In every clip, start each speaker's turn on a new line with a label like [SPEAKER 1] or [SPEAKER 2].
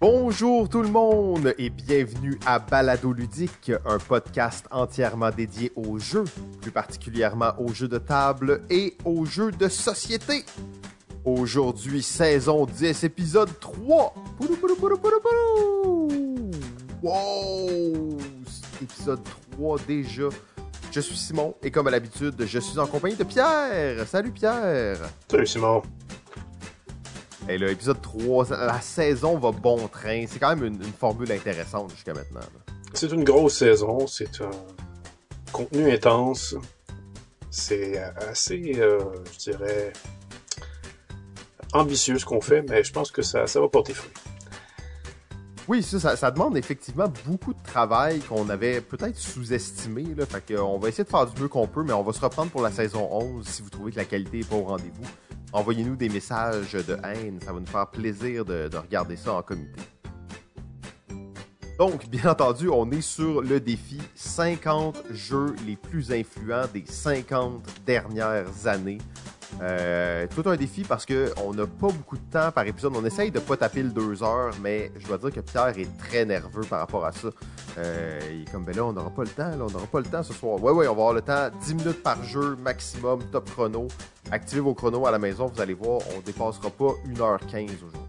[SPEAKER 1] Bonjour tout le monde et bienvenue à Balado Ludique, un podcast entièrement dédié aux jeux, plus particulièrement aux jeux de table et aux jeux de société. Aujourd'hui, saison 10, épisode 3. Poudou, poudou, poudou, poudou, poudou. Wow! Épisode 3 déjà. Je suis Simon et comme à l'habitude, je suis en compagnie de Pierre. Salut Pierre!
[SPEAKER 2] Salut Simon.
[SPEAKER 1] Et là, épisode 3, la saison va bon train. C'est quand même une, une formule intéressante jusqu'à maintenant.
[SPEAKER 2] C'est une grosse saison, c'est un contenu intense. C'est assez, euh, je dirais, ambitieux ce qu'on fait, mais je pense que ça, ça va porter fruit.
[SPEAKER 1] Oui, ça, ça, ça demande effectivement beaucoup de travail qu'on avait peut-être sous-estimé. Là. Fait que, on va essayer de faire du mieux qu'on peut, mais on va se reprendre pour la saison 11 si vous trouvez que la qualité n'est pas au rendez-vous. Envoyez-nous des messages de haine, ça va nous faire plaisir de, de regarder ça en comité. Donc, bien entendu, on est sur le défi 50 jeux les plus influents des 50 dernières années. Euh, tout un défi parce que on n'a pas beaucoup de temps par épisode. On essaye de pas taper le 2 heures, mais je dois dire que Pierre est très nerveux par rapport à ça. Euh, il est comme, ben là, on n'aura pas le temps, là, on n'aura pas le temps ce soir. Ouais, ouais, on va avoir le temps. 10 minutes par jeu maximum, top chrono. Activez vos chronos à la maison, vous allez voir, on dépassera pas 1h15 aujourd'hui.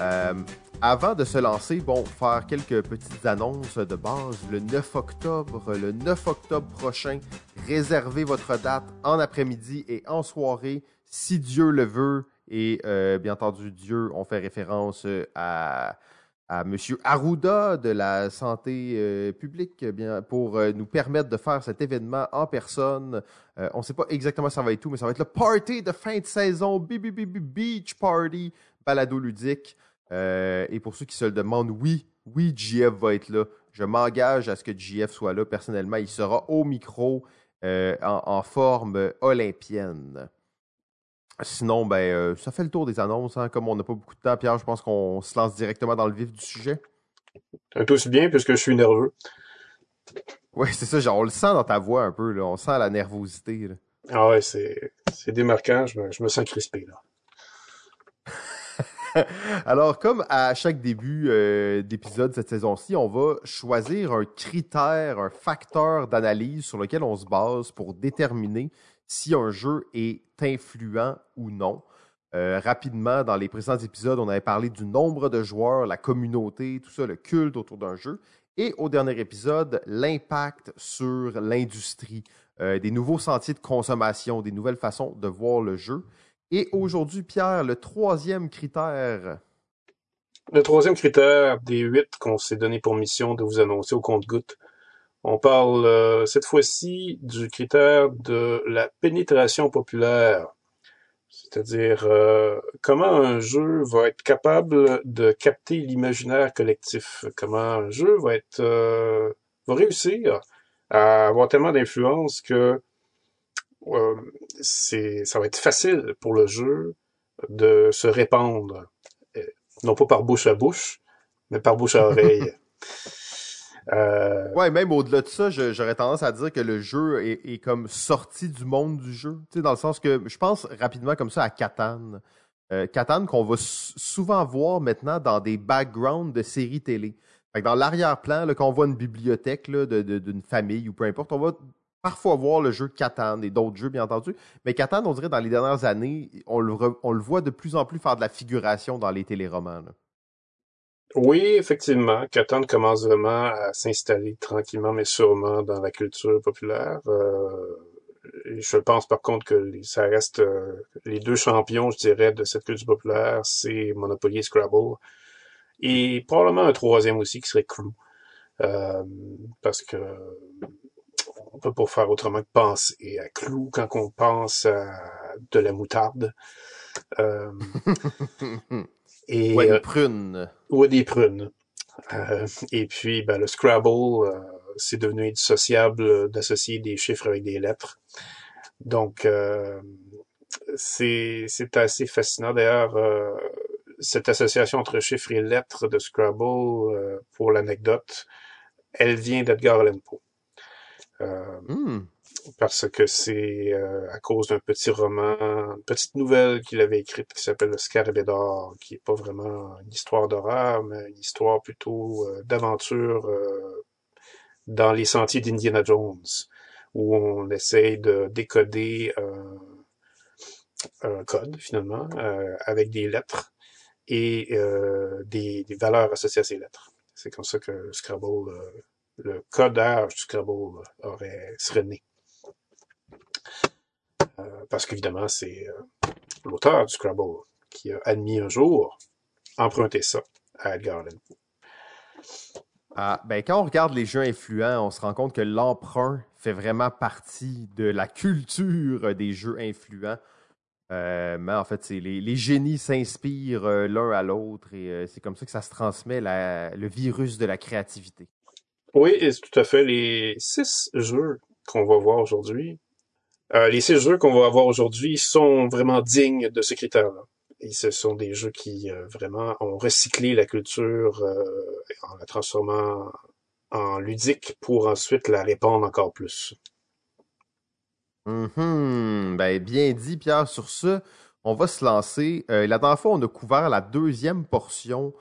[SPEAKER 1] Euh, avant de se lancer, bon, faire quelques petites annonces de base. Le 9 octobre, le 9 octobre prochain, réservez votre date en après-midi et en soirée, si Dieu le veut. Et euh, bien entendu, Dieu, on fait référence euh, à, M. Arruda de la santé euh, publique eh bien, pour nous permettre de faire cet événement en personne. On ne sait pas exactement ça va être tout, mais ça va être le party de fin de saison, Beach Party, balado ludique. Euh, et pour ceux qui se le demandent, oui, oui, JF va être là. Je m'engage à ce que JF soit là. Personnellement, il sera au micro euh, en, en forme olympienne. Sinon, ben, euh, ça fait le tour des annonces. hein. Comme on n'a pas beaucoup de temps, Pierre, je pense qu'on se lance directement dans le vif du sujet.
[SPEAKER 2] Aussi bien puisque je suis nerveux.
[SPEAKER 1] Oui, c'est ça. Genre, on le sent dans ta voix un peu. Là. On sent la nervosité. là.
[SPEAKER 2] Ah ouais, c'est c'est démarquant, je me, je me sens crispé là.
[SPEAKER 1] Alors, comme à chaque début euh, d'épisode cette saison-ci, on va choisir un critère, un facteur d'analyse sur lequel on se base pour déterminer si un jeu est influent ou non. Euh, rapidement, dans les précédents épisodes, on avait parlé du nombre de joueurs, la communauté, tout ça, le culte autour d'un jeu. Et au dernier épisode, l'impact sur l'industrie, euh, des nouveaux sentiers de consommation, des nouvelles façons de voir le jeu. Et aujourd'hui, Pierre, le troisième critère.
[SPEAKER 2] Le troisième critère des huit qu'on s'est donné pour mission de vous annoncer au compte-goutte, on parle euh, cette fois-ci du critère de la pénétration populaire. C'est-à-dire euh, comment un jeu va être capable de capter l'imaginaire collectif? Comment un jeu va être euh, va réussir à avoir tellement d'influence que c'est ça va être facile pour le jeu de se répandre. Euh, Non pas par bouche à bouche, mais par bouche à oreille. Euh,
[SPEAKER 1] Ouais, même au-delà de ça, j'aurais tendance à dire que le jeu est, est comme sorti du monde du jeu. Tu sais, dans le sens que je pense rapidement comme ça à Catan. Euh, Catan qu'on va souvent voir maintenant dans des backgrounds de séries télé. Fait que dans l'arrière-plan, là, quand on voit une bibliothèque là, de- de- d'une famille ou peu importe, on va parfois voir le jeu Catan et d'autres jeux, bien entendu. Mais Catan, on dirait dans les dernières années, on le, voit de plus en plus faire de la figuration dans les téléromans. là.
[SPEAKER 2] Oui, effectivement, Catan commence vraiment à s'installer tranquillement mais sûrement dans la culture populaire. Euh, je pense par contre que ça reste euh, les deux champions, je dirais, de cette culture populaire, c'est Monopoly et Scrabble. Et probablement un troisième aussi qui serait Clue. Euh, parce que on peut pas faire autrement que penser à Clou quand on pense à de la moutarde. Euh, et,
[SPEAKER 1] Ouais,
[SPEAKER 2] euh,
[SPEAKER 1] une prune.
[SPEAKER 2] ou des prunes. Euh, et puis, ben, le Scrabble, euh, c'est devenu indissociable euh, d'associer des chiffres avec des lettres. Donc, euh, c'est c'est assez fascinant. D'ailleurs, euh, cette association entre chiffres et lettres de Scrabble, euh, pour l'anecdote, elle vient d'Edgar Allan Poe. Euh,
[SPEAKER 1] Hmm.
[SPEAKER 2] parce que c'est euh, à cause d'un petit roman, une petite nouvelle qu'il avait écrite qui s'appelle Le Scarabée d'or, qui est pas vraiment une histoire d'horreur, mais une histoire plutôt euh, d'aventure euh, dans les sentiers d'Indiana Jones, où on essaye de décoder un code finalement avec des lettres et des, des, valeurs associées à ces lettres. C'est comme ça que Scrabble, le codage du Scrabble aurait serait né. Euh, parce qu'évidemment, c'est euh, l'auteur du Scrabble qui a admis un jour emprunter ça à Edgar Allan Poe.
[SPEAKER 1] Ah, ben, quand on regarde les jeux influents, on se rend compte que l'emprunt fait vraiment partie de la culture des jeux influents. Euh, mais en fait, c'est les, génies s'inspirent l'un à l'autre et c'est comme ça que ça se transmet le virus de la créativité.
[SPEAKER 2] Oui, tout à fait. Les six jeux qu'on va voir aujourd'hui euh, aujourd'hui sont vraiment dignes de ce critère-là. Et ce sont des jeux qui euh, vraiment ont recyclé la culture euh, en la transformant en ludique pour ensuite la répandre encore plus.
[SPEAKER 1] Mm ben, bien dit, Pierre. Sur ce, on va se lancer. la dernière fois, on a couvert la deuxième portion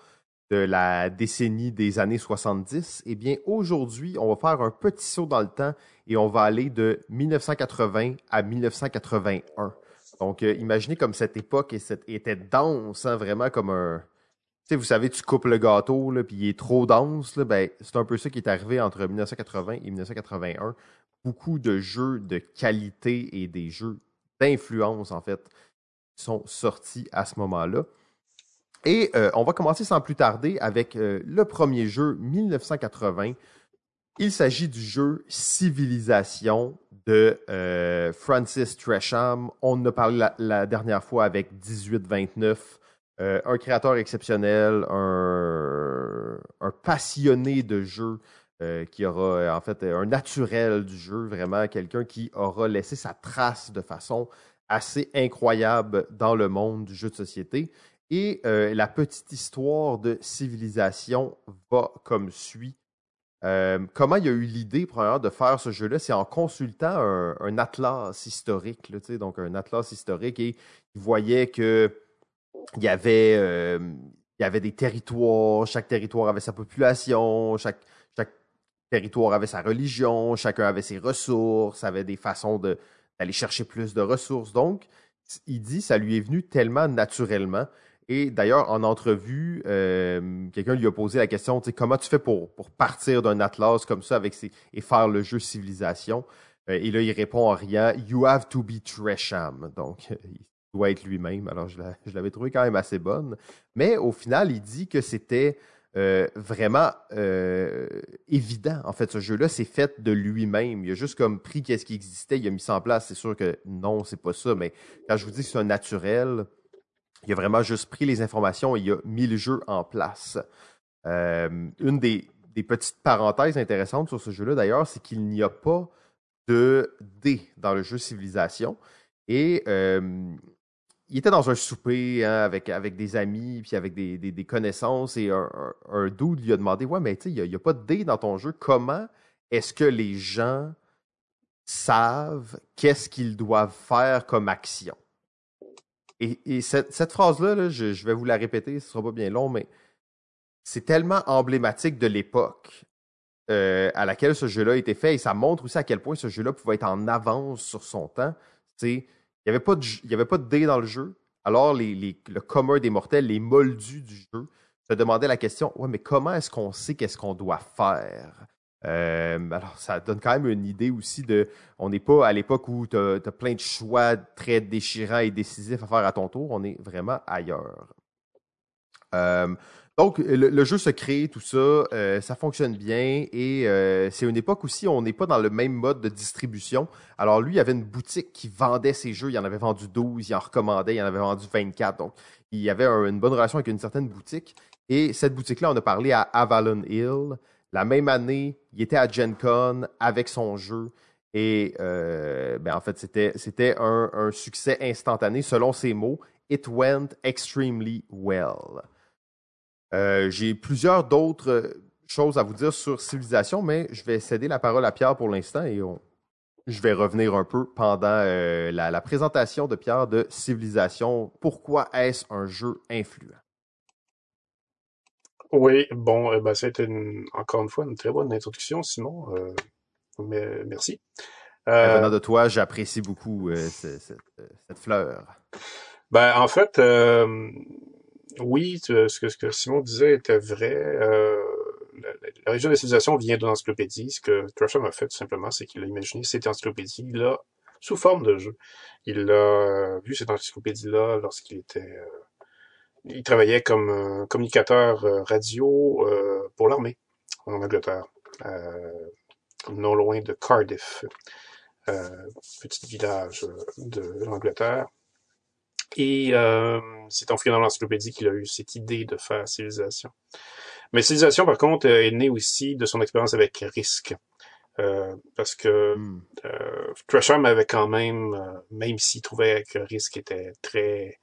[SPEAKER 1] de la décennie des années 70. Eh bien, aujourd'hui, on va faire un petit saut dans le temps et on va aller de 1980 à 1981. Donc, euh, imaginez comme cette époque était dense, hein, vraiment comme un... Tu sais, vous savez, tu coupes le gâteau, là, puis il est trop dense. ben, c'est un peu ça qui est arrivé entre 1980 et 1981. Beaucoup de jeux de qualité et des jeux d'influence, en fait, sont sortis à ce moment-là. Et euh, on va commencer sans plus tarder avec euh, le premier jeu 1980 il s'agit du jeu Civilisation de euh, Francis Tresham. On en a parlé la, dernière fois avec 1829. Euh, un créateur exceptionnel, un, passionné de jeu qui aura en fait un naturel du jeu, vraiment quelqu'un qui aura laissé sa trace de façon assez incroyable dans le monde du jeu de société. Et la petite histoire de civilisation va comme suit. Euh, comment il a eu l'idée, premièrement, de faire ce jeu-là? C'est en consultant un, atlas historique, là, donc un atlas historique, et il voyait que il y avait, euh, y des territoires, chaque territoire avait sa population, chaque, chaque territoire avait sa religion, chacun avait ses ressources, avait des façons d'aller chercher plus de ressources. Donc, il dit, ça lui est venu tellement naturellement et d'ailleurs, en entrevue, euh, quelqu'un lui a posé la question, comment tu fais pour, pour partir d'un atlas comme ça avec et faire le jeu civilisation? Euh, et là, il répond en riant, You have to be Tresham. Donc, il doit être lui-même. Alors, je l'avais trouvé quand même assez bonne. Mais au final, il dit que c'était euh, vraiment évident. En fait, ce jeu-là, c'est fait de lui-même. Il a juste comme pris qu'est-ce qui existait, il a mis ça en place. C'est sûr que non, c'est pas ça. Mais quand je vous dis que c'est un naturel, il a vraiment juste pris les informations et il a mis le jeu en place. Euh, une des, petites parenthèses intéressantes sur ce jeu-là, d'ailleurs, c'est qu'il n'y a pas de dés dans le jeu Civilisation. Et euh, il était dans un souper hein, avec, avec des amis, puis avec des, connaissances, et un, un, lui a demandé Ouais, mais tu sais, il n'y a, pas de dés dans ton jeu. Comment est-ce que les gens savent qu'est-ce qu'ils doivent faire comme action et, cette, phrase-là, je, vais vous la répéter, ce sera pas bien long, mais c'est tellement emblématique de l'époque euh, à laquelle ce jeu-là a été fait, et ça montre aussi à quel point ce jeu-là pouvait être en avance sur son temps. il n'y avait, pas de, dés dans le jeu, alors le commun des mortels, les moldus du jeu, se demandaient la question, ouais, mais comment est-ce qu'on sait qu'est-ce qu'on doit faire? Euh, alors, ça donne quand même une idée aussi de. On n'est pas à l'époque où tu as, plein de choix très déchirants et décisifs à faire à ton tour. On est vraiment ailleurs. Euh, donc, le, jeu se crée, tout ça, euh, ça fonctionne bien et c'est une époque aussi où on n'est pas dans le même mode de distribution. Alors, lui, il y avait une boutique qui vendait ses jeux. Il en avait vendu 12, il en recommandait, il en avait vendu 24. Donc, il y avait une bonne relation avec une certaine boutique. Et cette boutique-là, on a parlé à Avalon Hill. La même année, il était à Gen Con avec son jeu. Et euh, ben en fait, c'était un, succès instantané selon ses mots. It went extremely well. Euh, j'ai plusieurs d'autres choses à vous dire sur Civilisation, mais je vais céder la parole à Pierre pour l'instant et je vais revenir un peu pendant euh, la, la, présentation de Pierre de Civilisation. Pourquoi est-ce un jeu influent?
[SPEAKER 2] Oui, bon, eh ben, c'était encore une fois une très bonne introduction, Simon. Euh, mais, merci.
[SPEAKER 1] Euh, venant de toi, j'apprécie beaucoup cette, cette, fleur.
[SPEAKER 2] Ben, en fait, oui, ce que, ce que Simon disait était vrai la, région de la civilisation vient d'une encyclopédie. Ce que Tresham a fait, tout simplement, c'est qu'il a imaginé cette encyclopédie-là sous forme de jeu. Il a euh, vu cette encyclopédie-là lorsqu'il était... Euh, il travaillait comme communicateur euh, radio pour l'armée en Angleterre, non loin de Cardiff, petit village de l'Angleterre. Et c'est en fouillant dans l'encyclopédie qu'il a eu cette idée de faire civilisation. Mais Civilisation, par contre, est née aussi de son expérience avec Risk. Euh, parce que mm. euh, Tresham avait quand même, euh, même s'il trouvait que Risk était très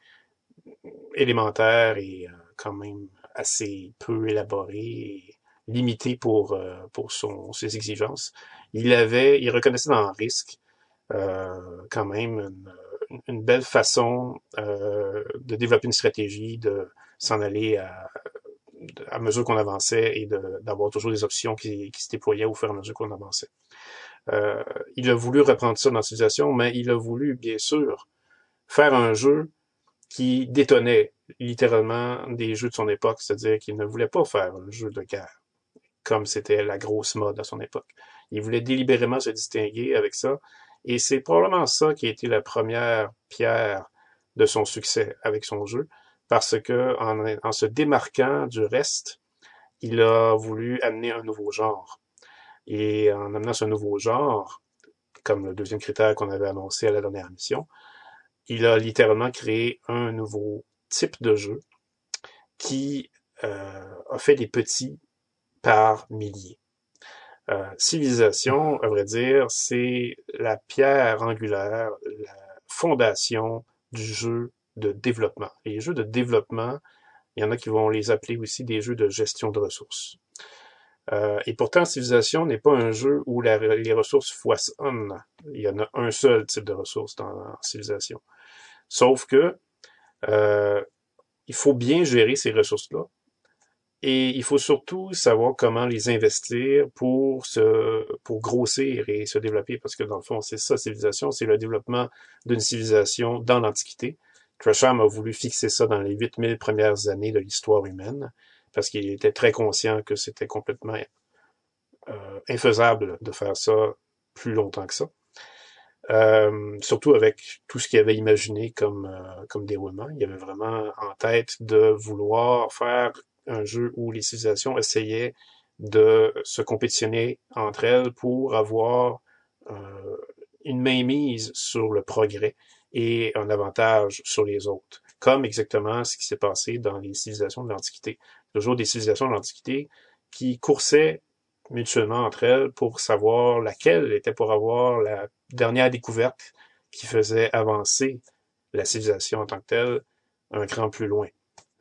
[SPEAKER 2] élémentaire et euh, quand même assez peu élaboré et limité pour euh, pour son ses exigences, il avait, il reconnaissait dans Risk quand même une, une belle façon de développer une stratégie, de s'en aller à à mesure qu'on avançait et d'avoir toujours des options qui, qui, se déployaient au fur et à mesure qu'on avançait. Euh, il a voulu reprendre ça dans civilisation, mais il a voulu, bien sûr, faire un jeu qui détonnait littéralement des jeux de son époque, c'est-à-dire qu'il ne voulait pas faire un jeu de guerre, comme c'était la grosse mode à son époque. Il voulait délibérément se distinguer avec ça, et c'est probablement ça qui a été la première pierre de son succès avec son jeu, parce que en, se démarquant du reste, il a voulu amener un nouveau genre. Et en amenant ce nouveau genre, comme le deuxième critère qu'on avait annoncé à la dernière mission, il a littéralement créé un nouveau type de jeu qui euh, a fait des petits par milliers. Euh, civilisation, à vrai dire, c'est la pierre angulaire, la fondation du jeu de développement. Et les jeux de développement, il y en a qui vont les appeler aussi des jeux de gestion de ressources. Euh, et pourtant, Civilisation n'est pas un jeu où les ressources foisonnent. Il y en a un seul type de ressources dans, Civilisation. Sauf que euh, il faut bien gérer ces ressources-là. Et il faut surtout savoir comment les investir pour se, pour grossir et se développer, parce que dans le fond, c'est ça, civilisation, c'est le développement d'une civilisation dans l'Antiquité. Tresham a voulu fixer ça dans les 8000 premières années de l'histoire humaine, parce qu'il était très conscient que c'était complètement euh, infaisable de faire ça plus longtemps que ça. Euh, surtout avec tout ce qu'il avait imaginé comme, euh, comme déroulement. Il avait vraiment en tête de vouloir faire un jeu où les civilisations essayaient de se compétitionner entre elles pour avoir euh, une mainmise sur le progrès et un avantage sur les autres, comme exactement ce qui s'est passé dans les civilisations de l'Antiquité. Toujours des civilisations de l'Antiquité qui coursaient mutuellement entre elles pour savoir laquelle était pour avoir la dernière découverte qui faisait avancer la civilisation en tant que telle un cran plus loin.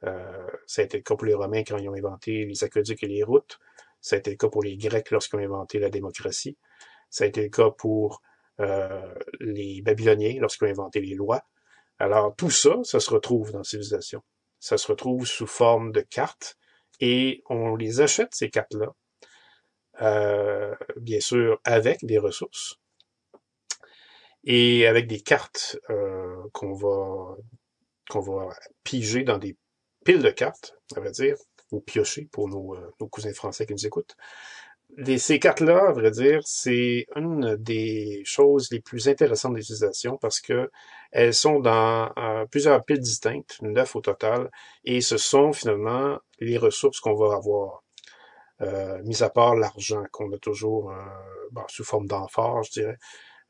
[SPEAKER 2] Euh, ça a été le cas pour les Romains quand ils ont inventé les aqueducs et les routes. Ça a été le cas pour les Grecs lorsqu'ils ont inventé la démocratie. Ça a été le cas pour euh, les Babyloniens lorsqu'ils ont inventé les lois. Alors tout ça, ça se retrouve dans Civilisation. Ça se retrouve sous forme de cartes et on les achète, ces cartes-là, euh, bien sûr avec des ressources et avec des cartes euh, qu'on va qu'on va piger dans des piles de cartes, à vrai dire, ou piocher pour nos, euh, nos cousins français qui nous écoutent. Ces cartes-là, à vrai dire, c'est une des choses les plus intéressantes d'utilisation parce que elles sont dans euh, plusieurs piles distinctes, neuf au total, et ce sont finalement les ressources qu'on va avoir. Euh, mis à part l'argent qu'on a toujours euh, sous forme d'amphore, je dirais.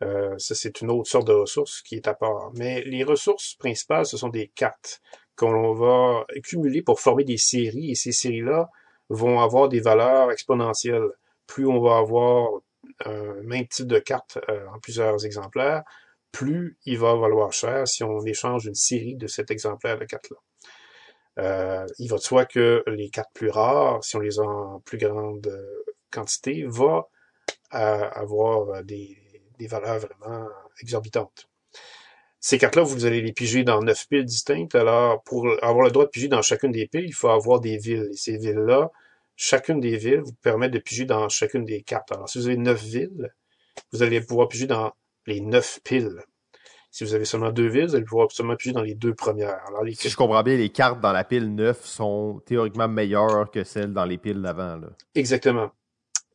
[SPEAKER 2] Euh, ça, c'est une autre sorte de ressource qui est à part. Mais les ressources principales, ce sont des cartes qu'on va accumuler pour former des séries, et ces séries-là vont avoir des valeurs exponentielles plus on va avoir un même type de carte en plusieurs exemplaires, plus il va valoir cher si on échange une série de cet exemplaire de cartes-là. Euh, il va de soi que les cartes plus rares, si on les a en plus grande euh, quantité, va avoir des, des valeurs vraiment exorbitantes. Ces cartes-là, vous allez les piger dans neuf piles distinctes. Alors, pour avoir le droit de piger dans chacune des piles, il faut avoir des villes. Et ces villes-là, chacune des villes vous permet de piger dans chacune des cartes. Alors, si vous avez neuf villes, vous allez pouvoir piger dans les neuf piles. Si vous avez seulement deux villes, vous allez pouvoir seulement piger dans les deux premières. Alors, les...
[SPEAKER 1] Si je comprends bien, les cartes dans la pile 9 sont théoriquement meilleures que celles dans les piles d'avant. là.
[SPEAKER 2] Exactement.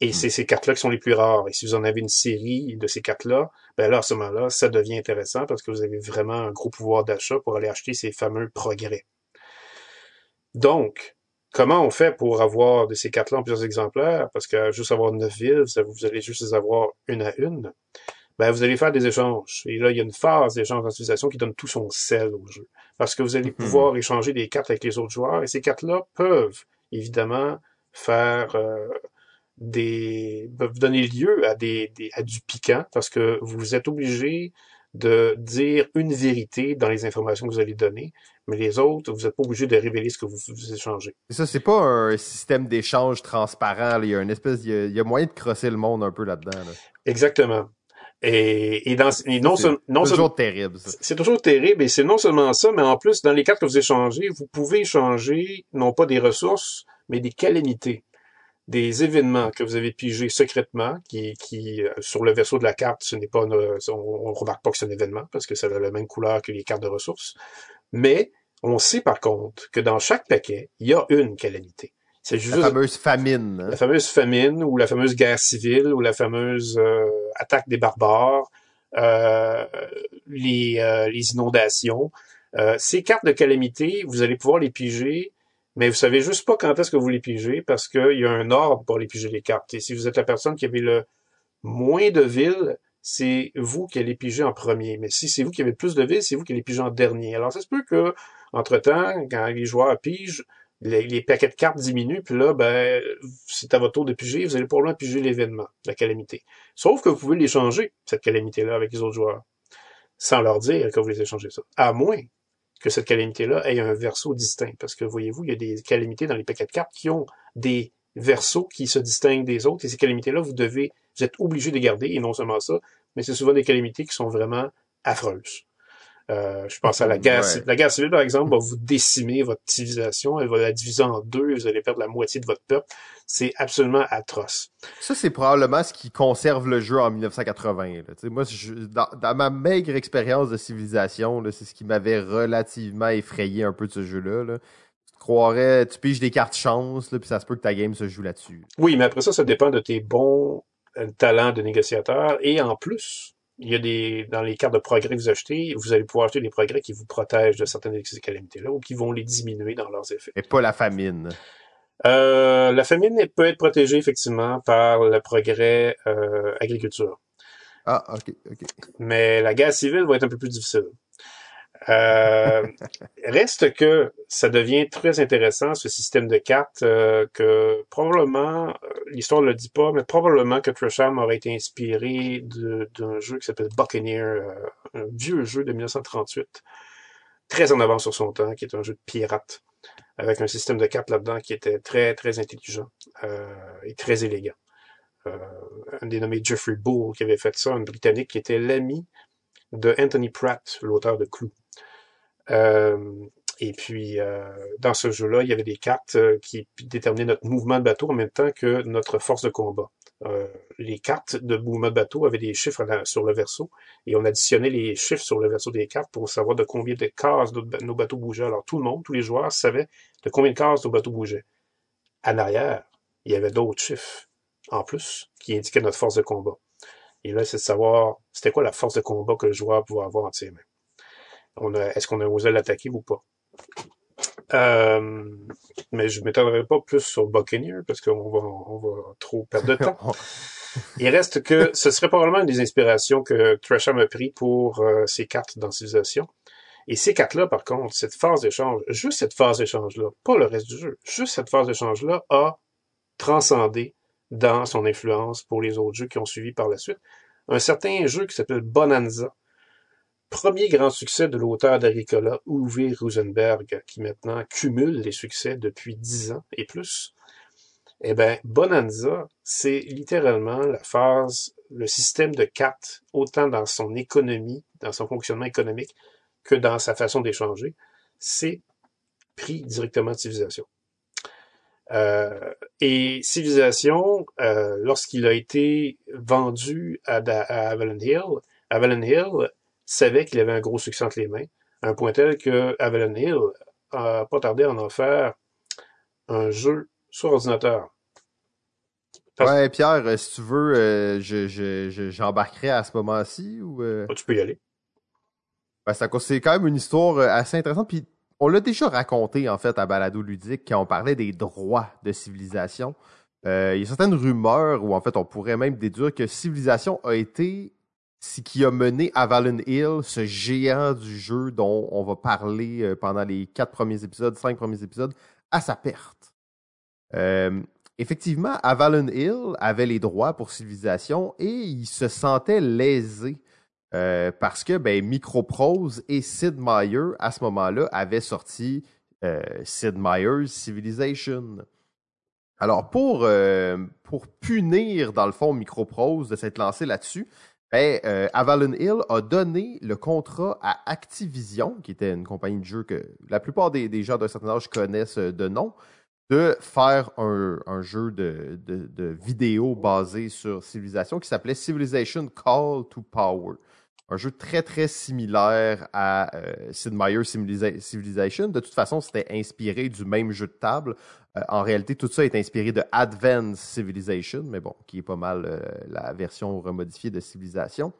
[SPEAKER 2] Et
[SPEAKER 1] Hmm.
[SPEAKER 2] c'est ces cartes-là qui sont les plus rares. Et si vous en avez une série de ces cartes-là, ben là, à ce moment-là, ça devient intéressant parce que vous avez vraiment un gros pouvoir d'achat pour aller acheter ces fameux progrès. Donc, comment on fait pour avoir de ces cartes-là en plusieurs exemplaires? Parce que juste avoir neuf villes, vous allez juste les avoir une à une. Ben, vous allez faire des échanges. Et là, il y a une phase d'échange en civilisation qui donne tout son sel au jeu. Parce que vous allez
[SPEAKER 1] Mhm.
[SPEAKER 2] pouvoir échanger des cartes avec les autres joueurs. Et ces cartes-là peuvent, évidemment, faire euh, des peuvent donner lieu à des, des- à du piquant parce que vous êtes obligé de dire une vérité dans les informations que vous allez donner, mais les autres, vous n'êtes pas obligé de révéler ce que vous, vous échangez.
[SPEAKER 1] Et ça, c'est pas un système d'échange transparent. là. Il y a une espèce, il y a, il y a moyen de crosser le monde un peu là-dedans. là.
[SPEAKER 2] Exactement. Et, et, dans, et non,
[SPEAKER 1] C'est
[SPEAKER 2] non
[SPEAKER 1] toujours terrible.
[SPEAKER 2] C'est toujours terrible et c'est non seulement ça, mais en plus, dans les cartes que vous échangez, vous pouvez échanger non pas des ressources, mais des calamités, des événements que vous avez pigés secrètement, qui, qui euh, sur le vaisseau de la carte, ce n'est pas, une- on, on remarque pas que c'est un événement parce que ça a la même couleur que les cartes de ressources, mais on sait par contre que dans chaque paquet, il y a une calamité. C'est juste
[SPEAKER 1] La fameuse famine. hein.
[SPEAKER 2] la fameuse famine ou la fameuse guerre civile ou la fameuse euh, attaque des barbares, euh, les, euh, les inondations. Euh, ces cartes de calamité, vous allez pouvoir les piger, mais vous savez juste pas quand est-ce que vous les pigez parce qu'il y a un ordre pour les piger les cartes. Et si vous êtes la personne qui avait le moins de villes, c'est vous qui allez piger en premier. Mais si c'est vous qui avez le plus de villes, c'est vous qui allez piger en dernier. Alors ça se peut que, entre-temps, quand les joueurs pigent, les, les paquets de cartes diminuent, puis là, ben, c'est à votre tour de piger, vous allez probablement piger l'événement, la calamité. Sauf que vous pouvez l'échanger, cette calamité-là, avec les autres joueurs, sans leur dire que vous les échangez ça. À moins que cette calamité-là ait un verso distinct. Parce que, voyez-vous, il y a des calamités dans les paquets de cartes qui ont des versos qui se distinguent des autres, et ces calamités-là, vous devez, vous êtes obligé de les garder, et non seulement ça, mais c'est souvent des calamités qui sont vraiment affreuses. Euh, je pense à la guerre,
[SPEAKER 1] Ouais.
[SPEAKER 2] la guerre civile, par exemple, va vous décimer votre civilisation, elle va la diviser en deux, vous allez perdre la moitié de votre peuple. C'est absolument atroce.
[SPEAKER 1] Ça, c'est probablement ce qui conserve le jeu en 1980. là. Moi, je- dans, dans ma maigre expérience de civilisation, c'est ce qui m'avait relativement effrayé un peu de ce jeu-là. là. Tu te croirais, tu piges des cartes chance, là, puis ça se peut que ta game se joue là-dessus.
[SPEAKER 2] Oui, mais après ça, ça dépend de tes bons euh, talents de négociateur. Et en plus, il y a des, dans les cartes de progrès que vous achetez, vous allez pouvoir acheter des progrès qui vous protègent de certaines de ces calamités-là ou qui vont les diminuer dans leurs effets.
[SPEAKER 1] Et pas la famine.
[SPEAKER 2] Euh, la famine elle peut être protégée effectivement par le progrès euh, agriculture.
[SPEAKER 1] Ah, ok, ok.
[SPEAKER 2] mais la guerre civile va être un peu plus difficile. Euh, reste que ça devient très intéressant, ce système de cartes, euh, que probablement, euh, l'histoire ne le dit pas, mais probablement que Tresham aurait été inspiré d'un jeu qui s'appelle Buccaneer, euh, un vieux jeu de 1938, très en avance sur son temps, qui est un jeu de pirate, avec un système de cartes là-dedans qui était très, très intelligent et très élégant. Un dénommé Jeffrey Bull qui avait fait ça, un Britannique qui était l'ami de Anthony Pratt, l'auteur de Clou. Euh, et puis, euh, dans ce jeu-là, il y avait des cartes euh, qui déterminaient notre mouvement de bateau en même temps que notre force de combat. Les cartes de mouvement de bateau avaient des chiffres sur le verso et on additionnait les chiffres sur le verso des cartes pour savoir de combien de cases nos, bateaux bougeaient. Alors tout le monde, tous les joueurs savaient de combien de cases nos bateaux bougeaient. En arrière, il y avait d'autres chiffres en plus qui indiquaient notre force de combat. Et là, c'est de savoir c'était quoi la force de combat que le joueur pouvait avoir entre ses mains. Est-ce qu'on a osé l'attaquer ou pas? Euh, mais je ne m'étendrai pas plus sur Buccaneer parce qu'on va, on va trop perdre de temps. Il reste que ce serait probablement une des inspirations que Tresham a pris pour euh, ces cartes dans Civilisation. Et ces cartes-là, par contre, cette phase d'échange, juste cette phase d'échange-là, pas le reste du jeu, juste cette phase d'échange-là a transcendé dans son influence pour les autres jeux qui ont suivi par la suite. Un certain jeu qui s'appelle Bonanza, premier grand succès de l'auteur d'Agricola, Uwe Rosenberg, qui maintenant cumule les succès depuis dix ans et plus. Eh ben, Bonanza, c'est littéralement la phase le système de cartes, autant dans son économie, dans son fonctionnement économique, que dans sa façon d'échanger, c'est pris directement de civilisation. Euh, et Civilisation, euh, lorsqu'il a été vendu à, à, Avalon Hill, Avalon Hill savait qu'il avait un gros succès entre les mains, à un point tel que Avalon Hill a pas tardé à en faire un jeu sur ordinateur.
[SPEAKER 1] Ouais, Pierre, euh, si tu veux, euh, je, j'embarquerai à ce moment-ci ou. Euh?
[SPEAKER 2] Ah, tu peux y aller.
[SPEAKER 1] Ben, c'est quand même une histoire assez intéressante. Puis on l'a déjà raconté, en fait, à Balado Ludique, quand on parlait des droits de civilisation. Euh, il y a certaines rumeurs où, en fait, on pourrait même déduire que Civilisation a été ce qui a mené Avalon Hill, ce géant du jeu dont on va parler euh, pendant les quatre premiers épisodes, cinq premiers épisodes, à sa perte. Euh, effectivement, Avalon Hill avait les droits pour Civilisation et il se sentait lésé euh, parce que ben, Microprose et Sid Meier, à ce moment-là, avaient sorti Sid Meier's Civilization. Alors, pour, pour punir, dans le fond, Microprose de s'être lancé là-dessus, ben, Avalon Hill a donné le contrat à Activision, qui était une compagnie de jeux que la plupart des, gens d'un certain âge connaissent de nom, de faire un, un jeu de, de, de, vidéo basé sur Civilization qui s'appelait Civilization Call to Power un jeu très très similaire à euh, Sid Meier's Civilization. De toute façon, c'était inspiré du même jeu de table. Euh, en réalité, tout ça est inspiré de Advanced Civilization, mais bon, qui est pas mal euh, la version remodifiée de Civilization.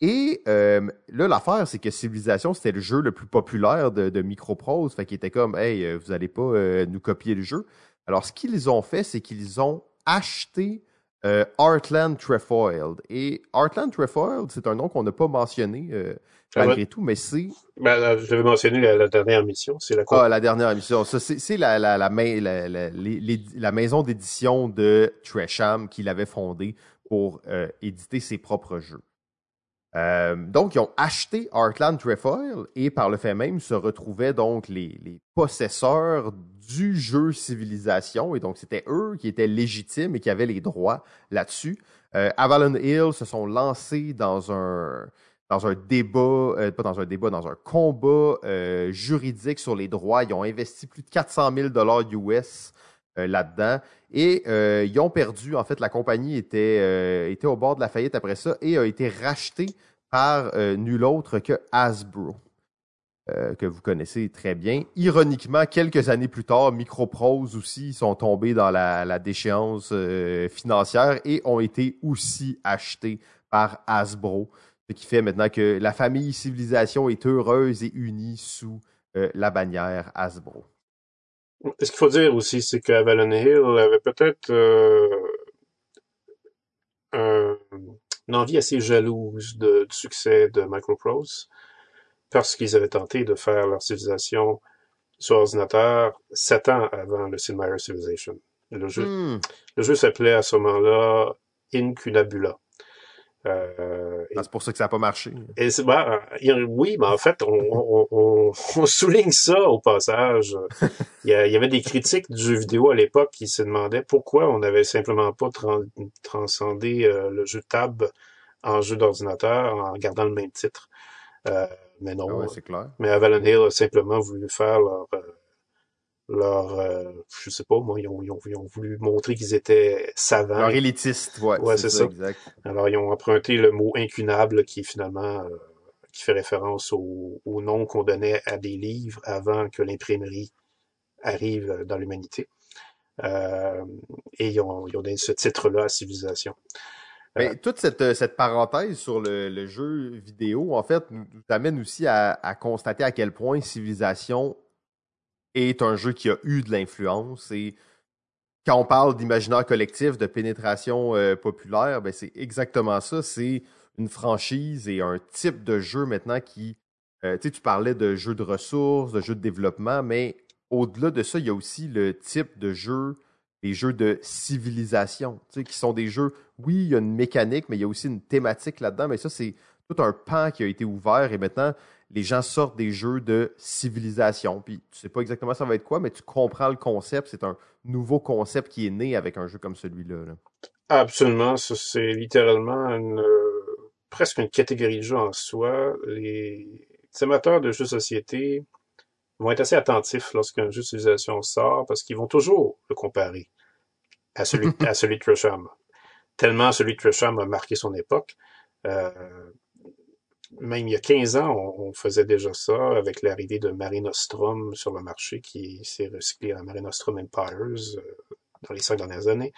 [SPEAKER 1] Et là, l'affaire, c'est que Civilization, c'était le jeu le plus populaire de, de Microprose. Fait qu'il était comme, hey, vous allez pas nous copier le jeu. Alors, ce qu'ils ont fait, c'est qu'ils ont acheté euh, Artland Trefoiled. Et Artland Trefoiled, c'est un nom qu'on n'a pas mentionné euh, malgré tout, mais c'est.
[SPEAKER 2] Ben, je l'avais mentionné la, dernière mission, c'est la
[SPEAKER 1] Ah, la dernière mission. c'est la, la, la, la, maison d'édition de Tresham qui l'avait fondée pour euh, éditer ses propres jeux. Euh, donc, ils ont acheté Artland Trefoil et par le fait même se retrouvaient donc les, possesseurs du jeu Civilisation. Et donc, c'était eux qui étaient légitimes et qui avaient les droits là-dessus. Euh, Avalon Hill se sont lancés dans un dans un débat, euh, pas dans un débat, dans un combat juridique sur les droits. Ils ont investi plus de 400 000 dollars US là-dedans et ils ont perdu. En fait, la compagnie était était au bord de la faillite après ça et a été rachetée par nul autre que Hasbro. Euh, que vous connaissez très bien. Ironiquement, quelques années plus tard, Microprose aussi sont tombés dans la, déchéance euh, financière et ont été aussi achetés par Hasbro, ce qui fait maintenant que la famille Civilisation est heureuse et unie sous euh, la bannière Hasbro.
[SPEAKER 2] Ce qu'il faut dire aussi, c'est qu'Avalon Hill avait peut-être une envie assez jalouse de, du succès de Microprose parce qu'ils avaient tenté de faire leur civilisation sur ordinateur sept ans avant le Sid Meier's Civilization. Le jeu, hmm. le jeu s'appelait à ce moment-là Incunabula.
[SPEAKER 1] Euh, ah, c'est pour ça que ça n'a pas marché.
[SPEAKER 2] Et bah, oui, mais en fait, on, on, on, souligne ça au passage. il, y il, y avait des critiques du jeu vidéo à l'époque qui se demandaient pourquoi on n'avait simplement pas transcendé euh, le jeu de table en jeu d'ordinateur en gardant le même titre. Euh, mais non.
[SPEAKER 1] Ah clair.
[SPEAKER 2] Mais Avalon Hill a simplement voulu faire leur, leur euh, je sais pas, moi, ils ont, ils ont, ils ont voulu montrer qu'ils étaient savants.
[SPEAKER 1] Leur élitiste, ouais.
[SPEAKER 2] ouais c'est ça. Exact. Alors, ils ont emprunté le mot incunable qui finalement, euh, qui fait référence au, au nom qu'on donnait à des livres avant que l'imprimerie arrive dans l'humanité. Euh, et ils ont, ils ont donné ce titre-là à Civilisation.
[SPEAKER 1] Mais toute cette, euh, cette parenthèse sur le, le, jeu vidéo, en fait, nous, amène aussi à, à, constater à quel point Civilisation est un jeu qui a eu de l'influence. Et quand on parle d'imaginaire collectif, de pénétration euh, populaire, ben c'est exactement ça. C'est une franchise et un type de jeu maintenant qui. Euh, tu parlais de jeux de ressources, de jeux de développement, mais au-delà de ça, il y a aussi le type de jeu les jeux de civilisation, qui sont des jeux, oui, il y a une mécanique, mais il y a aussi une thématique là-dedans, mais ça, c'est tout un pan qui a été ouvert et maintenant, les gens sortent des jeux de civilisation. Puis tu sais pas exactement ça va être quoi, mais tu comprends le concept. C'est un nouveau concept qui est né avec un jeu comme celui-là.
[SPEAKER 2] Absolument. C'est littéralement une, euh, presque une catégorie de jeu en soi. Les, amateurs de jeux de société vont être assez attentifs lorsqu'un jeu de civilisation sort parce qu'ils vont toujours le comparer à celui, à celui de Tresham. Tellement celui de Tresham a marqué son époque. Euh, même il y a 15 ans, on, faisait déjà ça avec l'arrivée de Marinostrom sur le marché qui s'est recyclé à Marinostrom Empires euh, dans les cinq dernières années.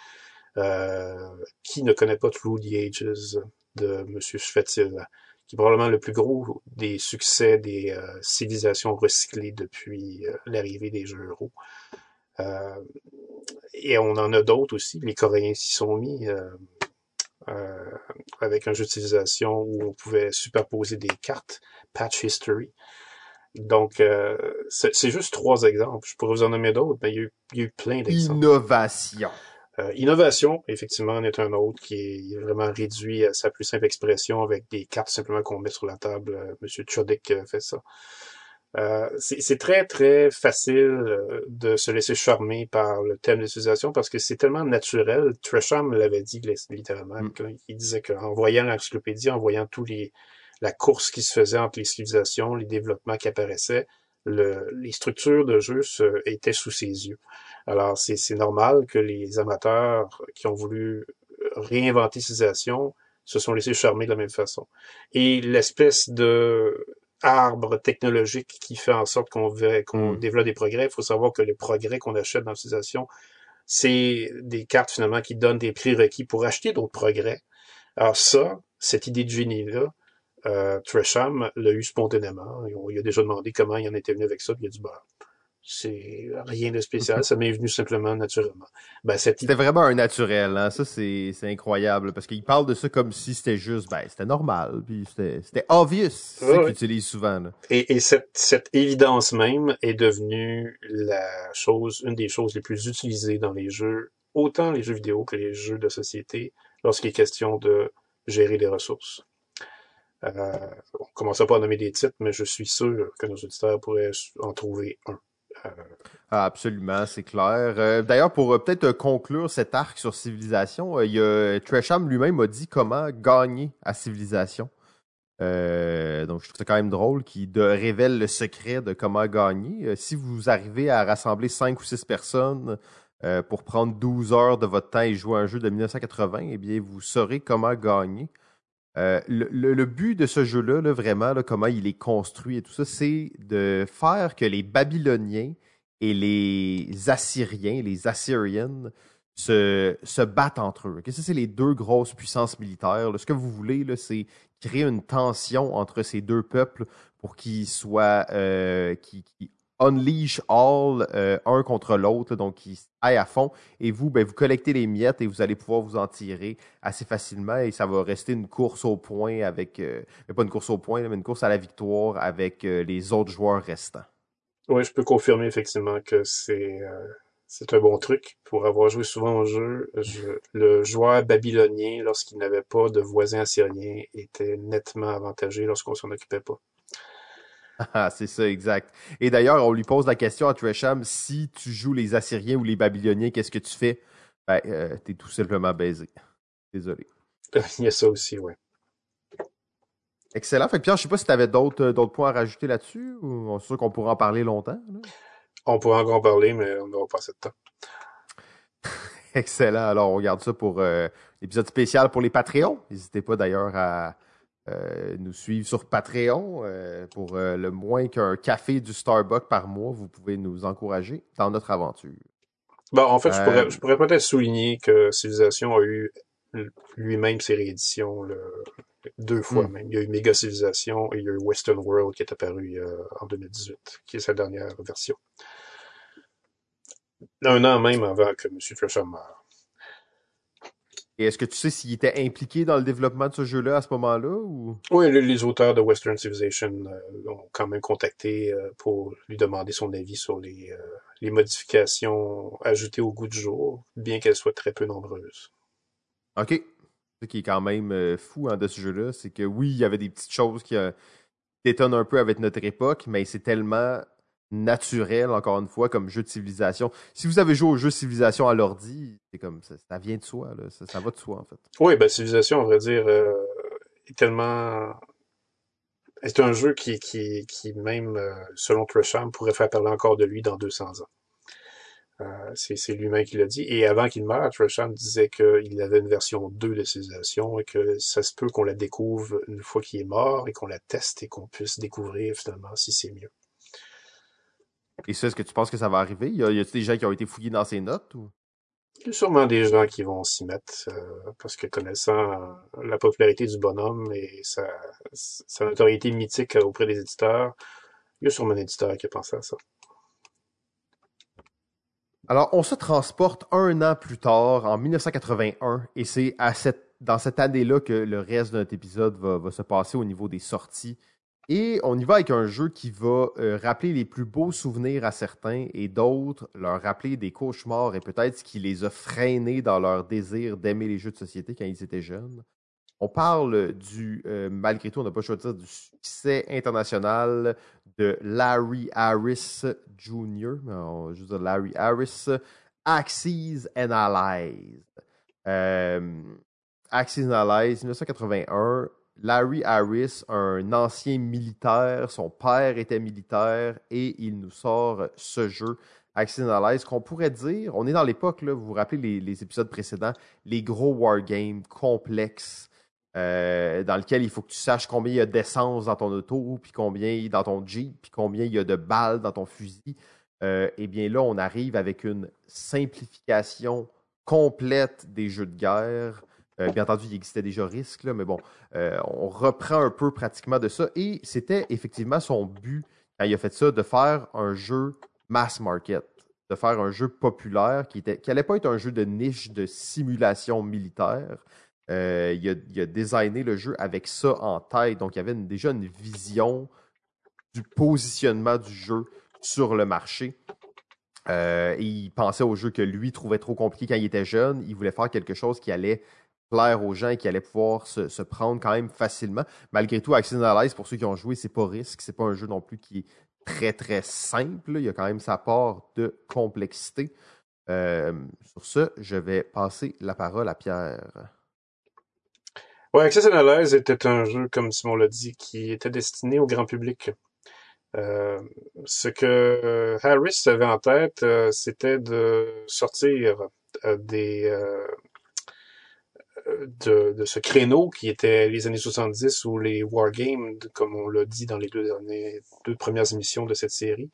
[SPEAKER 2] Euh, qui ne connaît pas Through the Ages de M. Schwetzel, qui est probablement le plus gros des succès des euh, civilisations recyclées depuis l'arrivée des jeux euro. et on en a d'autres aussi. Les Coréens s'y sont mis. Euh, avec un jeu de civilisation où on pouvait superposer des cartes, Patch History. Donc, euh, c'est juste trois exemples. Je pourrais vous en nommer d'autres, mais il y, a eu, il y a eu plein d'exemples.
[SPEAKER 1] Innovation.
[SPEAKER 2] Euh, innovation, effectivement, en est un autre qui est vraiment réduit à sa plus simple expression avec des cartes simplement qu'on met sur la table. Euh, Monsieur Chodek fait ça. Euh, c'est très, très facile euh, de se laisser charmer par le thème d'utilisation parce que c'est tellement naturel. Tresham l'avait dit littéralement. Mm. Il disait qu'en voyant l'encyclopédie, en voyant tous les la course qui se faisait entre les civilisations, les développements qui apparaissaient, le, les structures de jeu se, étaient sous ses yeux. Alors, c'est normal que les amateurs qui ont voulu réinventer civilisation se sont laissés charmer de la même façon. Et l'espèce de arbre technologique qui fait en sorte qu'on qu'on hmm. développe des progrès. Il faut savoir que les progrès qu'on achète dans l'utilisation, c'est des cartes finalement qui donnent des prix requis pour acheter d'autres progrès. Alors ça, cette idée de génie-là, euh, Tresham l'a eu spontanément. Il a déjà demandé comment il en était venu avec ça, puis il a dit bah c'est rien de spécial, ça m'est venu simplement naturellement.
[SPEAKER 1] Ben, C'était vraiment un naturel, hein? ça c'est incroyable, parce qu'il parle de ça comme si c'était juste, ben c'était normal, puis c'était obvious, c'est ce qu'il utilise souvent.
[SPEAKER 2] Et, et cette, cette évidence même est devenue la chose, une des choses les plus utilisées dans les jeux, autant les jeux vidéo que les jeux de société, lorsqu'il est question de gérer des ressources. Euh, on commence pas à nommer des titres, mais je suis sûr que nos auditeurs pourraient en trouver un.
[SPEAKER 1] Ah, absolument, c'est clair. Euh, d'ailleurs, pour euh, peut-être euh, conclure cet arc sur Civilisation, Tresham lui-même a dit comment gagner à Civilisation. donc, je trouve ça quand même drôle qu'il révèle le secret de comment gagner. si vous arrivez à rassembler 5 ou 6 personnes pour prendre 12 heures de votre temps et jouer à un jeu de 1980, eh bien, vous saurez comment gagner. Le, but de ce jeu-là, vraiment, comment il est construit et tout ça, c'est de faire que les Babyloniens et les Assyriens, les Assyrians, se, battent entre eux. Ça, c'est les deux grosses puissances militaires. Ce que vous voulez, c'est créer une tension entre ces deux peuples pour qu'ils soient, euh, unleash all euh, un contre l'autre, donc qui aillent à fond. Et vous, ben, vous collectez les miettes et vous allez pouvoir vous en tirer assez facilement. Et ça va rester une course au point avec, euh, pas une course au point, mais une course à la victoire avec les autres joueurs restants.
[SPEAKER 2] Oui, je peux confirmer effectivement que c'est euh, c'est un bon truc. Pour avoir joué souvent au jeu, le joueur babylonien, lorsqu'il n'avait pas de voisin assyrien, était nettement avantagé lorsqu'on s'en occupait pas.
[SPEAKER 1] Ah, c'est ça, exact. Et d'ailleurs, on lui pose la question à Tresham, si tu joues les Assyriens ou les Babyloniens, qu'est-ce que tu fais? Ben, euh, t'es tout simplement baisé. Désolé.
[SPEAKER 2] Il y a ça aussi, ouais.
[SPEAKER 1] Excellent. Fait que Pierre, je sais pas si tu avais d'autres, euh, d'autres points à rajouter là-dessus ou c'est sûr qu'on pourra en parler longtemps.
[SPEAKER 2] On pourra encore en parler, mais on n'aura pas assez de temps.
[SPEAKER 1] Excellent. Alors, on regarde ça pour euh, l'épisode spécial pour les Patreons. N'hésitez pas d'ailleurs à euh, nous suivre sur Patreon. pour le moins qu'un café du Starbucks par mois, vous pouvez nous encourager dans notre aventure.
[SPEAKER 2] Bon, en fait, je pourrais, je pourrais peut-être souligner que Civilisation a eu lui-même ses rééditions deux fois hmm. même. Il y a eu Mega Civilization et il y a eu Western World qui est apparu euh, en 2018, qui est sa dernière version. Un an même avant que M. Tresham meure.
[SPEAKER 1] Et est-ce que tu sais s'il était impliqué dans le développement de ce jeu-là à ce moment-là? Ou...
[SPEAKER 2] Oui, les, auteurs de Western Civilization euh, ont quand même contacté euh, pour lui demander son avis sur les, les modifications ajoutées au goût du jour, bien qu'elles soient très peu nombreuses.
[SPEAKER 1] OK. Ce qui est quand même euh, fou hein, de ce jeu-là, c'est que oui, il y avait des petites choses qui, détonne un peu avec notre époque, mais c'est tellement naturel, encore une fois, comme jeu de civilisation. Si vous avez joué au jeu civilisation à l'ordi, c'est comme ça, ça vient de soi, là. Ça, va de soi, en fait.
[SPEAKER 2] Oui, ben civilisation, on va dire, euh, est tellement. C'est un jeu qui, qui, qui même, euh, selon Tresham, pourrait faire parler encore de lui dans 200 ans. Euh, c'est lui-même qui l'a dit. Et avant qu'il meure, Tresham disait qu'il avait une version 2 de Civilisation et que ça se peut qu'on la découvre une fois qu'il est mort et qu'on la teste et qu'on puisse découvrir finalement si c'est mieux.
[SPEAKER 1] Et ça, est-ce que tu penses que ça va arriver? Y a-t-il des gens qui ont été fouillés dans ses notes? Ou?
[SPEAKER 2] Il y a sûrement des gens qui vont s'y mettre, euh, parce que connaissant la popularité du bonhomme et sa, sa notoriété mythique auprès des éditeurs, il y a sûrement un éditeur qui a pensé à ça.
[SPEAKER 1] Alors, on se transporte un an plus tard, en 1981, et c'est à cette, dans cette année-là que le reste de notre épisode va, va, se passer au niveau des sorties. Et on y va avec un jeu qui va euh, rappeler les plus beaux souvenirs à certains et d'autres leur rappeler des cauchemars et peut-être ce qui les a freinés dans leur désir d'aimer les jeux de société quand ils étaient jeunes. On parle du, euh, malgré tout, on n'a pas dire, du succès international de Larry Harris Jr., je veux dire Larry Harris, Axis Analyzed. Euh, Axis Analyzed, 1981. Larry Harris, un ancien militaire, son père était militaire et il nous sort ce jeu Axis Analyze qu'on pourrait dire, on est dans l'époque, vous vous rappelez les, épisodes précédents, les gros wargames complexes euh, dans lequel il faut que tu saches combien il y a d'essence dans ton auto, puis combien dans ton Jeep, puis combien il y a de balles dans ton fusil. Euh, eh bien là, on arrive avec une simplification complète des jeux de guerre. Euh, bien entendu, il existait déjà risque, là, mais bon, on reprend un peu pratiquement de ça. Et c'était effectivement son but, quand il a fait ça, de faire un jeu mass market, de faire un jeu populaire qui n'allait pas être un jeu de niche de simulation militaire, euh, il, a, designé le jeu avec ça en tête. Donc, il y avait déjà une vision du positionnement du jeu sur le marché. Euh, il pensait au jeu que lui trouvait trop compliqué quand il était jeune. Il voulait faire quelque chose qui allait plaire aux gens et qui allait pouvoir se, prendre quand même facilement. Malgré tout, Axis Analyze, pour ceux qui ont joué, c'est pas risque. C'est pas un jeu non plus qui est très très simple. Il y a quand même sa part de complexité. Euh, sur ce, je vais passer la parole à Pierre.
[SPEAKER 2] Ouais, Access Analyze était un jeu, comme Simon l'a dit, qui était destiné au grand public. Euh, ce que euh, Harris avait en tête, c'était de sortir des de, de, ce créneau qui était les années 70 ou les wargames, comme on l'a dit dans les deux, derniers, deux premières émissions de cette série.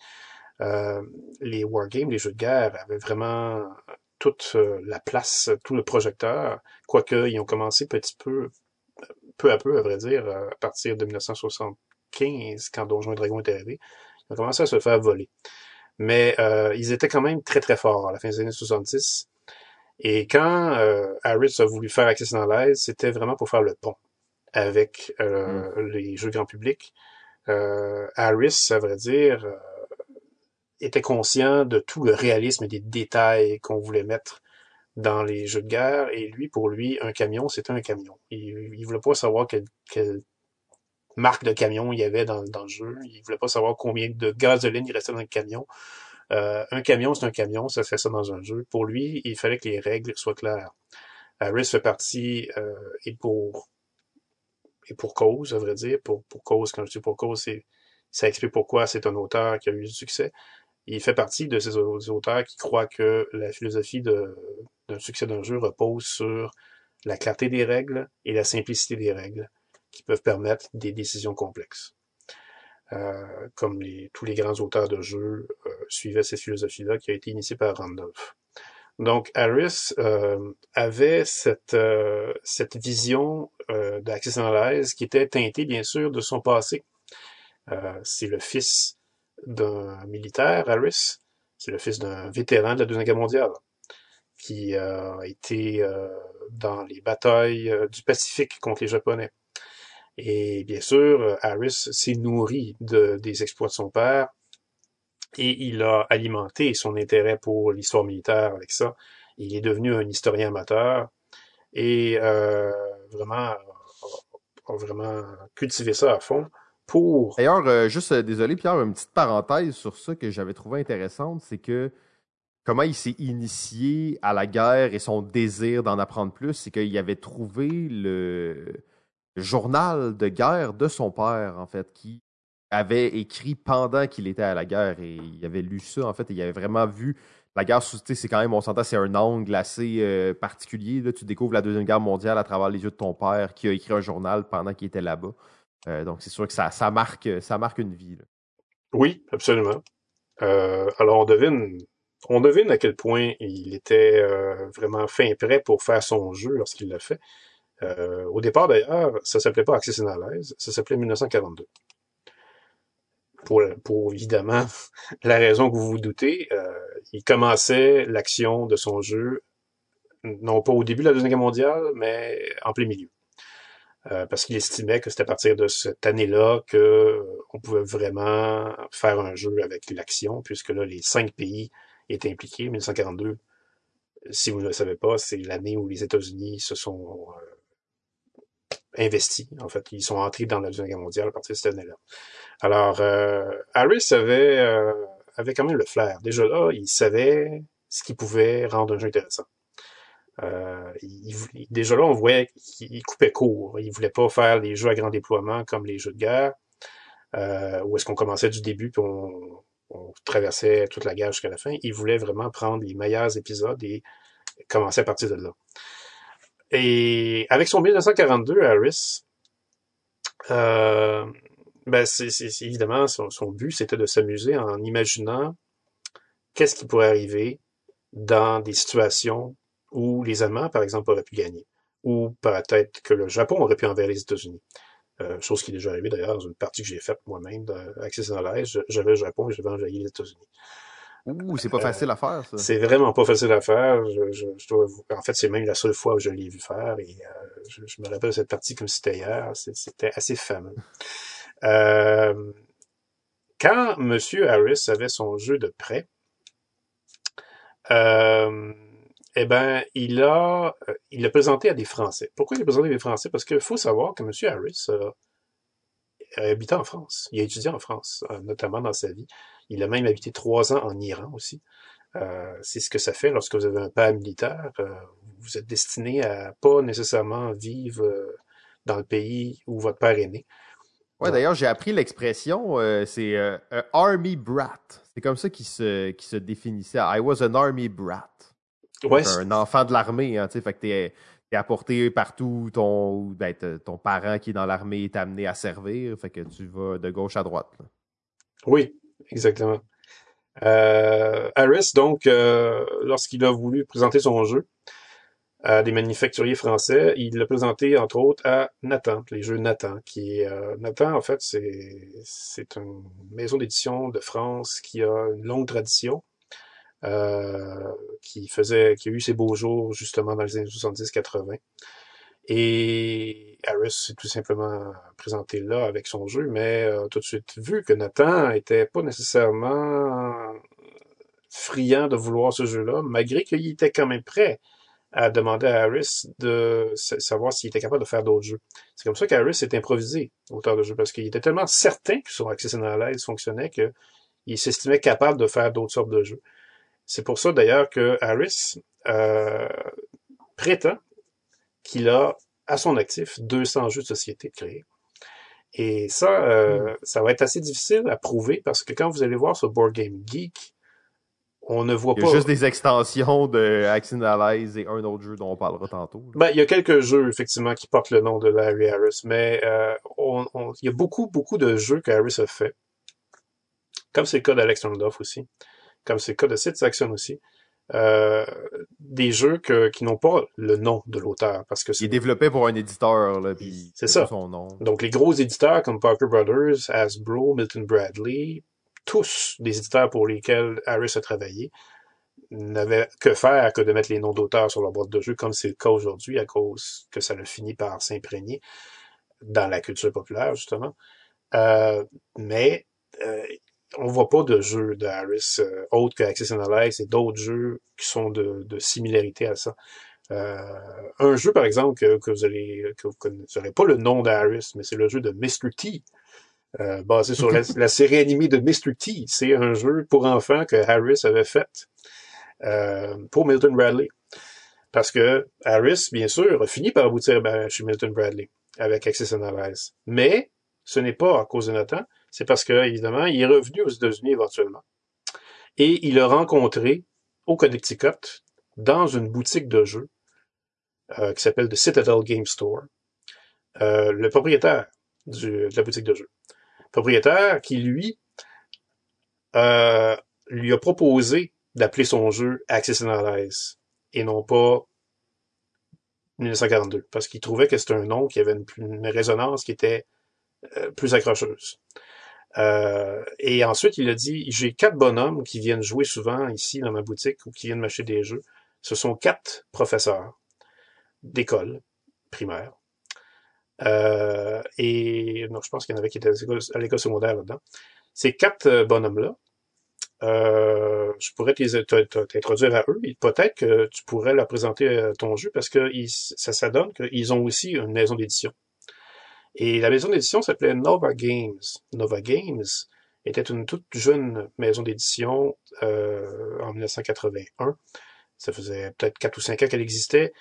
[SPEAKER 2] les wargames, les jeux de guerre, avaient vraiment toute la place, tout le projecteur, quoique ils ont commencé petit peu peu à peu, à vrai dire, euh, à partir de 1975, quand Donjons et Dragons est arrivé, ils ont commencé à se faire voler. Mais euh, ils étaient quand même très très forts à la fin des années 70. Et quand euh, Harris a voulu faire Access Analyze, c'était vraiment pour faire le pont avec euh, mm. les jeux grand public. Euh, Harris, à vrai dire, était conscient de tout le réalisme et des détails qu'on voulait mettre dans les jeux de guerre, et lui, pour lui, un camion, c'était un camion. Il, il voulait pas savoir quelle, marque de camion il y avait dans, dans, le jeu. Il voulait pas savoir combien de gasoline il restait dans le camion. Euh, un camion, c'est un camion, ça fait ça dans un jeu. Pour lui, il fallait que les règles soient claires. Harris fait partie, euh, et pour et pour cause, à vrai dire, pour, pour cause, quand je dis pour cause, c'est ça explique pourquoi c'est un auteur qui a eu du succès. Il fait partie de ces auteurs qui croient que la philosophie d'un succès d'un jeu repose sur la clarté des règles et la simplicité des règles qui peuvent permettre des décisions complexes. Euh, comme tous les grands auteurs de jeux euh, suivaient cette philosophie-là qui a été initiée par Randolph. Donc Harris euh, avait cette, euh, cette vision euh, Analyze qui était teintée bien sûr de son passé. C'est le fils d'un militaire, Harris. C'est le fils d'un vétéran de la Deuxième Guerre mondiale qui a été dans les batailles du Pacifique contre les Japonais. Et bien sûr, Harris s'est nourri de, des exploits de son père et il a alimenté son intérêt pour l'histoire militaire avec ça. Il est devenu un historien amateur et euh, vraiment a vraiment cultivé ça à fond pour...
[SPEAKER 1] D'ailleurs, euh, juste euh, désolé Pierre, une petite parenthèse sur ça que j'avais trouvé intéressante, c'est que comment il s'est initié à la guerre et son désir d'en apprendre plus, c'est qu'il avait trouvé le journal de guerre de son père, en fait, qui avait écrit pendant qu'il était à la guerre et il avait lu ça, en fait, et il avait vraiment vu la guerre sous c'est quand même, on s'entend, c'est un angle assez euh, particulier. Là. Tu découvres la Deuxième Guerre mondiale à travers les yeux de ton père qui a écrit un journal pendant qu'il était là-bas. Euh, donc, c'est sûr que ça, marque, ça marque une vie.
[SPEAKER 2] Oui, absolument. Euh, alors, on devine, on devine à quel point il était vraiment fin prêt pour faire son jeu lorsqu'il l'a fait. Au départ, d'ailleurs, ça s'appelait pas Access Analyze, ça s'appelait 1942 pour, évidemment la raison que vous vous doutez. Euh, il commençait l'action de son jeu, non pas au début de la Deuxième Guerre mondiale, mais en plein milieu. Euh, parce qu'il estimait que c'était à partir de cette année-là que euh, on pouvait vraiment faire un jeu avec l'action, puisque là, les cinq pays étaient impliqués. 1942, si vous ne le savez pas, c'est l'année où les États-Unis se sont investis. En fait, ils sont entrés dans la Deuxième Guerre mondiale à partir de cette année-là. Alors, euh, Harris avait, euh, avait quand même le flair. Déjà là, il savait ce qui pouvait rendre un jeu intéressant. Euh, il, déjà là, on voyait qu'il coupait court. Il voulait pas faire les jeux à grand déploiement comme les jeux de guerre, euh, où est-ce qu'on commençait du début puis on, on traversait toute la guerre jusqu'à la fin. Il voulait vraiment prendre les meilleurs épisodes et commencer à partir de là. Et avec son 1942, Harris, euh, ben c'est, évidemment son, son but, c'était de s'amuser en imaginant qu'est-ce qui pourrait arriver dans des situations où les Allemands, par exemple, auraient pu gagner, ou peut-être que le Japon aurait pu envers les États-Unis. Euh, chose qui est déjà arrivée d'ailleurs dans une partie que j'ai faite moi-même d'Access Knowledge. J'avais le Japon et j'avais envahi les États-Unis.
[SPEAKER 1] Ouh, c'est pas facile à faire, ça.
[SPEAKER 2] C'est vraiment pas facile à faire. Je, je, je dois En fait, c'est même la seule fois où je l'ai vu faire et euh, je, je, me rappelle de cette partie comme si c'était hier. C'était assez fameux. Euh, quand M. Harris avait son jeu de prêt, euh, eh ben, il a, euh, il l'a présenté à des Français. Pourquoi il l'a présenté à des Français? Parce qu'il faut savoir que M. Harris a, habité en France. Il a étudié en France, euh, notamment dans sa vie. Il a même habité trois ans en Iran aussi. Euh, c'est ce que ça fait lorsque vous avez un père militaire. Euh, vous êtes destiné à pas nécessairement vivre euh, dans le pays où votre père est né.
[SPEAKER 1] Ouais, d'ailleurs, j'ai appris l'expression, c'est army brat. C'est comme ça qu'il se, se définissait. I was an army brat.
[SPEAKER 2] Ouais,
[SPEAKER 1] un enfant de l'armée, hein, tu sais, fait que t'es es apporté partout, ton, ben, ton parent qui est dans l'armée est amené à servir, fait que tu vas de gauche à droite. Là.
[SPEAKER 2] Oui, exactement. Euh, Harris, donc, euh, lorsqu'il a voulu présenter son jeu, à des manufacturiers français. Il l'a présenté, entre autres, à Nathan, les jeux Nathan, qui. Euh, Nathan, en fait, c'est, c'est une maison d'édition de France qui a une longue tradition, euh, qui faisait, qui a eu ses beaux jours, justement, dans les années 70-80. Et Harris s'est tout simplement présenté là avec son jeu, mais euh, tout de suite vu que Nathan était pas nécessairement friand de vouloir ce jeu-là, malgré qu'il était quand même prêt à demander à Harris de savoir s'il était capable de faire d'autres jeux. C'est comme ça qu'Harris s'est improvisé auteur de jeu, parce qu'il était tellement certain que son Access Analyze fonctionnait qu'il s'estimait capable de faire d'autres sortes de jeux. C'est pour ça d'ailleurs que Harris euh, prétend qu'il a à son actif 200 jeux de société créés. Et ça, euh, hmm. ça va être assez difficile à prouver parce que quand vous allez voir sur Board Game Geek, on ne voit
[SPEAKER 1] il
[SPEAKER 2] y a
[SPEAKER 1] pas. juste des extensions de Action Allies et un autre jeu dont on parlera tantôt.
[SPEAKER 2] Ben, il y a quelques jeux, effectivement, qui portent le nom de Larry Harris, mais euh, on, on, il y a beaucoup, beaucoup de jeux que Harris a fait. Comme c'est le cas d'Alex Randolph aussi. Comme c'est le cas de Sid Saxon aussi. Euh, des jeux que, qui n'ont pas le nom de l'auteur parce que
[SPEAKER 1] il est développé pour un éditeur là puis
[SPEAKER 2] c'est ça
[SPEAKER 1] son nom.
[SPEAKER 2] donc les gros éditeurs comme Parker Brothers Hasbro Milton Bradley tous des éditeurs pour lesquels Harris a travaillé n'avaient que faire que de mettre les noms d'auteurs sur leur boîte de jeu, comme c'est le cas aujourd'hui, à cause que ça a fini par s'imprégner dans la culture populaire, justement. Euh, mais euh, on voit pas de jeux de Harris euh, autres que Access Analyze et d'autres jeux qui sont de, de similarité à ça. Euh, un jeu, par exemple, que, que vous allez que vous connaissez pas le nom d'Harris, mais c'est le jeu de Mr. T, euh, basé sur la, la, série animée de Mr. T. C'est un jeu pour enfants que Harris avait fait euh, pour Milton Bradley. Parce que Harris, bien sûr, a fini par aboutir ben, chez Milton Bradley avec Access Analyze. Mais ce n'est pas à cause de Nathan, c'est parce que, évidemment, il est revenu aux États-Unis éventuellement. Et il a rencontré au Connecticut, dans une boutique de jeux, euh, qui s'appelle The Citadel Game Store, euh, le propriétaire du, de la boutique de jeux. Propriétaire qui, lui, euh, lui a proposé d'appeler son jeu Access Analyze et non pas 1942, parce qu'il trouvait que c'était un nom qui avait une, une résonance qui était euh, plus accrocheuse. Euh, et ensuite, il a dit, j'ai quatre bonhommes qui viennent jouer souvent ici dans ma boutique ou qui viennent m'acheter des jeux. Ce sont quatre professeurs d'école primaire. Euh, et non, je pense qu'il y en avait qui étaient à l'école secondaire là-dedans. Ces quatre bonhommes-là, euh, je pourrais t'introduire à eux. Peut-être que tu pourrais leur présenter ton jeu parce que ça, ça donne qu'ils ont aussi une maison d'édition. Et la maison d'édition s'appelait Nova Games. Nova Games était une toute jeune maison d'édition euh, en 1981. Ça faisait peut-être quatre ou cinq ans qu'elle existait.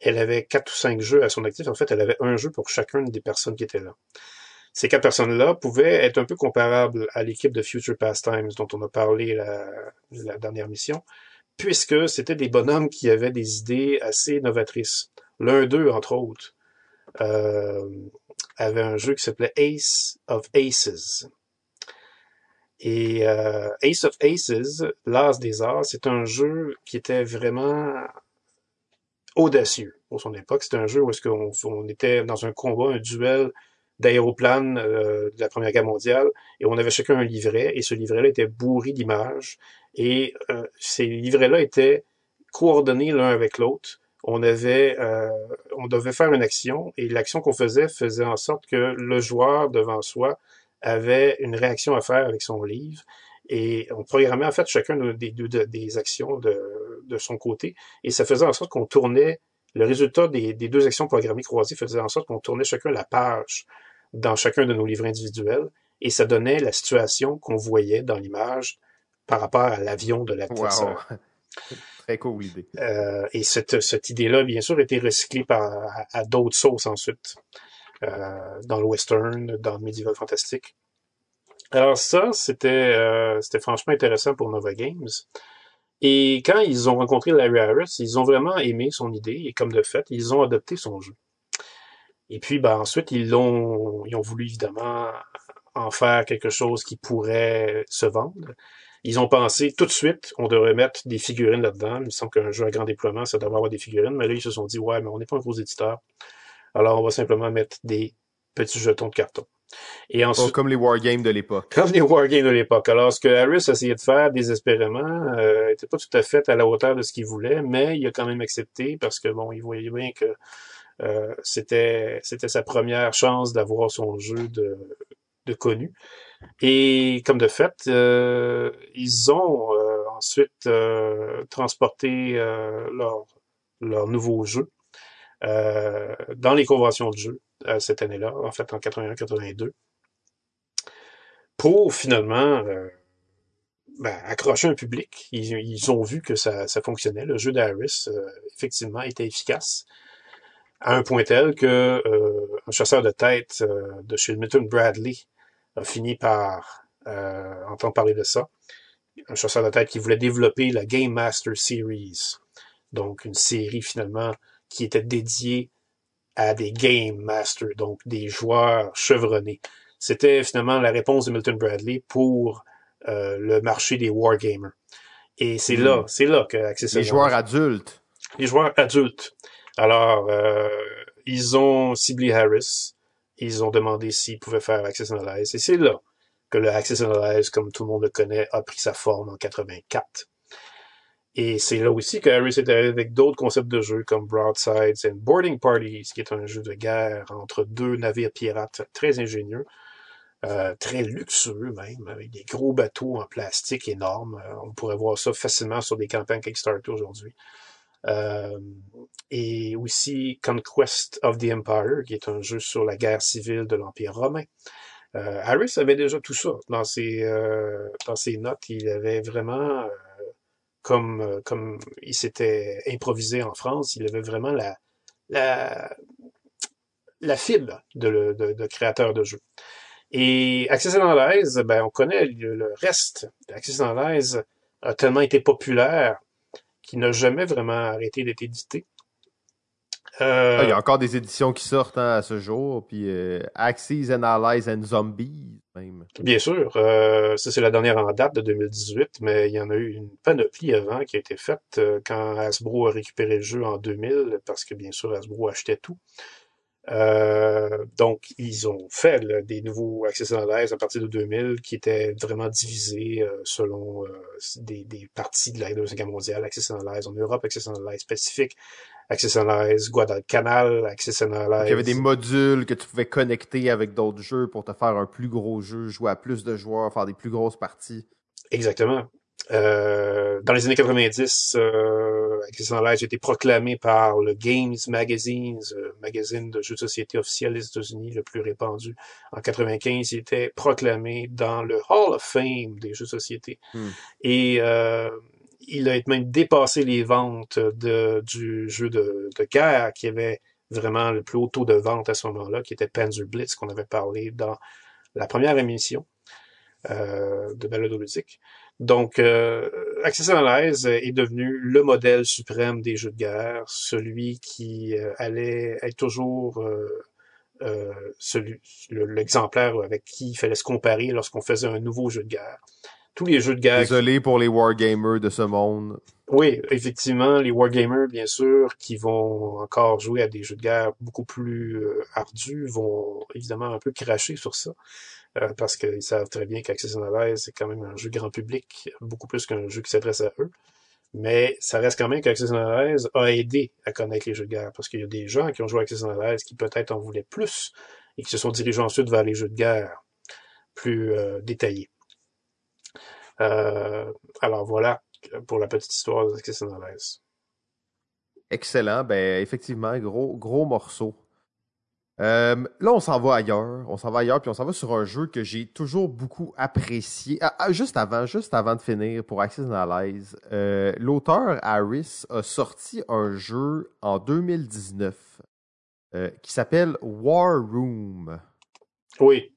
[SPEAKER 2] Elle avait quatre ou cinq jeux à son actif. En fait, elle avait un jeu pour chacune des personnes qui étaient là. Ces quatre personnes-là pouvaient être un peu comparables à l'équipe de Future Pastimes dont on a parlé la, la dernière mission, puisque c'était des bonhommes qui avaient des idées assez novatrices. L'un d'eux, entre autres, euh, avait un jeu qui s'appelait Ace of Aces. Et euh, Ace of Aces, l'As des Arts, c'est un jeu qui était vraiment audacieux pour son époque. C'était un jeu où est-ce qu'on on était dans un combat, un duel d'aéroplanes euh, de la Première Guerre mondiale, et on avait chacun un livret, et ce livret-là était bourré d'images, et euh, ces livrets-là étaient coordonnés l'un avec l'autre, on avait, euh, on devait faire une action et l'action qu'on faisait faisait en sorte que le joueur devant soi avait une réaction à faire avec son livre et on programmait en fait chacun des, des actions de, de, son côté et ça faisait en sorte qu'on tournait le résultat des, des, deux actions programmées croisées faisait en sorte qu'on tournait chacun la page dans chacun de nos livres individuels et ça donnait la situation qu'on voyait dans l'image par rapport à l'avion de la Wow.
[SPEAKER 1] Très cool idée.
[SPEAKER 2] Euh, et cette, cette idée-là, bien sûr, a été recyclée par, à, d'autres sauces ensuite. Euh, dans le western, dans le medieval fantastique. Alors ça, c'était euh, c'était franchement intéressant pour Nova Games. Et quand ils ont rencontré Larry Harris, ils ont vraiment aimé son idée et comme de fait, ils ont adopté son jeu. Et puis ben, ensuite, ils l'ont ils ont voulu évidemment en faire quelque chose qui pourrait se vendre. Ils ont pensé tout de suite, on devrait mettre des figurines là-dedans. Il me semble qu'un jeu à grand déploiement, ça devrait avoir des figurines. Mais là, ils se sont dit, ouais, mais on n'est pas un gros éditeur. Alors, on va simplement mettre des petits jetons de carton.
[SPEAKER 1] Et ensuite, comme les wargames de l'époque.
[SPEAKER 2] Comme les wargames de l'époque. Alors, ce que Harris essayait de faire désespérément n'était euh, pas tout à fait à la hauteur de ce qu'il voulait, mais il a quand même accepté parce que, bon, il voyait bien que euh, c'était c'était sa première chance d'avoir son jeu de, de connu. Et comme de fait, euh, ils ont euh, ensuite euh, transporté leur, leur nouveau jeu dans les conventions de jeu cette année-là, en fait en 81-82, pour finalement ben, accrocher un public. Ils, ils, ont vu que ça, ça fonctionnait. Le jeu d'Harris, effectivement, était efficace à un point tel que un chasseur de tête de chez Milton Bradley a fini par euh, entendre parler de ça. Un chasseur de tête qui voulait développer la Game Master Series. Donc, une série finalement qui était dédiée à des Game Masters, donc des joueurs chevronnés. C'était finalement la réponse de Milton Bradley pour euh, le marché des wargamers. Et c'est là, hmm. c'est là que
[SPEAKER 1] Les joueurs adultes.
[SPEAKER 2] Les joueurs adultes. Alors, euh, ils ont ciblé Harris, ils ont demandé s'ils pouvaient faire Access Analyze. Et c'est là que le Access Analyze, comme tout le monde le connaît, a pris sa forme en 84. Et c'est là aussi que Harris est arrivé avec d'autres concepts de jeu comme Broadsides and Boarding Parties, qui est un jeu de guerre entre deux navires pirates très ingénieux, euh, très luxueux même, avec des gros bateaux en plastique énormes. Euh, on pourrait voir ça facilement sur des campagnes Kickstarter aujourd'hui. Euh, et aussi Conquest of the Empire, qui est un jeu sur la guerre civile de l'Empire romain. Euh, Harris avait déjà tout ça dans ses, euh, dans ses notes. Il avait vraiment, euh, comme, euh, comme il s'était improvisé en France, il avait vraiment la, la, la fibre de, de, de créateur de jeu. Et Access Analyze, ben, on connaît le, le reste. Access Analyze a tellement été populaire qu'il n'a jamais vraiment arrêté d'être édité.
[SPEAKER 1] Euh, il y a encore des éditions qui sortent hein, à ce jour, puis euh, Axis, Analyze and Zombies, même.
[SPEAKER 2] Bien sûr, euh, ça c'est la dernière en date de 2018, mais il y en a eu une panoplie avant qui a été faite euh, quand Hasbro a récupéré le jeu en 2000, parce que bien sûr Hasbro achetait tout. Euh, donc, ils ont fait là, des nouveaux Access Analyze à partir de 2000 qui étaient vraiment divisés euh, selon euh, des, des, parties de la Deuxième Guerre mondiale. Access Analyze en Europe, Access Analyze Pacifique, Access Analyze Guadalcanal, Access Analyze...
[SPEAKER 1] il y avait des modules que tu pouvais connecter avec d'autres jeux pour te faire un plus gros jeu, jouer à plus de joueurs, faire des plus grosses parties.
[SPEAKER 2] Exactement. Euh, dans les années 90, euh, Access Analyze a été proclamé par le Games Magazine, euh, magazine de jeux de société officiel des États-Unis le plus répandu. En 95, il était proclamé dans le Hall of Fame des jeux de société. Hmm. Et euh, il a même dépassé les ventes de, du jeu de, de guerre qui avait vraiment le plus haut taux de vente à ce moment-là, qui était Panzer Blitz, qu'on avait parlé dans la première émission euh, de Balado. Donc, euh, Access Analyze est devenu le modèle suprême des jeux de guerre, celui qui euh, allait être toujours euh, euh l'exemplaire avec qui il fallait se comparer lorsqu'on faisait un nouveau jeu de guerre. Tous les jeux de guerre.
[SPEAKER 1] Désolé pour les wargamers de ce monde.
[SPEAKER 2] Oui, effectivement, les wargamers, bien sûr, qui vont encore jouer à des jeux de guerre beaucoup plus euh, ardus, vont évidemment un peu cracher sur ça. Euh, parce qu'ils savent très bien qu'Access Analyze, c'est quand même un jeu grand public, beaucoup plus qu'un jeu qui s'adresse à eux. Mais ça reste quand même qu'Access Analyze a aidé à connaître les jeux de guerre, parce qu'il y a des gens qui ont joué à Access Analyze qui peut-être en voulaient plus, et qui se sont dirigés ensuite vers les jeux de guerre plus euh, détaillés. Euh, alors voilà pour la petite histoire d'Access Analyze.
[SPEAKER 1] Excellent, ben effectivement, gros, gros morceau. Euh, là, on s'en va ailleurs. On s'en va ailleurs, puis on s'en va sur un jeu que j'ai toujours beaucoup apprécié. Ah, ah, juste avant, juste avant de finir pour Access Analyze, euh, l'auteur Harris a sorti un jeu en 2019 euh, qui s'appelle War Room.
[SPEAKER 2] Oui.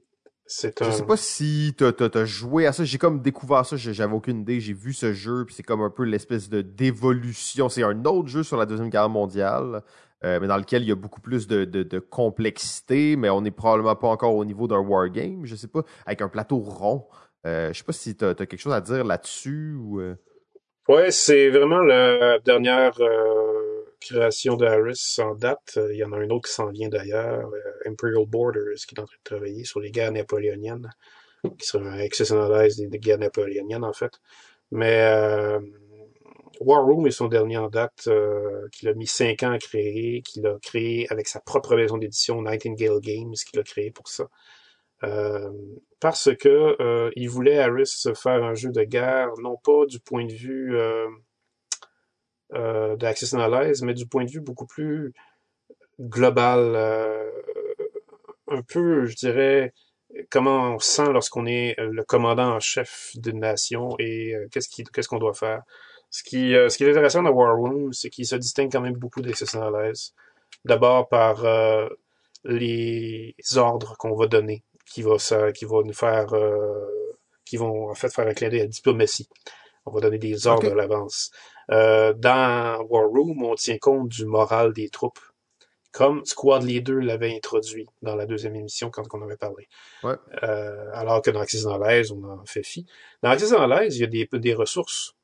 [SPEAKER 2] C'est un...
[SPEAKER 1] Je sais pas si t'as as, joué à ça. J'ai comme découvert ça. J'avais aucune idée. J'ai vu ce jeu, puis c'est comme un peu l'espèce de d'évolution. C'est un autre jeu sur la deuxième guerre mondiale. Euh, mais dans lequel il y a beaucoup plus de, complexité, mais on n'est probablement pas encore au niveau d'un wargame, je sais pas, avec un plateau rond. Euh, je sais pas si tu as, quelque chose à dire là-dessus ou. Euh...
[SPEAKER 2] Ouais, c'est vraiment la dernière euh, création de Harris en date. Il y en a un autre qui s'en vient d'ailleurs, Imperial Borders, qui est en train de travailler sur les guerres napoléoniennes, qui sera un accessionalize des, des guerres napoléoniennes en fait. Mais War Room est son dernier en date, euh, qu'il a mis cinq ans à créer, qu'il a créé avec sa propre maison d'édition Nightingale Games, qu'il a créé pour ça. Euh, parce que euh, il voulait Harris faire un jeu de guerre, non pas du point de vue euh, euh, d'Access Analyze, mais du point de vue beaucoup plus global, euh, un peu, je dirais, comment on sent lorsqu'on est le commandant en chef d'une nation et qu'est-ce qu'on doit faire. Ce qui, euh, ce qui est intéressant dans War Room, c'est qu'il se distingue quand même beaucoup d'Access D'abord par euh, les ordres qu'on va donner, qui va, ça, qui va nous faire, euh, qui vont en fait faire éclairer la diplomatie. On va donner des ordres à l'avance. Euh, dans War Room, on tient compte du moral des troupes, comme Squad Leader l'avait introduit dans la deuxième émission quand on avait parlé.
[SPEAKER 1] Ouais.
[SPEAKER 2] Euh, alors que dans Access on en fait fi. Dans Access il y a des, des ressources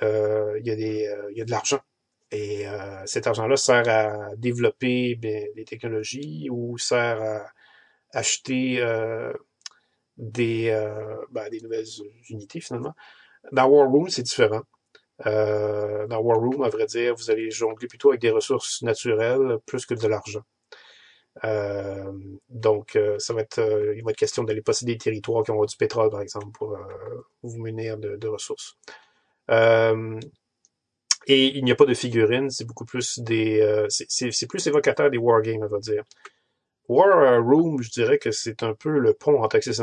[SPEAKER 2] il y a des euh, il y a de l'argent. Et euh, cet argent-là sert à développer ben, des technologies ou sert à acheter des, ben, des nouvelles unités finalement. Dans War Room, c'est différent. Euh, dans War Room, à vrai dire, vous allez jongler plutôt avec des ressources naturelles plus que de l'argent. Euh, donc, ça va être, il va être question d'aller posséder des territoires qui ont du pétrole, par exemple, pour vous munir de, de ressources. Euh, et il n'y a pas de figurines, c'est beaucoup plus des... Euh, c'est plus évocateur des wargames, on va dire. War Room, je dirais que c'est un peu le pont entre Access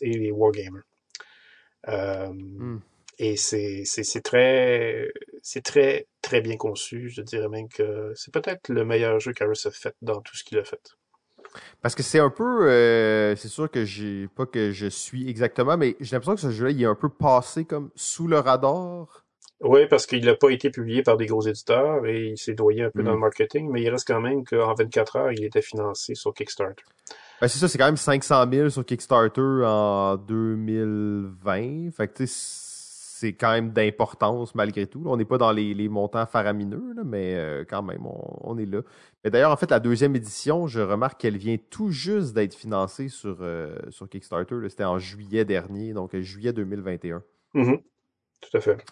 [SPEAKER 2] et les Wargamers. Euh,
[SPEAKER 1] Hmm.
[SPEAKER 2] Et c'est très c'est très très bien conçu. Je dirais même que c'est peut-être le meilleur jeu qu'Aris a fait dans tout ce qu'il a fait.
[SPEAKER 1] Parce que c'est un peu. euh, c'est sûr que j'ai. Pas que je suis exactement, mais j'ai l'impression que ce jeu-là, il est un peu passé comme sous le radar.
[SPEAKER 2] Oui, parce qu'il n'a pas été publié par des gros éditeurs et il s'est noyé un peu
[SPEAKER 1] Mm.
[SPEAKER 2] dans le marketing, mais il reste quand même qu'en 24 heures, il était financé sur Kickstarter.
[SPEAKER 1] Ben, c'est ça, c'est quand même 500 000 sur Kickstarter en 2020. Fait que, tu sais, c'est quand même d'importance malgré tout. On n'est pas dans les, les montants faramineux, là, mais euh, quand même, on, on est là. Mais d'ailleurs, en fait, la deuxième édition, je remarque qu'elle vient tout juste d'être financée sur, euh, sur Kickstarter. C'était en juillet dernier, donc euh, juillet 2021.
[SPEAKER 2] Mhm. Tout à fait.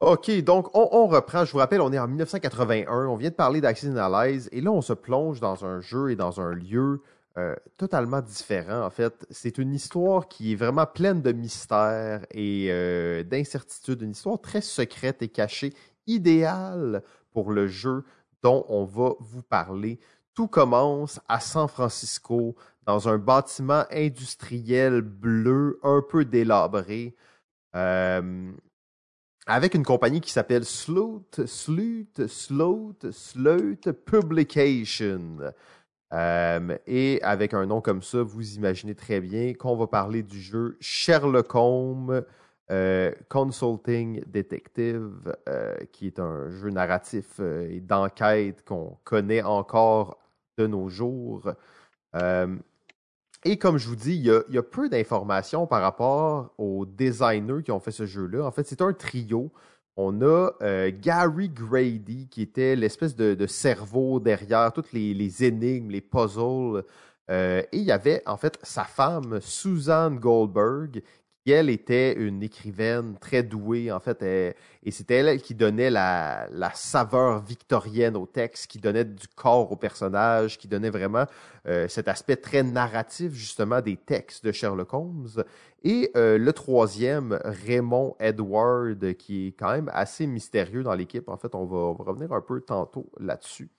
[SPEAKER 1] OK, donc on, on reprend. Je vous rappelle, on est en 1981. On vient de parler d'Axis Analyze et là, on se plonge dans un jeu et dans un lieu euh, totalement différent. En fait, c'est une histoire qui est vraiment pleine de mystères et euh, d'incertitudes. Une histoire très secrète et cachée, idéale pour le jeu dont on va vous parler. Tout commence à San Francisco, dans un bâtiment industriel bleu un peu délabré. Euh, avec une compagnie qui s'appelle Sloot, Sloot, Sloot, Sloot Publication. Euh, et avec un nom comme ça, vous imaginez très bien qu'on va parler du jeu Sherlock Holmes euh, Consulting Detective, euh, qui est un jeu narratif et d'enquête qu'on connaît encore de nos jours. Et comme je vous dis, il y a peu d'informations par rapport aux designers qui ont fait ce jeu-là. En fait, c'est un trio. On a euh, Gary Grady, qui était l'espèce de, cerveau derrière toutes les, les énigmes, les puzzles. Euh, et il y avait en fait sa femme, Suzanne Goldberg, elle était une écrivaine très douée, en fait. et c'était elle qui donnait la, saveur victorienne au texte, qui donnait du corps au personnage, qui donnait vraiment euh, cet aspect très narratif, justement, des textes de Sherlock Holmes. Et euh, le troisième, Raymond Edward, qui est quand même assez mystérieux dans l'équipe. En fait, on va revenir un peu tantôt là-dessus.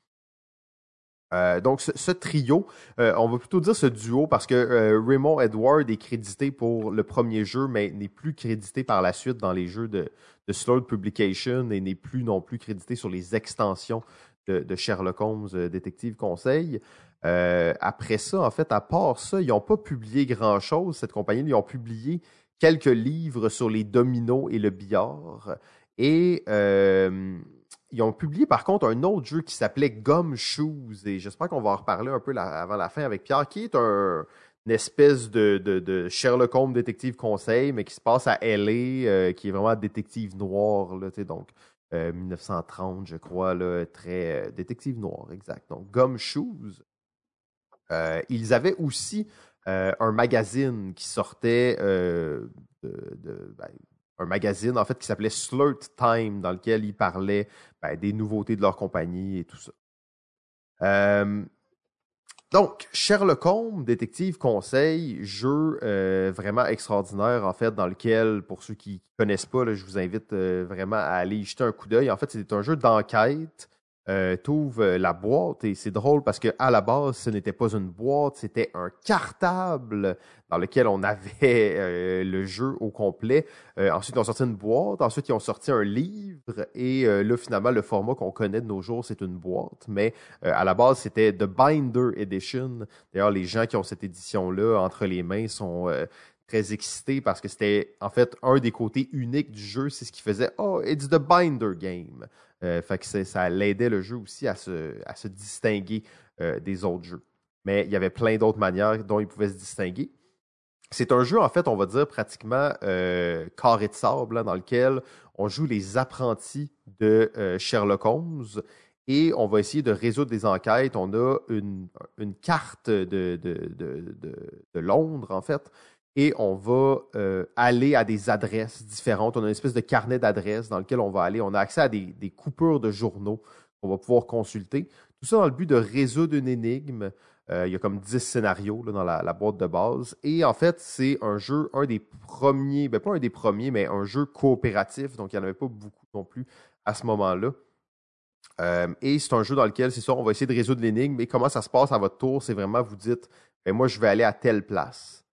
[SPEAKER 1] Euh, donc, ce, trio, euh, on va plutôt dire ce duo parce que euh, Raymond Edward est crédité pour le premier jeu, mais n'est plus crédité par la suite dans les jeux de, de Slowed Publication et n'est plus non plus crédité sur les extensions de, de Sherlock Holmes Détective Conseil. Après ça, en fait, à part ça, ils n'ont pas publié grand-chose, cette compagnie. Ils ont publié quelques livres sur les dominos et le billard. Et ils ont publié par contre un autre jeu qui s'appelait Gumshoes. Et j'espère qu'on va en reparler un peu avant la fin avec Pierre, qui est un, une espèce de, Sherlock Holmes détective conseil, mais qui se passe à LA, euh, qui est vraiment détective noir, là, donc euh, 1930, je crois, là, très euh, détective noir, exact. Donc Gumshoes. Euh, ils avaient aussi euh, un magazine qui sortait euh, de, de- ben, un magazine en fait qui s'appelait Slurt Time dans lequel ils parlaient ben, des nouveautés de leur compagnie et tout ça. Euh, donc, Sherlock Holmes, détective conseil, jeu euh, vraiment extraordinaire en fait, dans lequel, pour ceux qui ne connaissent pas, je vous invite euh, vraiment à aller y jeter un coup d'œil. En fait, c'est un jeu d'enquête. Euh, ouvres la boîte et c'est drôle parce que à la base, ce n'était pas une boîte, c'était un cartable dans lequel on avait euh, le jeu au complet. Euh, ensuite, ils ont sorti une boîte. Ensuite, ils ont sorti un livre. Et euh, là, finalement, le format qu'on connaît de nos jours, c'est une boîte. Mais euh, à la base, c'était The Binder Edition. D'ailleurs, les gens qui ont cette édition-là entre les mains sont euh, très excités parce que c'était en fait un des côtés uniques du jeu. C'est ce qui faisait Oh, it's the Binder game. Euh, fait que ça l'aidait le jeu aussi à se, à se distinguer euh, des autres jeux. Mais il y avait plein d'autres manières dont il pouvait se distinguer. C'est un jeu, en fait, on va dire pratiquement euh, carré de sable, dans lequel on joue les apprentis de Sherlock Holmes et on va essayer de résoudre des enquêtes. On a une, une carte de, de- de Londres, en fait, et on va euh, aller à des adresses différentes. On a une espèce de carnet d'adresses dans lequel on va aller. On a accès à des, coupures de journaux qu'on va pouvoir consulter. Tout ça dans le but de résoudre une énigme. Euh, il y a comme 10 scénarios dans la, boîte de base. Et en fait, c'est un jeu, un des premiers, ben pas un des premiers, mais un jeu coopératif. Donc, il n'y en avait pas beaucoup non plus à ce moment-là. et c'est un jeu dans lequel, c'est ça, on va essayer de résoudre l'énigme. Mais comment ça se passe à votre tour, c'est vraiment, vous dites, ben moi, je vais aller à telle place.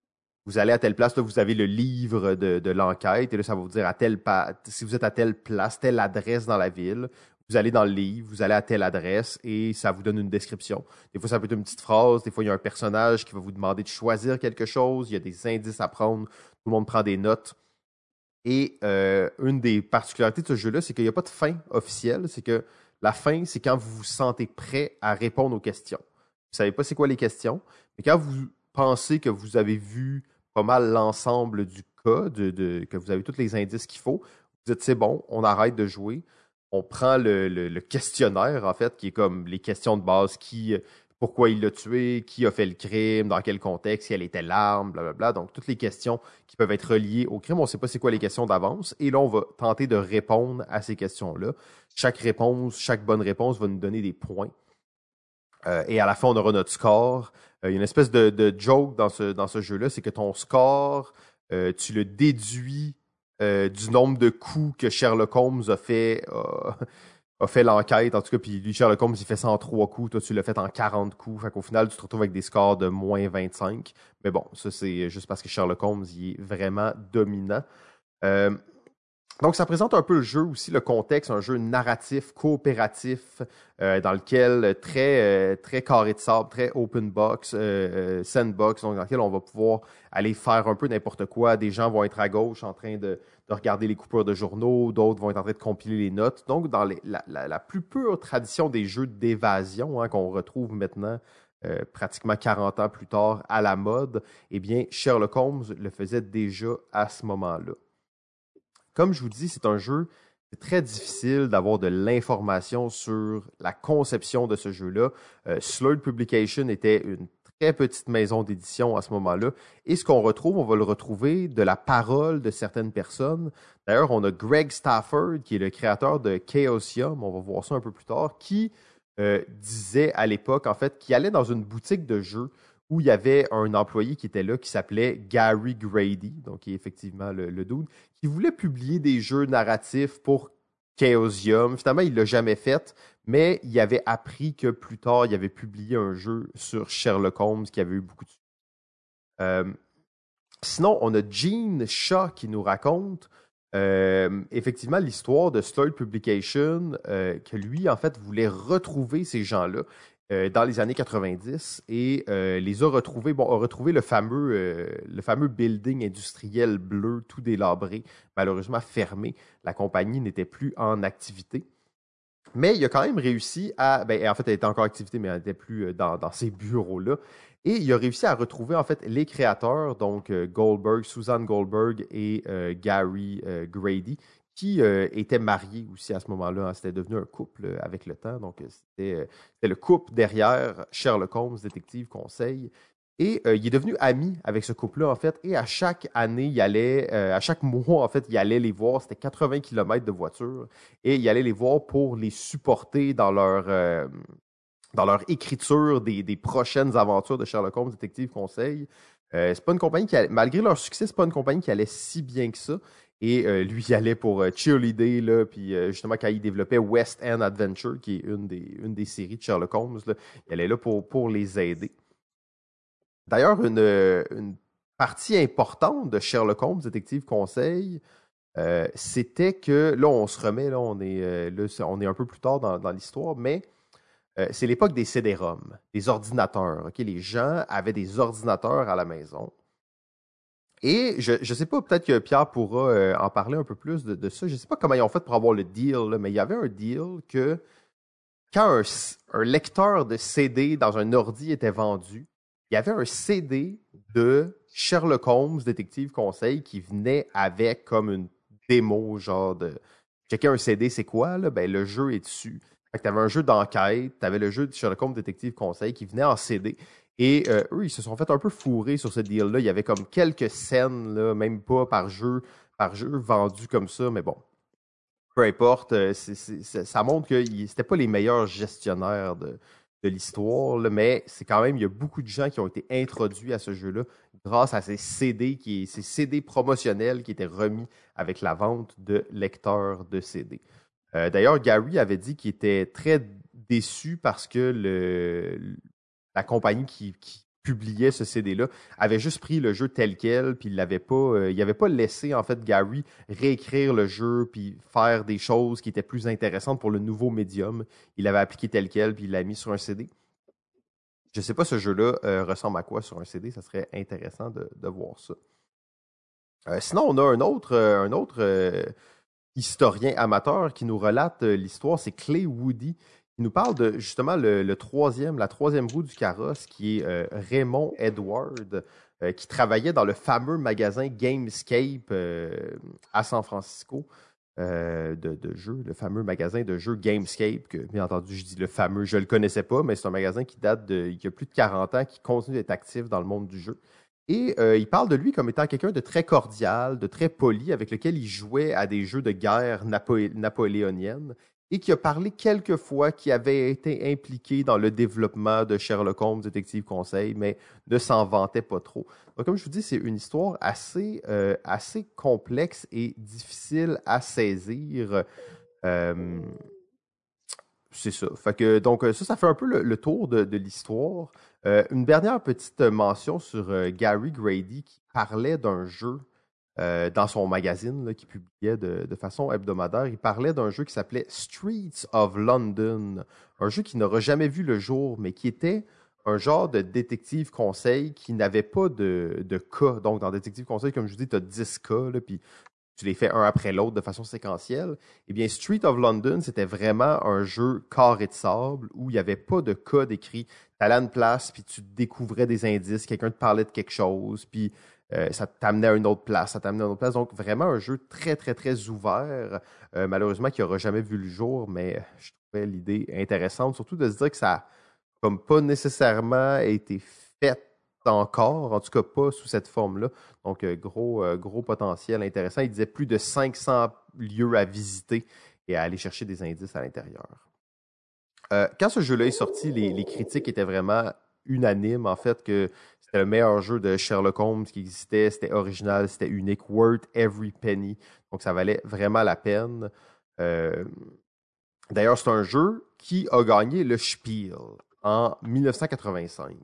[SPEAKER 1] Vous allez à telle place, là, vous avez le livre de, l'enquête, et là, ça va vous dire à telle si vous êtes à telle place, telle adresse dans la ville. Vous allez dans le livre, vous allez à telle adresse et ça vous donne une description. Des fois, ça peut être une petite phrase, des fois, il y a un personnage qui va vous demander de choisir quelque chose, il y a des indices à prendre, tout le monde prend des notes. Et euh, une des particularités de ce jeu-là, c'est qu'il n'y a pas de fin officielle. C'est que la fin, c'est quand vous vous sentez prêt à répondre aux questions. Vous ne savez pas c'est quoi les questions, mais quand vous pensez que vous avez vu pas mal l'ensemble du cas, que vous avez tous les indices qu'il faut, vous dites c'est bon, on arrête de jouer. On prend le, questionnaire, en fait, qui est comme les questions de base qui, pourquoi il l'a tué, qui a fait le crime, dans quel contexte, quelle était l'arme, blablabla. Donc, toutes les questions qui peuvent être reliées au crime. On ne sait pas c'est quoi les questions d'avance. Et là, on va tenter de répondre à ces questions-là. Chaque réponse, chaque bonne réponse va nous donner des points. Euh, et à la fin, on aura notre score. Euh, il y a une espèce de, joke dans ce, dans ce jeu-là, c'est que ton score, euh, tu le déduis du nombre de coups que Sherlock Holmes a fait a fait l'enquête, en tout cas, puis lui, Sherlock Holmes, il fait ça en trois coups, toi, tu l'as fait en 40 coups. Fait qu'au final, tu te retrouves avec des scores de moins 25. Mais bon, ça, c'est juste parce que Sherlock Holmes, il est vraiment dominant. Euh, donc, ça présente un peu le jeu aussi, le contexte, un jeu narratif, coopératif, euh, dans lequel très euh, très carré de sable, très open box, euh, sandbox, donc dans lequel on va pouvoir aller faire un peu n'importe quoi. Des gens vont être à gauche en train de, de regarder les coupures de journaux, d'autres vont être en train de compiler les notes. Donc, dans la, plus pure tradition des jeux d'évasion hein, qu'on retrouve maintenant, pratiquement 40 ans plus tard, à la mode, eh bien, Sherlock Holmes le faisait déjà à ce moment-là. Comme je vous dis, c'est un jeu, c'est très difficile d'avoir de l'information sur la conception de ce jeu-là. Euh, Slurred Publication était une très petite maison d'édition à ce moment-là. Et ce qu'on retrouve, on va le retrouver de la parole de certaines personnes. D'ailleurs, on a Greg Stafford, qui est le créateur de Chaosium, on va voir ça un peu plus tard, qui euh, disait à l'époque, en fait, qu'il allait dans une boutique de jeux où il y avait un employé qui était là qui s'appelait Gary Grady, donc qui est effectivement le, le dude, qui voulait publier des jeux narratifs pour Chaosium. Finalement, il ne l'a jamais fait, mais il avait appris que plus tard, il avait publié un jeu sur Sherlock Holmes qui avait eu beaucoup de euh, Sinon, on a Gene Shaw qui nous raconte euh, effectivement l'histoire de Slurred Publication, euh, que lui, en fait, voulait retrouver ces gens-là. Euh, dans les années 90 et euh, les a retrouvés, bon, a retrouvé le fameux, euh, le fameux building industriel bleu tout délabré, malheureusement fermé. La compagnie n'était plus en activité. Mais il a quand même réussi à. Ben, en fait, elle était encore en activité, mais elle n'était plus dans, dans ces bureaux-là. Et il a réussi à retrouver en fait les créateurs, donc Goldberg, Suzanne Goldberg et Gary Grady, qui euh, était marié aussi à ce moment-là. Hein. C'était devenu un couple euh, avec le temps. Donc, euh, c'était le couple derrière Sherlock Holmes, détective conseil. Et il est devenu ami avec ce couple-là, en fait. Et à chaque année, il allait, à chaque mois, en fait, il allait les voir. C'était 80 km de voiture. Et il allait les voir pour les supporter dans leur, dans leur écriture des, des, prochaines aventures de Sherlock Holmes, détective conseil. c'est pas une compagnie qui, malgré leur succès, c'est pas une compagnie qui allait si bien que ça. Et euh, lui, il allait pour euh, cheerleader, là, puis euh, justement, quand il développait West End Adventure, qui est une des, une des séries de Sherlock Holmes, il allait là pour, pour les aider. D'ailleurs, une, une, partie importante de Sherlock Holmes, Détective Conseil, c'était que, là, on se remet, là, on est, là, on est un peu plus tard dans, dans l'histoire, mais c'est l'époque des CD-ROM, des ordinateurs. Les gens avaient des ordinateurs à la maison. Et je ne sais pas, peut-être que Pierre pourra euh, en parler un peu plus de, ça. Je ne sais pas comment ils ont fait pour avoir le deal, mais il y avait un deal que quand un, lecteur de CD dans un ordi était vendu, il y avait un CD de Sherlock Holmes, détective conseil, qui venait avec comme une démo, genre de checker un CD, c'est quoi? Là? Ben, le jeu est dessus. tu avais un jeu d'enquête, tu avais le jeu de Sherlock Holmes, détective conseil, qui venait en CD. Et euh, eux, ils se sont fait un peu fourrer sur ce deal-là. Il y avait comme quelques scènes, même pas par jeu, par jeu vendu comme ça, mais bon. Peu importe, euh, ça montre que c'était pas les meilleurs gestionnaires de, l'histoire, mais c'est quand même, il y a beaucoup de gens qui ont été introduits à ce jeu-là grâce à ces CD, ces CD promotionnels qui étaient remis avec la vente de lecteurs de CD. D'ailleurs, Gary avait dit qu'il était très déçu parce que le, la compagnie qui, publiait ce CD-là avait juste pris le jeu tel quel, puis il l'avait pas, euh, avait pas laissé en fait Gary réécrire le jeu puis faire des choses qui étaient plus intéressantes pour le nouveau médium. Il l'avait appliqué tel quel puis il l'a mis sur un CD. Je sais pas ce jeu-là euh, ressemble à quoi sur un CD, ça serait intéressant de, voir ça. Euh, sinon, on a un autre, un autre historien amateur qui nous relate l'histoire, c'est Clay Woody. Il nous parle de justement le, la troisième roue du carrosse, qui est euh, Raymond Edward, euh, qui travaillait dans le fameux magasin Gamescape euh, à San Francisco. de, le fameux magasin de jeux Gamescape, que bien entendu je dis le fameux, je ne le connaissais pas, mais c'est un magasin qui date de, il y a plus de 40 ans, qui continue d'être actif dans le monde du jeu. Et il parle de lui comme étant quelqu'un de très cordial, de très poli, avec lequel il jouait à des jeux de guerre napoléonienne et qui a parlé quelques fois qui avait été impliqué dans le développement de Sherlock Holmes Détective Conseil, mais ne s'en vantait pas trop. Donc, comme je vous dis, c'est une histoire assez, euh, assez complexe et difficile à saisir. Euh, c'est ça. Donc, ça, ça fait un peu le, tour de, de l'histoire. Euh, une dernière petite mention sur Gary Grady qui parlait d'un jeu euh, dans son magazine qui publiait de, façon hebdomadaire, il parlait d'un jeu qui s'appelait Streets of London, un jeu qui n'aura jamais vu le jour, mais qui était un genre de détective conseil qui n'avait pas de, cas. Donc, dans détective conseil, comme je vous dis, tu as 10 cas, puis tu les fais un après l'autre de façon séquentielle. Eh bien, Street of London, c'était vraiment un jeu carré de sable où il n'y avait pas de code écrit. Tu allais à une place, puis tu découvrais des indices, quelqu'un te parlait de quelque chose, puis euh, ça t'amenait à une autre place, ça t'amenait à une autre place. Donc, vraiment un jeu très, très, très ouvert. Euh, malheureusement, qui n'aura jamais vu le jour, mais je trouvais l'idée intéressante, surtout de se dire que ça n'a comme pas nécessairement été fait encore, en tout cas pas sous cette forme-là. Donc, euh, gros, gros potentiel intéressant. Il disait plus de 500 lieux à visiter et à aller chercher des indices à l'intérieur. quand ce jeu-là est sorti, les, les, critiques étaient vraiment unanimes, en fait, que c'était le meilleur jeu de Sherlock Holmes qui existait. C'était original, c'était unique. Worth every penny. Donc, ça valait vraiment la peine. Euh, d'ailleurs, c'est un jeu qui a gagné le Spiel en 1985.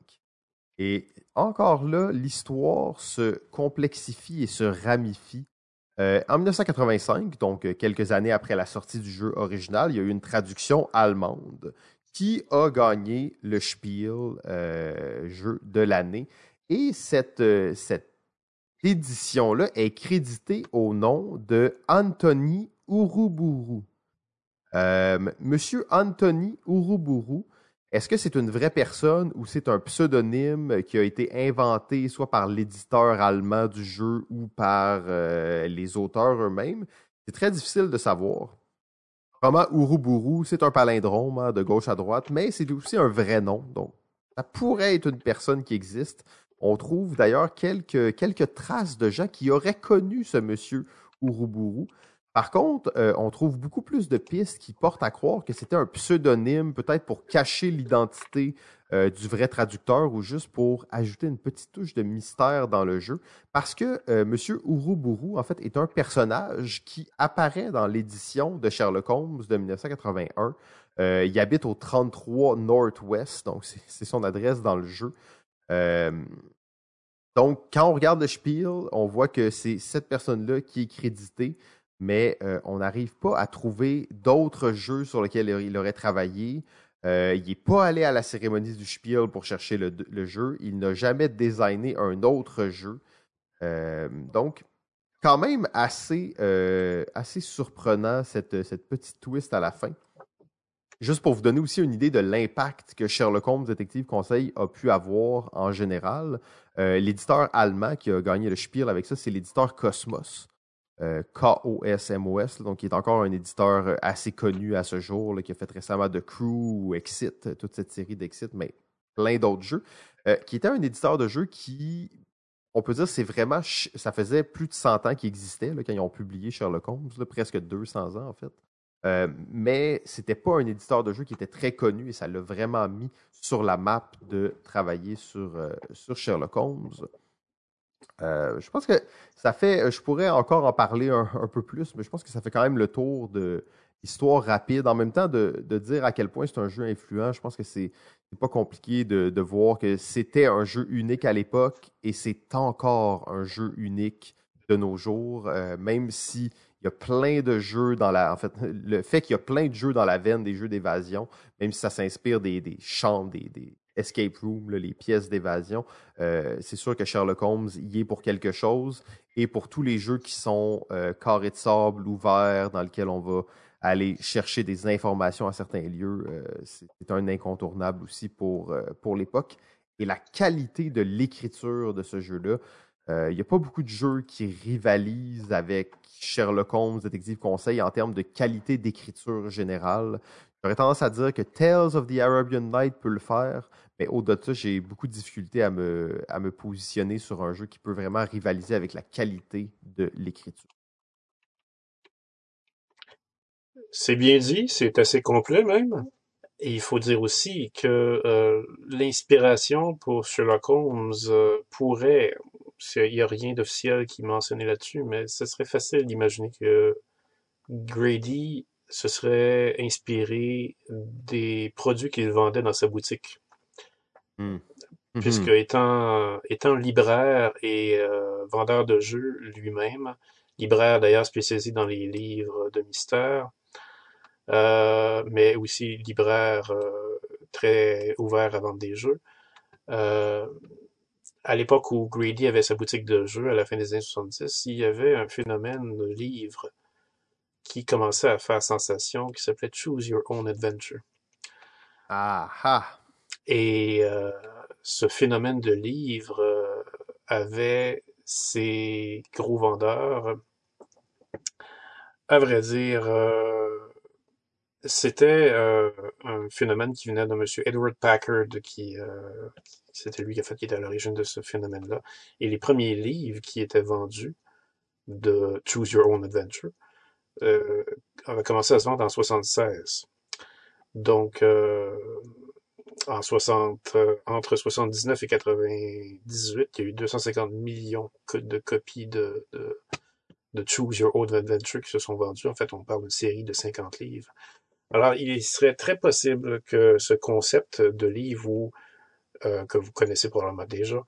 [SPEAKER 1] Et encore là, l'histoire se complexifie et se ramifie. Euh, en 1985, donc quelques années après la sortie du jeu original, il y a eu une traduction allemande qui a gagné le Spiel euh, jeu de l'année. Et cette, euh, cette édition-là est créditée au nom de Anthony Uruburu. Euh, Monsieur Anthony Uruburu, est-ce que c'est une vraie personne ou c'est un pseudonyme qui a été inventé soit par l'éditeur allemand du jeu ou par les auteurs eux-mêmes? C'est très difficile de savoir. Vraiment, Uruburu, c'est un palindrome hein, de gauche à droite, mais c'est aussi un vrai nom. Donc, ça pourrait être une personne qui existe. On trouve d'ailleurs quelques, quelques traces de gens qui auraient connu ce monsieur Uruburu. Par contre, euh, on trouve beaucoup plus de pistes qui portent à croire que c'était un pseudonyme, peut-être pour cacher l'identité euh, du vrai traducteur ou juste pour ajouter une petite touche de mystère dans le jeu. Parce que euh, Monsieur Uruburu, en fait, est un personnage qui apparaît dans l'édition de Sherlock Holmes de 1981. il habite au 33 Northwest, donc c'est son adresse dans le jeu. donc, quand on regarde le spiel, on voit que c'est cette personne-là qui est créditée mais euh, on n'arrive pas à trouver d'autres jeux sur lesquels il aurait travaillé. Euh, il n'est pas allé à la cérémonie du Spiel pour chercher le, jeu. Il n'a jamais designé un autre jeu. Euh, donc, quand même assez, assez surprenant cette, cette petite twist à la fin. Juste pour vous donner aussi une idée de l'impact que Sherlock Holmes Detective Conseil a pu avoir en général, l'éditeur allemand qui a gagné le Spiel avec ça, c'est l'éditeur Cosmos. Euh, KOSMOS, donc qui est encore un éditeur euh, assez connu à ce jour, qui a fait récemment The Crew ou Exit, euh, toute cette série d'Exit, mais plein d'autres jeux, qui était un éditeur de jeux qui, on peut dire, c'est vraiment, ça faisait plus de 100 ans qu'il existait quand ils ont publié Sherlock Holmes, presque 200 ans en fait. mais c'était pas un éditeur de jeux qui était très connu et ça l'a vraiment mis sur la map de travailler sur Sherlock Holmes. Euh, je pense que ça fait, je pourrais encore en parler un, peu plus, mais je pense que ça fait quand même le tour de histoire rapide. En même temps, de, dire à quel point c'est un jeu influent, je pense que c'est pas compliqué de, de voir que c'était un jeu unique à l'époque et c'est encore un jeu unique de nos jours, euh, même si il y a plein de jeux dans la. En fait, le fait qu'il y a plein de jeux dans la veine des jeux d'évasion, même si ça s'inspire des, des chambres, des, des escape rooms, les pièces d'évasion, euh, c'est sûr que Sherlock Holmes y est pour quelque chose. Et pour tous les jeux qui sont euh, carrés de sable, ouverts, dans lesquels on va aller chercher des informations à certains lieux, euh, c'est un incontournable aussi pour, euh, pour l'époque. Et la qualité de l'écriture de ce jeu-là, il n'y a pas beaucoup de jeux qui rivalisent avec Sherlock Holmes, Détective Conseil en termes de qualité d'écriture générale. J'aurais tendance à dire que Tales of the Arabian Night peut le faire, mais au-delà de ça, j'ai beaucoup de difficultés à me, à me positionner sur un jeu qui peut vraiment rivaliser avec la qualité de l'écriture.
[SPEAKER 2] C'est bien dit, c'est assez complet même. Et il faut dire aussi que euh, l'inspiration pour Sherlock Holmes euh, pourrait, il n'y a rien d'officiel qui mentionnait là-dessus, mais ce serait facile d'imaginer que Grady se serait inspiré des produits qu'il vendait dans sa boutique.
[SPEAKER 1] Hmm.
[SPEAKER 2] Puisque
[SPEAKER 1] Mhm.
[SPEAKER 2] étant, étant libraire et euh, vendeur de jeux lui-même, libraire d'ailleurs spécialisé dans les livres de mystère, euh, mais aussi libraire euh, très ouvert à vendre des jeux. Euh, à l'époque où Grady avait sa boutique de jeux, à la fin des années 70, il y avait un phénomène de livre qui commençait à faire sensation, qui s'appelait Choose Your Own Adventure.
[SPEAKER 1] Ah ah!
[SPEAKER 2] Et euh, ce phénomène de livre euh, avait ses gros vendeurs. À vrai dire, euh, c'était euh, un phénomène qui venait de M. Edward Packard, qui euh, c'était lui qui, a fait, qui était à l'origine de ce phénomène-là. Et les premiers livres qui étaient vendus de Choose Your Own Adventure euh, avaient commencé à se vendre en 76. Donc, euh, en 60, euh, entre 79 et 98, il y a eu 250 millions de copies de, Choose Your Own Adventure qui se sont vendues. En fait, on parle d'une série de 50 livres. Alors, il serait très possible que ce concept de livre euh, que vous connaissez probablement déjà,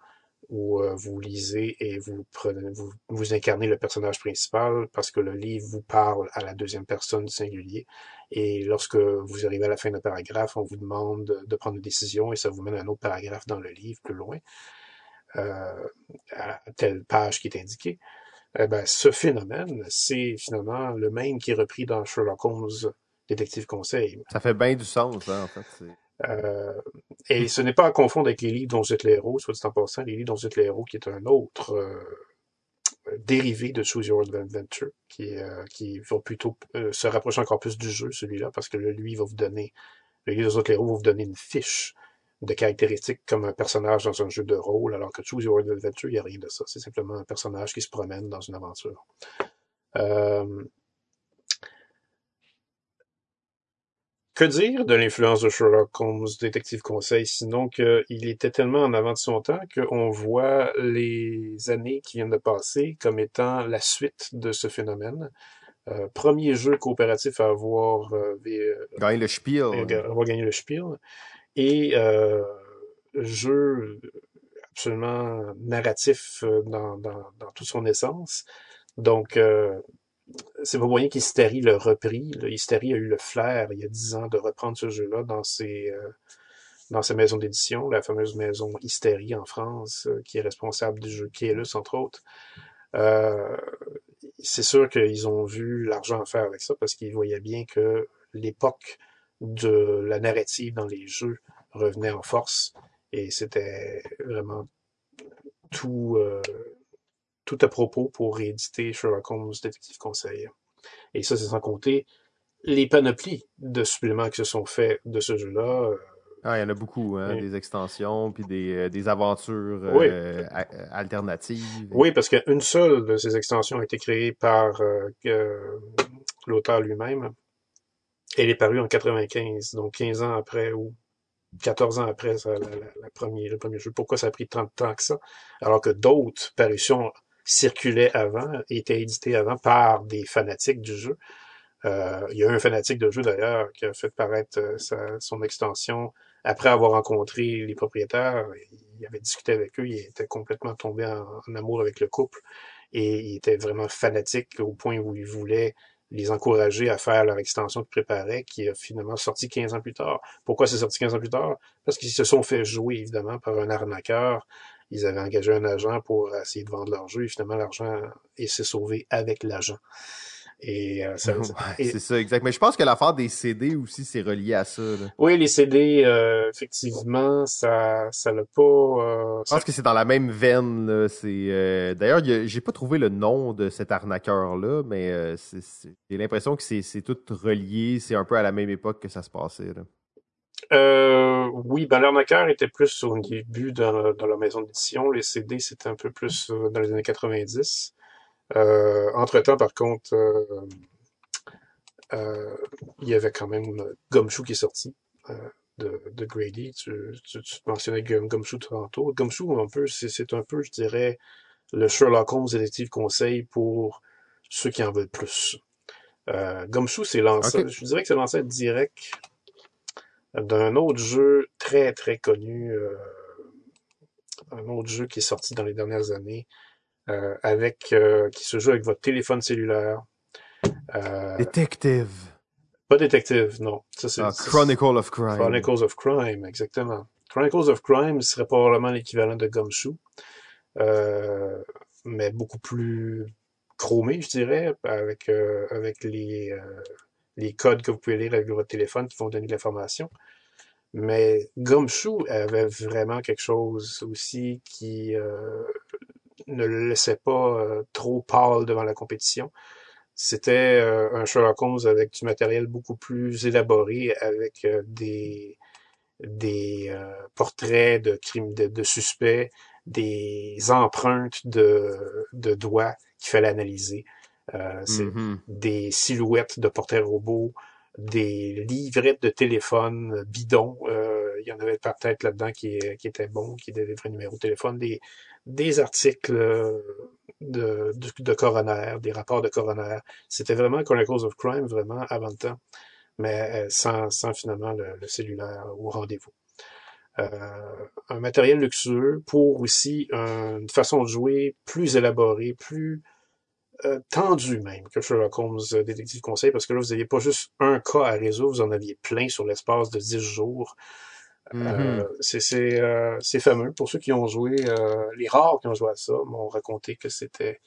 [SPEAKER 2] où euh, vous lisez et vous prenez, vous, vous incarnez le personnage principal parce que le livre vous parle à la deuxième personne singulier. Et lorsque vous arrivez à la fin d'un paragraphe, on vous demande de, de prendre une décision et ça vous mène à un autre paragraphe dans le livre plus loin, euh, à telle page qui est indiquée. Eh ben, ce phénomène, c'est finalement le même qui est repris dans Sherlock Holmes Détective Conseil.
[SPEAKER 1] Ça fait bien du sens, hein, en fait.
[SPEAKER 2] Euh, et ce n'est pas à confondre avec livres dont vous êtes le héros, soit dit en passant, livres dont vous êtes le héros, qui est un autre euh, dérivé de Choose Your Adventure, qui, euh, qui va plutôt euh, se rapprocher encore plus du jeu, celui-là, parce que là, lui va vous donner, le livre des autres héros va vous donner une fiche de caractéristiques comme un personnage dans un jeu de rôle, alors que Choose Your Adventure, il n'y a rien de ça. C'est simplement un personnage qui se promène dans une aventure. Euh, Que dire de l'influence de Sherlock Holmes, détective conseil, sinon qu'il était tellement en avant de son temps qu'on voit les années qui viennent de passer comme étant la suite de ce phénomène. Euh, premier jeu coopératif à avoir, euh, euh,
[SPEAKER 1] Gagner le spiel.
[SPEAKER 2] avoir gagné le Spiel. Et euh, jeu absolument narratif dans, dans, dans toute son essence. Donc, euh, c'est pas moyen qu'Hystérie l'a repris. Hystérie a eu le flair, il y a dix ans, de reprendre ce jeu-là dans ses, euh, dans sa maison d'édition, la fameuse maison Hystérie en France, euh, qui est responsable du jeu Keylus, entre autres. Euh, c'est sûr qu'ils ont vu l'argent à faire avec ça parce qu'ils voyaient bien que l'époque de la narrative dans les jeux revenait en force et c'était vraiment tout, euh, tout à propos pour rééditer Sherlock Holmes Détective Conseil. Et ça, c'est sans compter les panoplies de suppléments qui se sont faits de ce jeu-là. Euh,
[SPEAKER 1] Ah, il y en a beaucoup, hein,
[SPEAKER 2] Oui.
[SPEAKER 1] des extensions, puis des, euh, des aventures
[SPEAKER 2] Oui.
[SPEAKER 1] euh, a- alternatives.
[SPEAKER 2] Oui, parce qu'une seule de ces extensions a été créée par euh, euh, l'auteur lui-même. Elle est parue en 95, donc 15 ans après ou 14 ans après ça, la- la- la première- le premier jeu. Pourquoi ça a pris tant de temps que ça? Alors que d'autres parutions circulaient avant, étaient éditées avant par des fanatiques du jeu. Euh, il y a un fanatique de jeu d'ailleurs qui a fait paraître son extension après avoir rencontré les propriétaires. Il avait discuté avec eux, il était complètement tombé en amour avec le couple et il était vraiment fanatique au point où il voulait les encourager à faire leur extension qu'ils préparaient, qui a finalement sorti 15 ans plus tard. Pourquoi c'est sorti 15 ans plus tard? Parce qu'ils se sont fait jouer, évidemment, par un arnaqueur. Ils avaient engagé un agent pour essayer de vendre leur jeu, et finalement, l'argent s'est sauvé avec l'agent.
[SPEAKER 1] Et euh, ça, c'est ça, exact. Mais je pense que l'affaire des CD aussi, c'est relié à ça.
[SPEAKER 2] Oui, les CD, euh, effectivement, ça, ça l'a pas. Euh,
[SPEAKER 1] je pense que c'est dans la même veine. Là. C'est d'ailleurs, j'ai pas trouvé le nom de cet arnaqueur là, mais j'ai l'impression que c'est tout relié. C'est un peu à la même époque que ça se passait.
[SPEAKER 2] Là. Oui, ben l'arnaqueur était plus au début dans, dans la maison d'édition. Les CD, c'était un peu plus dans les années 90. Euh, entre-temps, par contre, euh, euh, il y avait quand même Gumshoe qui est sorti de, de Grady. Tu, tu, tu mentionnais Gumshoe tantôt. Gumshoe, un peu, c'est un peu, je dirais, le Sherlock Holmes détective conseil pour ceux qui en veulent plus. Euh, Gumshoe, c'est lancé, je dirais que c'est lancé direct d'un autre jeu très très connu, euh, un autre jeu qui est sorti dans les dernières années, euh, avec euh, qui se joue avec votre téléphone cellulaire.
[SPEAKER 1] Euh, Detective.
[SPEAKER 2] Pas Detective, non.
[SPEAKER 1] Ça, c'est, ah, Chronicle of Crime.
[SPEAKER 2] Chronicles of Crime, exactement. Chronicles of Crime serait probablement l'équivalent de Gumshoe, euh, mais beaucoup plus chromé, je dirais, avec avec les les codes que vous pouvez lire avec votre téléphone qui vont donner de l'information. Mais Gumshoe avait vraiment quelque chose aussi qui ne le laissait pas euh, trop pâle devant la compétition. C'était euh, un Sherlock Holmes avec du matériel beaucoup plus élaboré, avec euh, des des portraits de crimes de, suspects, des empreintes de, de doigts qu'il fallait analyser, mm-hmm. des silhouettes de portraits robots, des livrettes de téléphone bidons. il y en avait peut-être là-dedans qui, qui étaient bons, qui étaient des vrais numéros de téléphone, des, des articles euh, de, de, coroner, des rapports de coroner. C'était vraiment Chronicles of Crime, vraiment avant le temps, mais euh, sans, sans finalement le, cellulaire au rendez-vous. Euh, un matériel luxueux pour aussi une façon de jouer plus élaborée, plus euh, tendu même que Sherlock Holmes Détective Conseil, parce que là, vous n'aviez pas juste un cas à résoudre, vous en aviez plein sur l'espace de 10 jours. Euh, mm-hmm. euh, c'est fameux. Pour ceux qui ont joué, euh, les rares qui ont joué à ça m'ont raconté que c'était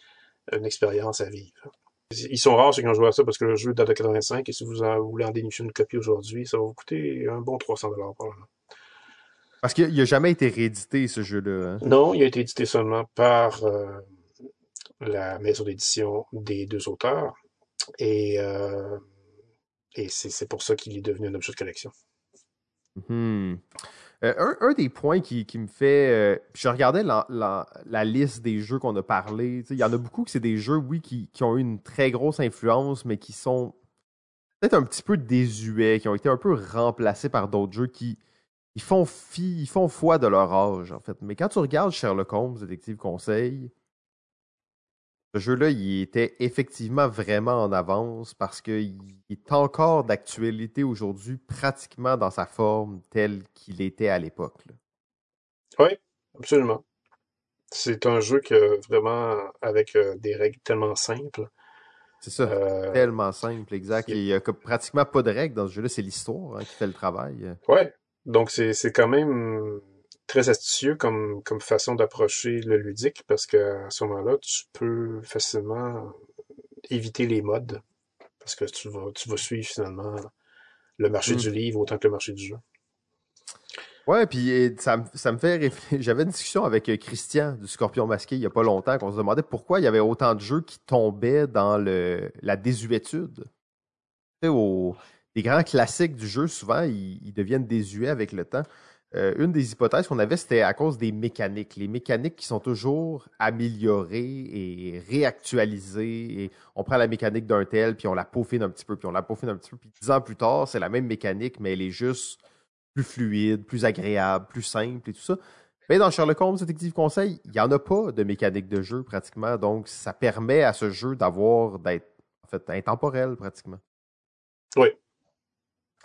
[SPEAKER 2] une expérience à vivre. Ils sont rares ceux qui ont joué à ça parce que le jeu date de 85 et si vous, voulez en dénicher une copie aujourd'hui, ça va vous coûter un bon 300 dollars
[SPEAKER 1] Parce qu'il n'a jamais été réédité ce jeu-là. Hein?
[SPEAKER 2] Non, il a été édité seulement par la maison d'édition des deux auteurs et, et c'est pour ça qu'il est devenu un objet de collection.
[SPEAKER 1] Hmm. Euh, un, des points qui, me fait. Euh, je regardais la, liste des jeux qu'on a parlé. Il y en a beaucoup que c'est des jeux, oui, qui, ont eu une très grosse influence, mais qui sont peut-être un petit peu désuets, qui ont été un peu remplacés par d'autres jeux qui ils font, fi, ils font foi de leur âge, en fait. Mais quand tu regardes Sherlock Holmes, Détective Conseil, ce jeu-là, il était effectivement vraiment en avance parce qu'il est encore d'actualité aujourd'hui, pratiquement dans sa forme telle qu'il était à l'époque.
[SPEAKER 2] Oui, absolument. C'est un jeu que vraiment avec euh, des règles tellement simples.
[SPEAKER 1] C'est ça, euh, tellement simple, exact. Il n'y a pratiquement pas de règles dans ce jeu-là, c'est l'histoire hein, qui fait le travail.
[SPEAKER 2] Oui, donc c'est quand même très astucieux comme, comme façon d'approcher le ludique parce que à ce moment-là, tu peux facilement éviter les modes parce que tu vas, tu vas suivre finalement le marché mm. du livre autant que le marché du jeu.
[SPEAKER 1] Ouais, puis ça, ça me fait réfléchir. J'avais une discussion avec euh, Christian du Scorpion Masqué il y a pas longtemps qu'on se demandait pourquoi il y avait autant de jeux qui tombaient dans le, la désuétude. Tu sais, les grands classiques du jeu, souvent, ils deviennent désuets avec le temps. Euh, une des hypothèses qu'on avait, c'était à cause des mécaniques. Les mécaniques qui sont toujours améliorées et réactualisées. On prend la mécanique d'un tel, puis on la peaufine un petit peu, puis on la peaufine un petit peu. Puis dix ans plus tard, c'est la même mécanique, mais elle est juste plus fluide, plus agréable, plus simple et tout ça. Mais dans Sherlock Holmes Detective Conseil, il n'y en a pas de mécanique de jeu pratiquement. Donc, ça permet à ce jeu d'avoir, d'être en fait intemporel pratiquement.
[SPEAKER 2] Oui.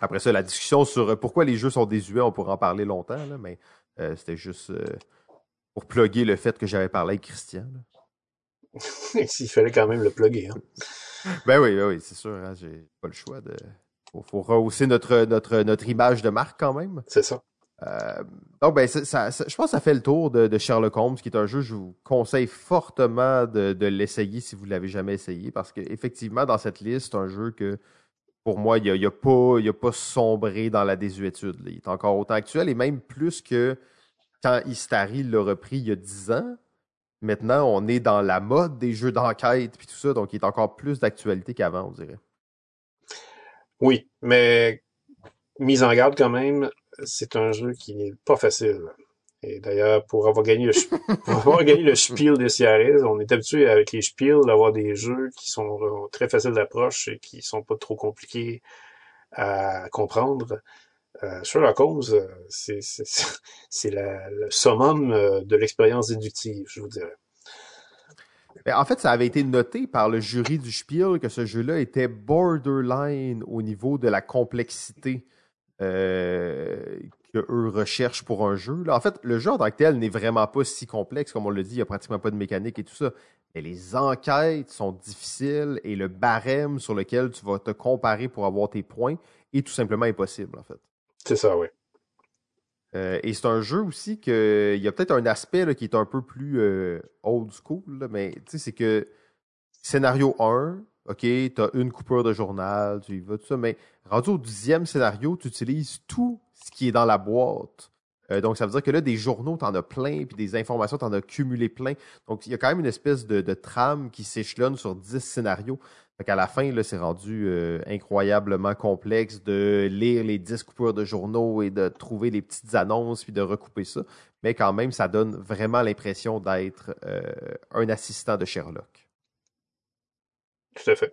[SPEAKER 1] Après ça, la discussion sur pourquoi les jeux sont désuets, on pourrait en parler longtemps, là, mais c'était juste pour plugger le fait que j'avais parlé avec Christian.
[SPEAKER 2] S'il fallait quand même le plugger. Hein.
[SPEAKER 1] ben oui, ben oui, c'est sûr. Hein, j'ai pas le choix de. Faut, faut rehausser notre, notre, notre image de marque quand même.
[SPEAKER 2] C'est ça.
[SPEAKER 1] Euh, donc, ben, ça, je pense que ça fait le tour de, Sherlock Holmes, qui est un jeu, je vous conseille fortement de, de l'essayer si vous ne l'avez jamais essayé, parce qu'effectivement, dans cette liste, c'est un jeu que, pour moi, il n'a a pas, pas sombré dans la désuétude. Il est encore autant actuel, et même plus que quand Istari l'a repris il y a 10 ans. Maintenant, on est dans la mode des jeux d'enquête puis tout ça, donc il est encore plus d'actualité qu'avant, on dirait.
[SPEAKER 2] Oui, mais mise en garde quand même, c'est un jeu qui n'est pas facile. Et d'ailleurs, pour avoir gagné le, pour avoir gagné le Spiel des Sierras, on est habitué avec les Spiels d'avoir des jeux qui sont euh, très faciles d'approche et qui sont pas trop compliqués à comprendre. Euh, Sherlock Holmes, euh, c'est le summum euh, de l'expérience déductive, je vous dirais.
[SPEAKER 1] en fait, ça avait été noté par le jury du Spiel que ce jeu-là était borderline au niveau de la complexité euh, que eux recherchent pour un jeu. en fait, le jeu en tant que tel n'est vraiment pas si complexe, comme on l'a dit, il n'y a pratiquement pas de mécanique et tout ça. Mais les enquêtes sont difficiles et le barème sur lequel tu vas te comparer pour avoir tes points est tout simplement impossible, en fait.
[SPEAKER 2] C'est ça, oui.
[SPEAKER 1] Euh, et c'est un jeu aussi que il y a peut-être un aspect qui est un peu plus euh, old school, mais tu sais, c'est que scénario 1, OK, tu as une coupure de journal, tu y vas, tout ça, mais rendu au dixième scénario, tu utilises tout ce qui est dans la boîte. Euh, donc, ça veut dire que là, des journaux, tu en as plein, puis des informations, tu en as cumulé plein. Donc, il y a quand même une espèce de, de trame qui s'échelonne sur dix scénarios. Fait qu'à la fin, là, c'est rendu euh, incroyablement complexe de lire les dix coupures de journaux et de trouver les petites annonces puis de recouper ça. Mais quand même, ça donne vraiment l'impression d'être euh, un assistant de Sherlock.
[SPEAKER 2] Tout à fait.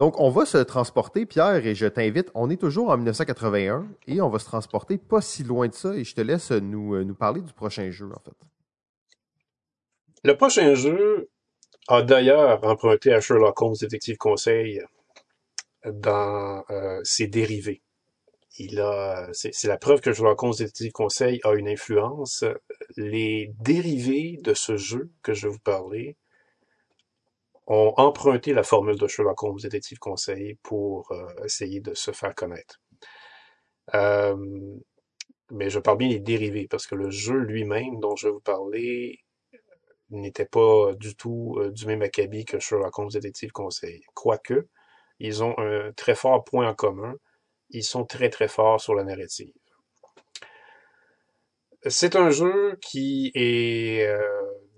[SPEAKER 1] Donc, on va se transporter, Pierre, et je t'invite, on est toujours en 1981 et on va se transporter pas si loin de ça et je te laisse nous, euh, nous parler du prochain jeu, en fait.
[SPEAKER 2] Le prochain jeu a d'ailleurs emprunté à Sherlock Holmes Détective Conseil dans euh, ses dérivés. Il a, c'est la preuve que Sherlock Holmes Détective Conseil a une influence. Les dérivés de ce jeu que je vais vous parler ont emprunté la formule de Sherlock Holmes Détective Conseil pour euh, essayer de se faire connaître. Euh, mais je parle bien des dérivés parce que le jeu lui-même dont je vais vous parler n'était pas du tout euh, du même acabit que Sherlock Holmes Détective Conseil. Quoique, ils ont un très fort point en commun. Ils sont très très forts sur la narrative. C'est un jeu qui est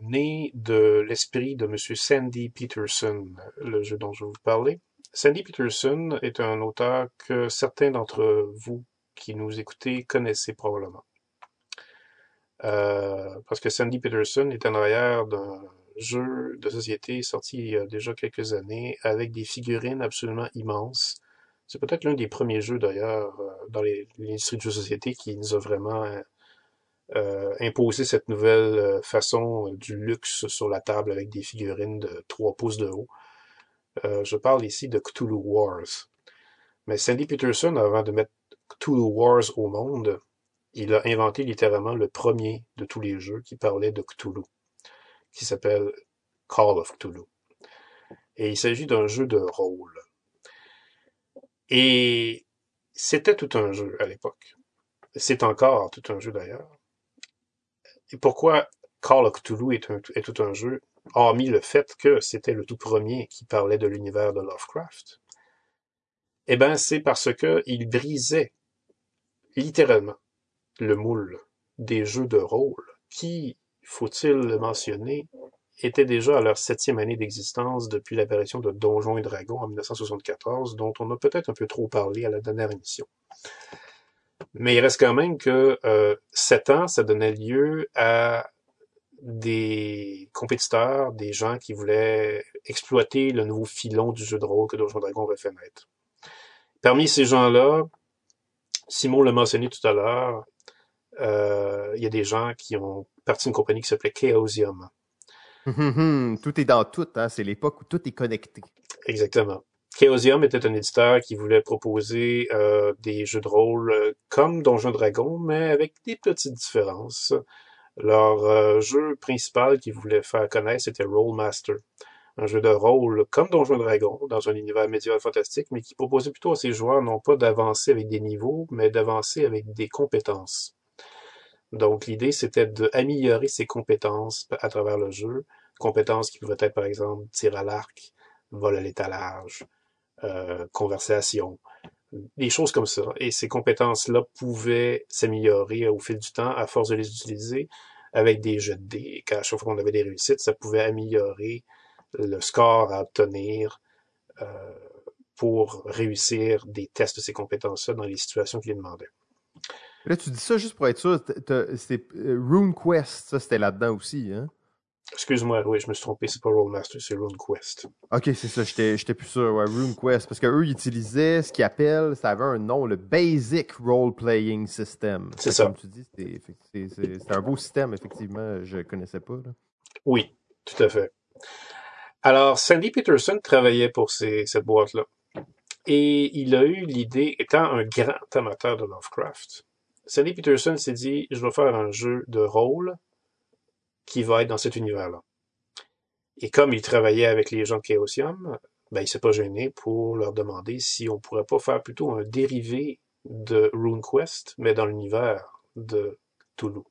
[SPEAKER 2] né de l'esprit de M. Sandy Peterson, le jeu dont je vais vous parler. Sandy Peterson est un auteur que certains d'entre vous qui nous écoutez connaissez probablement. Euh, parce que Sandy Peterson est en arrière d'un jeu de société sorti il y a déjà quelques années avec des figurines absolument immenses. C'est peut-être l'un des premiers jeux d'ailleurs euh, dans l'industrie de jeux de société qui nous a vraiment euh, imposer cette nouvelle euh, façon euh, du luxe sur la table avec des figurines de 3 pouces de haut. je parle ici de Cthulhu Wars. Mais Sandy Peterson, avant de mettre Cthulhu Wars au monde, il a inventé littéralement le premier de tous les jeux qui parlait de Cthulhu, qui s'appelle Call of Cthulhu. Et il s'agit d'un jeu de rôle. Et c'était tout un jeu à l'époque. C'est encore tout un jeu d'ailleurs. Et pourquoi Call of est, tout un jeu, hormis le fait que c'était le tout premier qui parlait de l'univers de Lovecraft? Eh bien, c'est parce que il brisait littéralement le moule des jeux de rôle qui, faut-il le mentionner, étaient déjà à leur septième année d'existence depuis l'apparition de Donjons et Dragons en 1974, dont on a peut-être un peu trop parlé à la dernière émission. Mais il reste quand même que euh, sept ans, ça donnait lieu à des compétiteurs, des gens qui voulaient exploiter le nouveau filon du jeu de rôle que Donjons Dragon avait fait naître. Parmi ces gens-là, Simon l'a mentionné tout à l'heure, euh, il y a des gens qui ont parti d'une compagnie qui s'appelait Chaosium.
[SPEAKER 1] tout est dans tout, hein? c'est l'époque où tout est connecté.
[SPEAKER 2] Exactement. Chaosium était un éditeur qui voulait proposer euh, des jeux de rôle euh, comme Donjon Dragon, mais avec des petites différences. Leur euh, jeu principal qu'ils voulaient faire connaître, c'était Rollmaster. Un jeu de rôle comme Donjon Dragon, dans un univers médiéval fantastique, mais qui proposait plutôt à ses joueurs non pas d'avancer avec des niveaux, mais d'avancer avec des compétences. Donc l'idée, c'était d'améliorer ses compétences à travers le jeu. Compétences qui pouvaient être, par exemple, tir à l'arc, vol à l'étalage, euh, conversation, des choses comme ça. Et ces compétences-là pouvaient s'améliorer au fil du temps à force de les utiliser avec des jeux de dés. Quand à chaque fois qu'on avait des réussites, ça pouvait améliorer le score à obtenir euh, pour réussir des tests de ces compétences-là dans les situations qu'il demandait.
[SPEAKER 1] Là, tu dis ça juste pour être sûr. C'est euh, RuneQuest, ça, c'était là-dedans aussi, hein?
[SPEAKER 2] Excuse-moi, oui, je me suis trompé, c'est pas Rollmaster, c'est RuneQuest.
[SPEAKER 1] Ok, c'est ça, j'étais plus sûr, ouais, RuneQuest. Parce qu'eux, ils utilisaient ce qu'ils appellent, ça avait un nom, le Basic Role Playing System.
[SPEAKER 2] C'est ça.
[SPEAKER 1] Comme tu dis, c'est un beau système, effectivement, je connaissais pas. Là.
[SPEAKER 2] Oui, tout à fait. Alors, Sandy Peterson travaillait pour ces, cette boîte-là. Et il a eu l'idée, étant un grand amateur de Lovecraft, Sandy Peterson s'est dit, je vais faire un jeu de rôle qui va être dans cet univers-là. Et comme il travaillait avec les gens de Chaosium, ben, il s'est pas gêné pour leur demander si on pourrait pas faire plutôt un dérivé de RuneQuest, mais dans l'univers de Toulouse.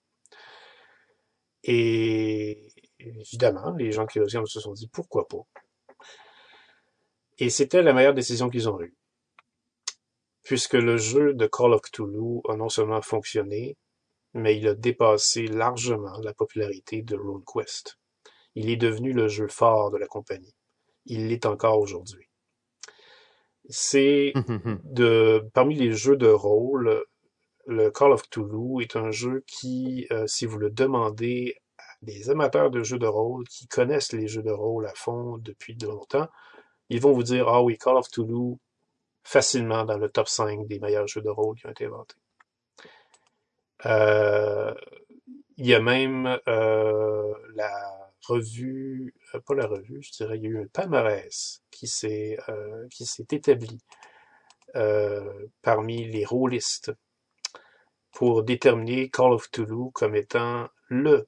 [SPEAKER 2] Et évidemment, les gens de Chaosium se sont dit pourquoi pas. Et c'était la meilleure décision qu'ils ont eue. Puisque le jeu de Call of Cthulhu a non seulement fonctionné, mais il a dépassé largement la popularité de RuneQuest. Il est devenu le jeu phare de la compagnie. Il l'est encore aujourd'hui. C'est de parmi les jeux de rôle, le Call of Cthulhu est un jeu qui, euh, si vous le demandez à des amateurs de jeux de rôle qui connaissent les jeux de rôle à fond depuis de longtemps, ils vont vous dire ah oui, Call of Cthulhu facilement dans le top 5 des meilleurs jeux de rôle qui ont été inventés. Euh, il y a même euh, la revue, euh, pas la revue, je dirais, il y a eu un palmarès qui s'est établi parmi les rôlistes pour déterminer Call of Toulouse comme étant le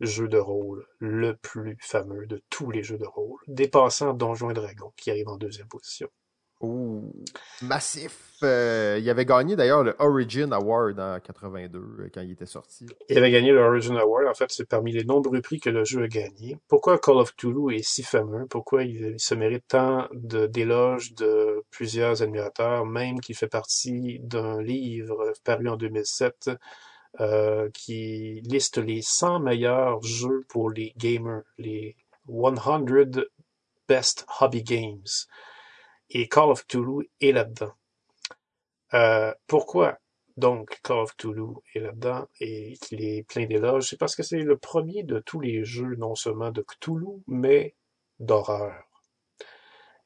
[SPEAKER 2] jeu de rôle le plus fameux de tous les jeux de rôle, dépassant Donjons et Dragons, qui arrive en deuxième position.
[SPEAKER 1] Massif. Euh, il avait gagné d'ailleurs le Origin Award en 82 euh, quand il était sorti.
[SPEAKER 2] Il avait gagné le Origin Award. En fait, c'est parmi les nombreux prix que le jeu a gagné. Pourquoi Call of Cthulhu est si fameux? Pourquoi il, se mérite tant d'éloges de, plusieurs admirateurs, même qu'il fait partie d'un livre paru en 2007 euh, qui liste les 100 meilleurs jeux pour les gamers, les 100 Best Hobby Games et Call of Cthulhu est là-dedans. Euh, pourquoi donc Call of Cthulhu est là-dedans et qu'il est plein d'éloges? C'est parce que c'est le premier de tous les jeux, non seulement de Cthulhu, mais d'horreur.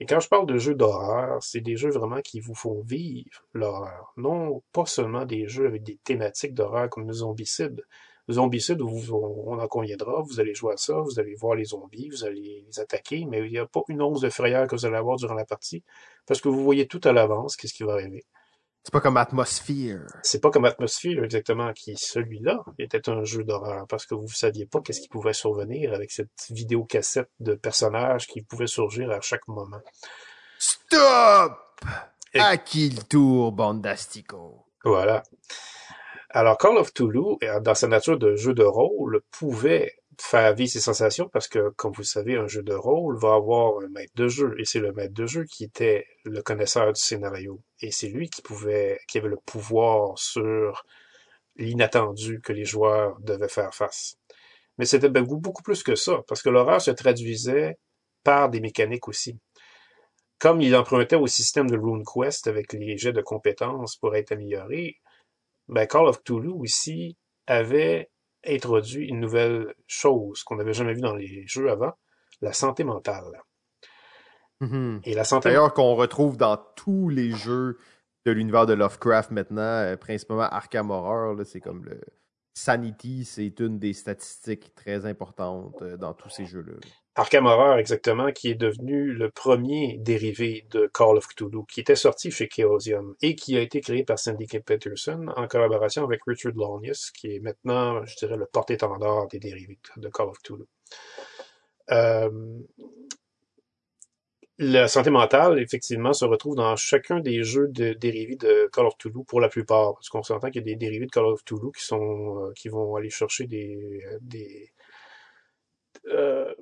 [SPEAKER 2] Et quand je parle de jeux d'horreur, c'est des jeux vraiment qui vous font vivre l'horreur. Non pas seulement des jeux avec des thématiques d'horreur comme le zombicide, Zombicide, on en conviendra, vous allez jouer à ça, vous allez voir les zombies, vous allez les attaquer, mais il n'y a pas une once de frayeur que vous allez avoir durant la partie, parce que vous voyez tout à l'avance qu'est-ce qui va arriver.
[SPEAKER 1] C'est pas comme Atmosphere.
[SPEAKER 2] C'est pas comme Atmosphere, exactement, qui, celui-là, était un jeu d'horreur, parce que vous ne saviez pas qu'est-ce qui pouvait survenir avec cette vidéocassette de personnages qui pouvaient surgir à chaque moment.
[SPEAKER 1] Stop! À qui le tour, Bandastico?
[SPEAKER 2] Voilà. Alors, Call of Toulouse, euh, dans sa nature de jeu de rôle, pouvait faire vivre ses sensations parce que, comme vous savez, un jeu de rôle va avoir un maître de jeu et c'est le maître de jeu qui était le connaisseur du scénario et c'est lui qui pouvait, qui avait le pouvoir sur l'inattendu que les joueurs devaient faire face. Mais c'était beaucoup plus que ça parce que l'horreur se traduisait par des mécaniques aussi. Comme il empruntait au système de RuneQuest avec les jets de compétences pour être amélioré, ben Call of Cthulhu aussi avait introduit une nouvelle chose qu'on n'avait jamais vue dans les jeux avant, la santé mentale.
[SPEAKER 1] Mm-hmm. Et la santé D'ailleurs, qu'on retrouve dans tous les jeux de l'univers de Lovecraft maintenant, euh, principalement Arkham Horror, c'est comme le Sanity, c'est une des statistiques très importantes euh, dans tous ces jeux-là.
[SPEAKER 2] Arkham Horror exactement, qui est devenu le premier dérivé de Call of Cthulhu, qui était sorti chez Chaosium et qui a été créé par Sandy K. Peterson en collaboration avec Richard Lawnius, qui est maintenant, je dirais, le porte-étendard des dérivés de Call of Cthulhu. Euh, la santé mentale, effectivement, se retrouve dans chacun des jeux de dérivés de Call of Cthulhu pour la plupart. Parce qu'on s'entend qu'il y a des dérivés de Call of Cthulhu qui sont euh, qui vont aller chercher des des euh,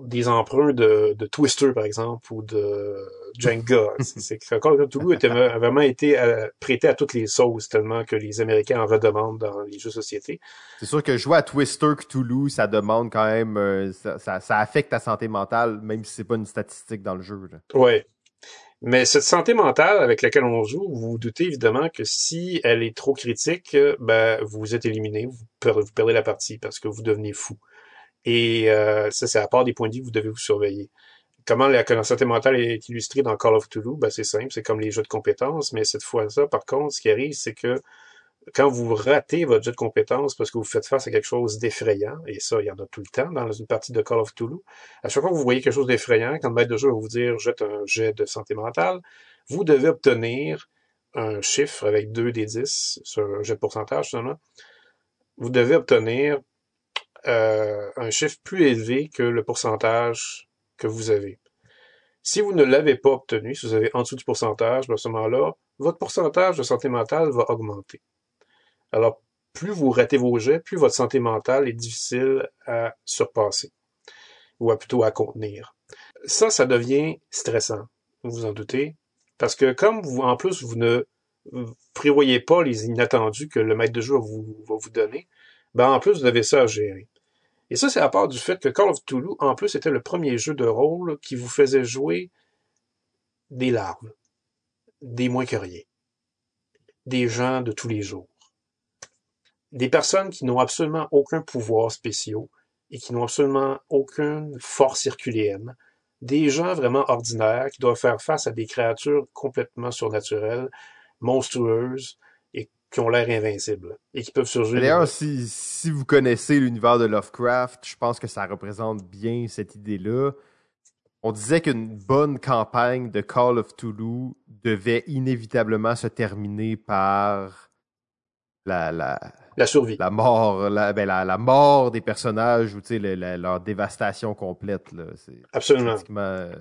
[SPEAKER 2] des emprunts de, de Twister, par exemple, ou de Jenga. c'est que Call of Cthulhu a vraiment été euh, prêté à toutes les sauces tellement que les Américains en redemandent dans les jeux société.
[SPEAKER 1] C'est sûr que jouer à Twister Cthulhu, ça demande quand même, euh, ça, ça, affecte ta santé mentale, même si c'est pas une statistique dans le jeu.
[SPEAKER 2] Ouais. Mais cette santé mentale avec laquelle on joue, vous vous doutez évidemment que si elle est trop critique, ben, vous êtes éliminé, vous perdez la partie parce que vous devenez fou. Et euh, ça, c'est à part des points de vie que vous devez vous surveiller. Comment la, santé mentale est illustrée dans Call of Toulouse? Ben, c'est simple, c'est comme les jeux de compétences, mais cette fois-là, par contre, ce qui arrive, c'est que quand vous ratez votre jeu de compétences parce que vous faites face à quelque chose d'effrayant, et ça, il y en a tout le temps dans une partie de Call of Toulouse, à chaque fois que vous voyez quelque chose d'effrayant, quand le maître de jeu va vous dire jette un jet de santé mentale, vous devez obtenir un chiffre avec 2 des 10 sur un jet de pourcentage, justement. Vous devez obtenir euh, un chiffre plus élevé que le pourcentage que vous avez. Si vous ne l'avez pas obtenu, si vous avez en dessous du pourcentage, ben, à ce moment-là, votre pourcentage de santé mentale va augmenter. Alors, plus vous ratez vos jets, plus votre santé mentale est difficile à surpasser, ou à plutôt à contenir. Ça, ça devient stressant, vous vous en doutez, parce que comme vous, en plus, vous ne prévoyez pas les inattendus que le maître de jeu va vous donner, ben en plus, vous avez ça à gérer. Et ça, c'est à part du fait que Call of Toulouse, en plus, était le premier jeu de rôle qui vous faisait jouer des larves, des moins que rien, des gens de tous les jours, des personnes qui n'ont absolument aucun pouvoir spéciaux et qui n'ont absolument aucune force herculéenne, des gens vraiment ordinaires qui doivent faire face à des créatures complètement surnaturelles, monstrueuses, qui ont l'air invincibles et qui peuvent surgir.
[SPEAKER 1] D'ailleurs, si, si vous connaissez l'univers de Lovecraft, je pense que ça représente bien cette idée-là. On disait qu'une bonne campagne de Call of Toulouse devait inévitablement se terminer par la, la,
[SPEAKER 2] la survie.
[SPEAKER 1] La mort, la, ben la, la mort des personnages ou leur dévastation complète. Là.
[SPEAKER 2] Absolument.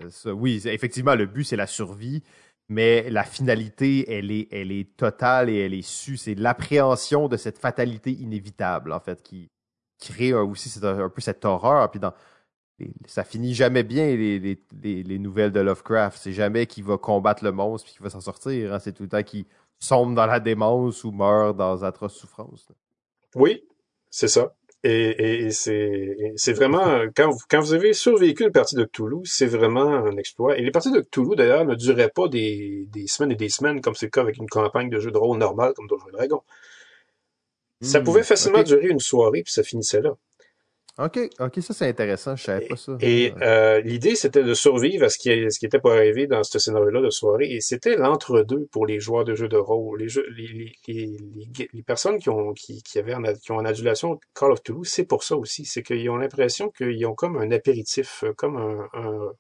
[SPEAKER 1] Ça. Oui, effectivement, le but, c'est la survie mais la finalité, elle est, elle est totale et elle est su. C'est l'appréhension de cette fatalité inévitable, en fait, qui crée aussi un, peu cette horreur. Puis ça finit jamais bien, les, les, nouvelles de Lovecraft. C'est jamais qu'il va combattre le monstre puis qu'il va s'en sortir. Hein. C'est tout le temps qu'il sombre dans la démence ou meurt dans atroces souffrances.
[SPEAKER 2] Oui, c'est ça. Et, et c'est vraiment, quand vous, quand vous avez survécu une partie de Cthulhu, c'est vraiment un exploit. Et les parties de Cthulhu, d'ailleurs, ne duraient pas des, des semaines et des semaines, comme c'est le cas avec une campagne de jeu de rôle normale, comme Donjons Dragon. ça hmm, pouvait facilement durer une soirée, puis ça finissait là.
[SPEAKER 1] OK, OK, ça c'est intéressant, je savais pas ça.
[SPEAKER 2] Et euh, l'idée, c'était de survivre à ce qui, ce qui était pas arrivé dans ce scénario-là de soirée, et c'était l'entre-deux pour les joueurs de jeux de rôle. Les, jeux, les, les, les, personnes qui ont qui, qui avaient en, qui ont en adulation Call of Toulouse, c'est pour ça aussi, c'est qu'ils ont l'impression qu'ils ont comme un apéritif, comme un, un,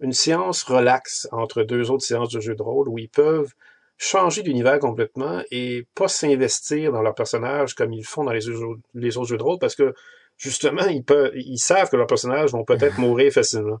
[SPEAKER 2] une séance relaxe entre deux autres séances de jeux de rôle où ils peuvent changer d'univers complètement et pas s'investir dans leur personnage comme ils font dans les, les autres jeux de rôle parce que justement, ils, peuvent, ils savent que leurs personnages vont peut-être mourir facilement.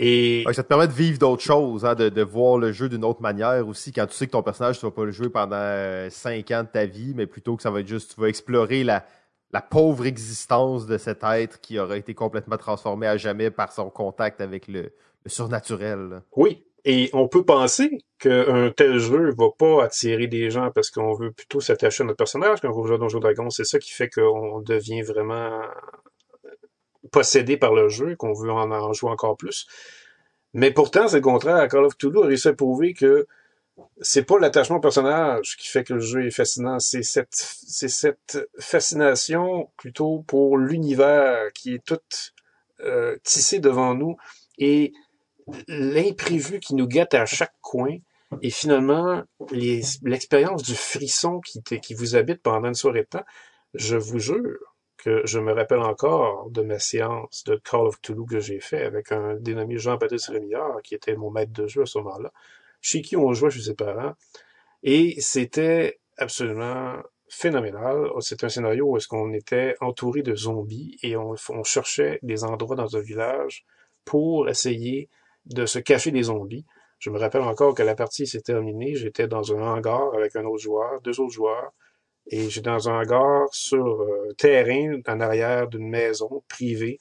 [SPEAKER 2] Et...
[SPEAKER 1] ça te permet de vivre d'autres choses, hein, de, de, voir le jeu d'une autre manière aussi, quand tu sais que ton personnage, tu vas pas le jouer pendant euh, cinq ans de ta vie, mais plutôt que ça va être juste, tu vas explorer la, la pauvre existence de cet être qui aura été complètement transformé à jamais par son contact avec le, le surnaturel.
[SPEAKER 2] Oui, et on peut penser qu'un tel jeu va pas attirer des gens parce qu'on veut plutôt s'attacher à notre personnage quand on joue à Donjons Dragons. C'est ça qui fait qu'on devient vraiment possédé par le jeu, qu'on veut en, en jouer encore plus. Mais pourtant, c'est le contraire. Call of Toulouse a réussi à prouver que c'est pas l'attachement au personnage qui fait que le jeu est fascinant, c'est cette, c'est cette fascination plutôt pour l'univers qui est tout euh, tissé devant nous et l'imprévu qui nous guette à chaque coin et finalement l'expérience du frisson qui, vous habite pendant une soirée de temps, je vous jure que je me rappelle encore de ma séance de Call of Toulouse que j'ai fait avec un dénommé Jean-Baptiste Rémillard, qui était mon maître de jeu à ce moment-là, chez qui on jouait chez ses parents. Et c'était absolument phénoménal. C'est un scénario où est-ce qu'on était entouré de zombies et on, cherchait des endroits dans un village pour essayer de se cacher des zombies. Je me rappelle encore que la partie s'est terminée. J'étais dans un hangar avec un autre joueur, deux autres joueurs. Et j'étais dans un hangar sur euh, terrain en arrière d'une maison privée.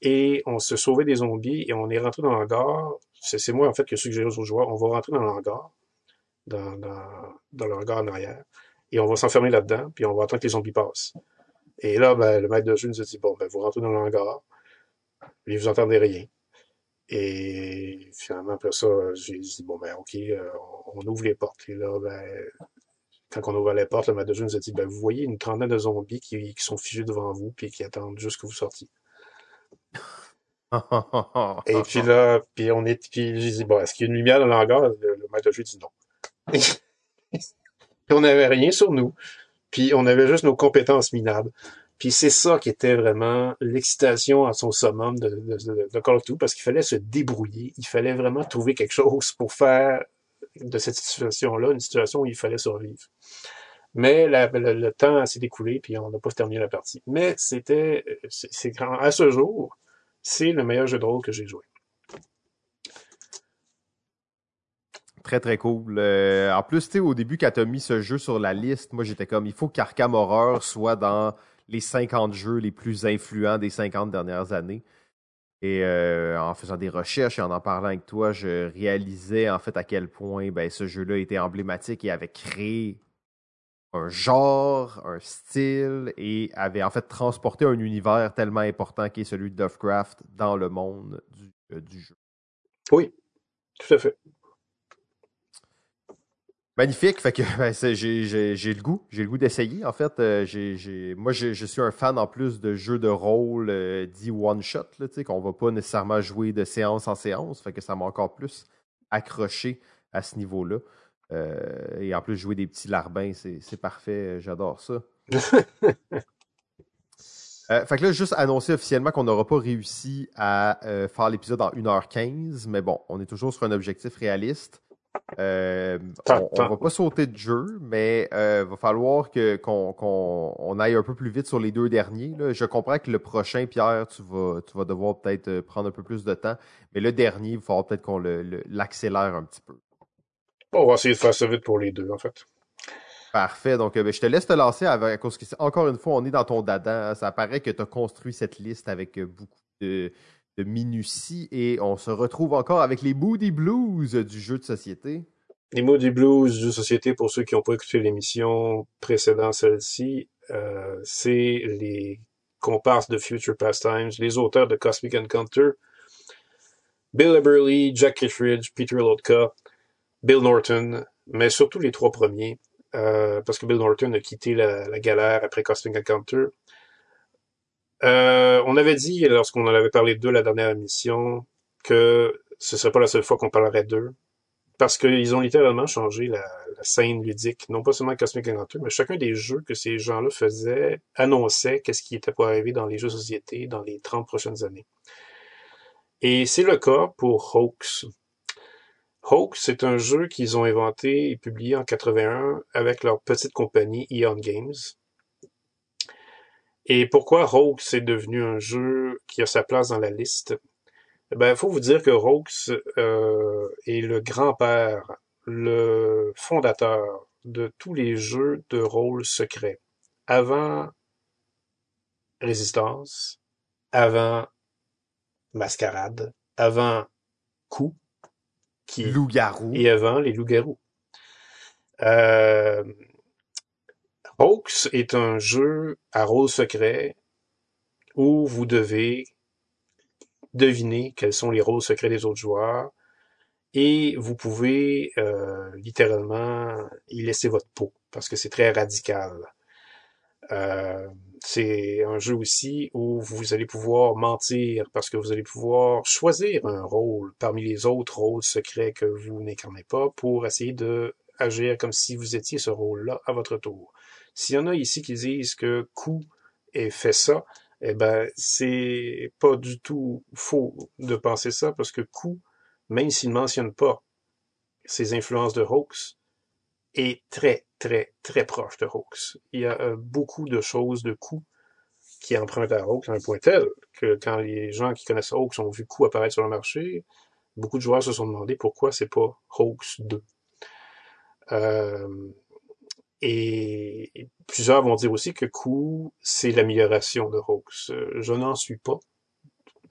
[SPEAKER 2] Et on se sauvait des zombies et on est rentré dans le hangar. C'est moi en fait qui ai suggéré aux joueurs, on va rentrer dans le hangar, dans, dans, le hangar en arrière. Et on va s'enfermer là-dedans, puis on va attendre que les zombies passent. Et là, ben, le maître de jeu nous a dit, bon, ben, vous rentrez dans le hangar, puis vous entendez rien. Et finalement, après ça, j'ai dit, bon, ben, OK, euh, on ouvre les portes. Et là, ben, quand on ouvre les portes, le jeu nous a dit, ben, vous voyez une trentaine de zombies qui, qui sont figés devant vous, puis qui attendent juste que vous sortiez. et puis là, puis on est, puis j'ai dit, bon, est-ce qu'il y a une lumière dans le hangar? Le, le maître de jeu dit non. et on n'avait rien sur nous. Puis on avait juste nos compétences minables. Puis c'est ça qui était vraiment l'excitation à son summum de, Call of Duty, parce qu'il fallait se débrouiller. Il fallait vraiment trouver quelque chose pour faire de cette situation-là une situation où il fallait survivre. Mais le, temps s'est découlé, puis on n'a pas terminé la partie. Mais c'était, c'est à ce jour, c'est le meilleur jeu de rôle que j'ai joué.
[SPEAKER 1] Très, très cool. Euh, en plus, tu sais, au début, quand tu mis ce jeu sur la liste, moi, j'étais comme, il faut qu'Arkham Horror soit dans les 50 jeux les plus influents des 50 dernières années. Et euh, en faisant des recherches et en en parlant avec toi, je réalisais en fait à quel point ben, ce jeu-là était emblématique et avait créé un genre, un style et avait en fait transporté un univers tellement important qui est celui de Lovecraft dans le monde euh, du jeu.
[SPEAKER 2] Oui, tout à fait.
[SPEAKER 1] Magnifique, fait que ben, j'ai le goût, j'ai le goût d'essayer. En fait, euh, j'ai moi je, suis un fan en plus de jeux de rôle euh, dit one shot, là, qu'on va pas nécessairement jouer de séance en séance, fait que ça m'a encore plus accroché à ce niveau-là. Euh, et en plus jouer des petits larbins, c'est parfait, j'adore ça. Euh, fait que là, juste annoncer officiellement qu'on n'aura pas réussi à euh, faire l'épisode en 1h15, mais bon, on est toujours sur un objectif réaliste. Euh, on, on, va pas sauter de jeu, mais euh, va falloir que qu'on qu'on on aille un peu plus vite sur les deux derniers. Là. Je comprends que le prochain, Pierre, tu vas tu vas devoir peut-être euh, prendre un peu plus de temps, mais le dernier, il va falloir peut-être qu'on l'accélère le, un petit peu.
[SPEAKER 2] on va essayer de faire ça vite pour les deux, en fait.
[SPEAKER 1] Parfait. Donc, euh, ben, je te laisse te lancer avec, que encore une fois, on est dans ton dada. Ça paraît que tu as construit cette liste avec beaucoup de, de minutie et on se retrouve encore avec les Moody Blues du jeu de société.
[SPEAKER 2] Les Moody Blues du jeu de société, pour ceux qui n'ont pas écouté l'émission précédente, celle-ci, euh, c'est les comparses de Future Pastimes, les auteurs de Cosmic Encounter, Bill Eberly, Jack Kittredge, Peter Lotka, Bill Norton, mais surtout les trois premiers, euh, parce que Bill Norton a quitté la galère après Cosmic Encounter. Euh, on avait dit, lorsqu'on en avait parlé d'eux la dernière émission, que ce serait pas la seule fois qu'on parlerait d'eux. Parce qu'ils ont littéralement changé la, scène ludique, non pas seulement Cosmic Encounter, mais chacun des jeux que ces gens-là faisaient annonçait qu'est-ce qui était pour arriver dans les jeux de société dans les 30 prochaines années. Et c'est le cas pour Hoax. Hoax, c'est un jeu qu'ils ont inventé et publié en 81 avec leur petite compagnie Eon Games. Et pourquoi Rogues est devenu un jeu qui a sa place dans la liste? Ben, il faut vous dire que Rogues euh, est le grand-père, le fondateur de tous les jeux de rôle secrets. Avant Résistance, avant Mascarade, avant Coup,
[SPEAKER 1] qui loup-garou
[SPEAKER 2] et avant les loups-garous. Euh, Hoax est un jeu à rôle secret où vous devez deviner quels sont les rôles secrets des autres joueurs et vous pouvez euh, littéralement y laisser votre peau parce que c'est très radical. Euh, c'est un jeu aussi où vous allez pouvoir mentir parce que vous allez pouvoir choisir un rôle parmi les autres rôles secrets que vous n'incarnez pas pour essayer de agir comme si vous étiez ce rôle-là à votre tour. S'il y en a ici qui disent que coup ait fait ça, eh ben, c'est pas du tout faux de penser ça parce que Coup, même s'il ne mentionne pas ses influences de Hawks, est très, très, très proche de Hawks. Il y a euh, beaucoup de choses de Coup qui empruntent à Hawks à un point tel que quand les gens qui connaissent Hawks ont vu Coup apparaître sur le marché, beaucoup de joueurs se sont demandé pourquoi c'est pas Hawks 2. Euh, et plusieurs vont dire aussi que Coup, c'est l'amélioration de Hawks. Euh, je n'en suis pas.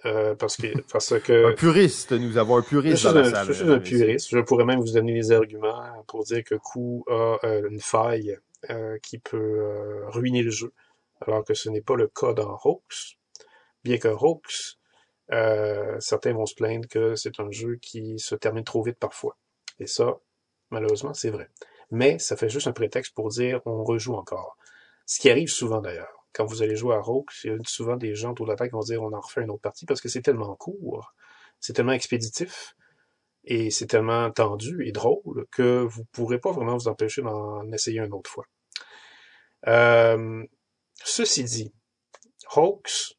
[SPEAKER 2] Euh, parce que, parce que.
[SPEAKER 1] un puriste, nous avons un puriste dans
[SPEAKER 2] la
[SPEAKER 1] salle.
[SPEAKER 2] Je suis un puriste. Je pourrais même vous donner des arguments pour dire que Coup a euh, une faille euh, qui peut euh, ruiner le jeu, alors que ce n'est pas le cas dans Hawks. Bien que Hawks, certains vont se plaindre que c'est un jeu qui se termine trop vite parfois. Et ça, malheureusement, c'est vrai mais ça fait juste un prétexte pour dire on rejoue encore. Ce qui arrive souvent d'ailleurs. Quand vous allez jouer à Rogue, il y a souvent des gens autour de la qui vont dire on en refait une autre partie parce que c'est tellement court, c'est tellement expéditif et c'est tellement tendu et drôle que vous ne pourrez pas vraiment vous empêcher d'en essayer une autre fois. Euh, ceci dit, Hawks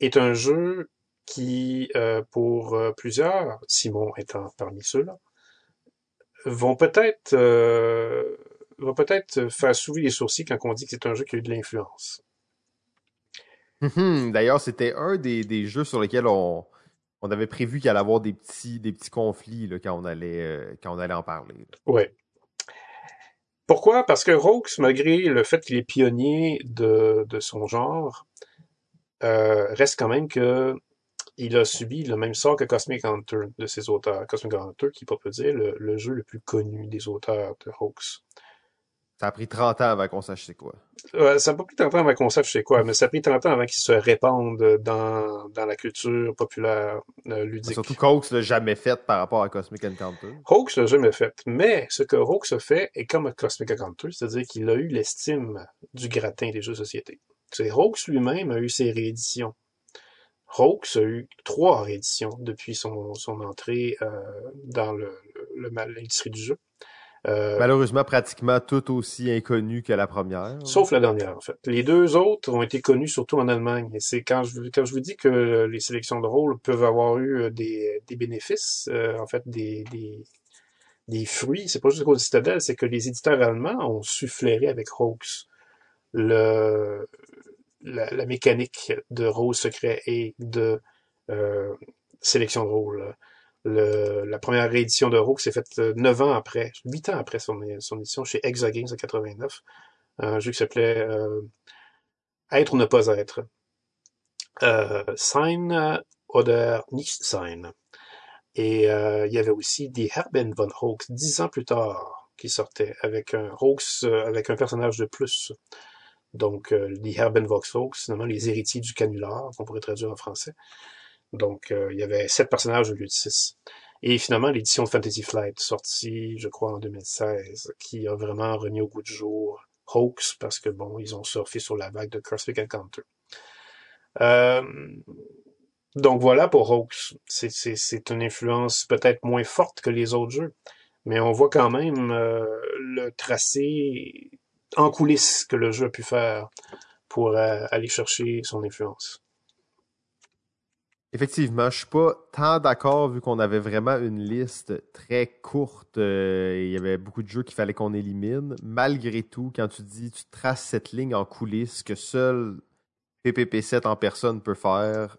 [SPEAKER 2] est un jeu qui, euh, pour euh, plusieurs, Simon étant parmi ceux-là, vont peut-être euh, vont peut-être faire soulever les sourcils quand on dit que c'est un jeu qui a eu de l'influence.
[SPEAKER 1] Mhm. D'ailleurs, c'était un des, des, jeux sur lesquels on, on avait prévu qu'il allait avoir des petits, des petits conflits là, quand, on allait, euh, quand on allait en parler.
[SPEAKER 2] Oui. Pourquoi? Parce que Rogues, malgré le fait qu'il est pionnier de, de son genre, euh, reste quand même que il a subi le même sort que Cosmic Hunter de ses auteurs. Cosmic Hunter, qui peut dire le, jeu le plus connu des auteurs de Hawks.
[SPEAKER 1] Ça a pris 30 ans avant qu'on sache c'est quoi.
[SPEAKER 2] ça n'a pas pris 30 ans avant qu'on sache c'est quoi, mais ça a pris 30 ans avant qu'il se répande dans, dans la culture populaire euh, ludique.
[SPEAKER 1] surtout qu'Hawks l'a jamais fait par rapport à Cosmic Encounter.
[SPEAKER 2] Hawks l'a jamais fait. Mais ce que Hawks a fait est comme Cosmic Encounter, c'est-à-dire qu'il a eu l'estime du gratin des jeux de société. Hawks lui-même a eu ses rééditions. Hawks a eu trois rééditions depuis son, son entrée euh, dans l'industrie le, du jeu.
[SPEAKER 1] Euh, Malheureusement, pratiquement tout aussi inconnu que la première.
[SPEAKER 2] Sauf la dernière, en fait. Les deux autres ont été connus surtout en Allemagne. Et c'est quand je, quand je vous dis que les sélections de rôle peuvent avoir eu euh, des, des bénéfices, en fait, des, des, des fruits, c'est pas juste cause de Citadel, c'est que les éditeurs allemands ont su flairer avec Hawks le, la, mécanique de rôle secret et de euh, sélection de rôle. la première réédition de Rogue s'est faite euh, neuf ans après, huit ans après son, édition chez Exagames en 89. Un jeu qui s'appelait euh, Être ou ne pas être. Euh, Sein oder nicht sein. Et il y avait aussi Die Herben von Rogues dix ans plus tard qui sortait avec un Rogues avec un personnage de plus donc euh, les Herbenvox finalement les héritiers du canular, qu'on pourrait traduire en français. Donc euh, il y avait sept personnages au lieu de six. Et finalement, l'édition de Fantasy Flight, sortie, je crois, en 2016, qui a vraiment remis au goût du jour Hoax, parce que bon, ils ont surfé sur la vague de Cosmic Encounter. Euh, donc voilà pour Hoax. C'est une influence peut-être moins forte que les autres jeux, mais on voit quand même euh, le tracé en coulisses que le jeu a pu faire pour euh, aller chercher son influence.
[SPEAKER 1] Effectivement, je suis pas tant d'accord vu qu'on avait vraiment une liste très courte euh, et il y avait beaucoup de jeux qu'il fallait qu'on élimine. Malgré tout, quand tu dis tu traces cette ligne en coulisses que seul PPP7 en personne peut faire,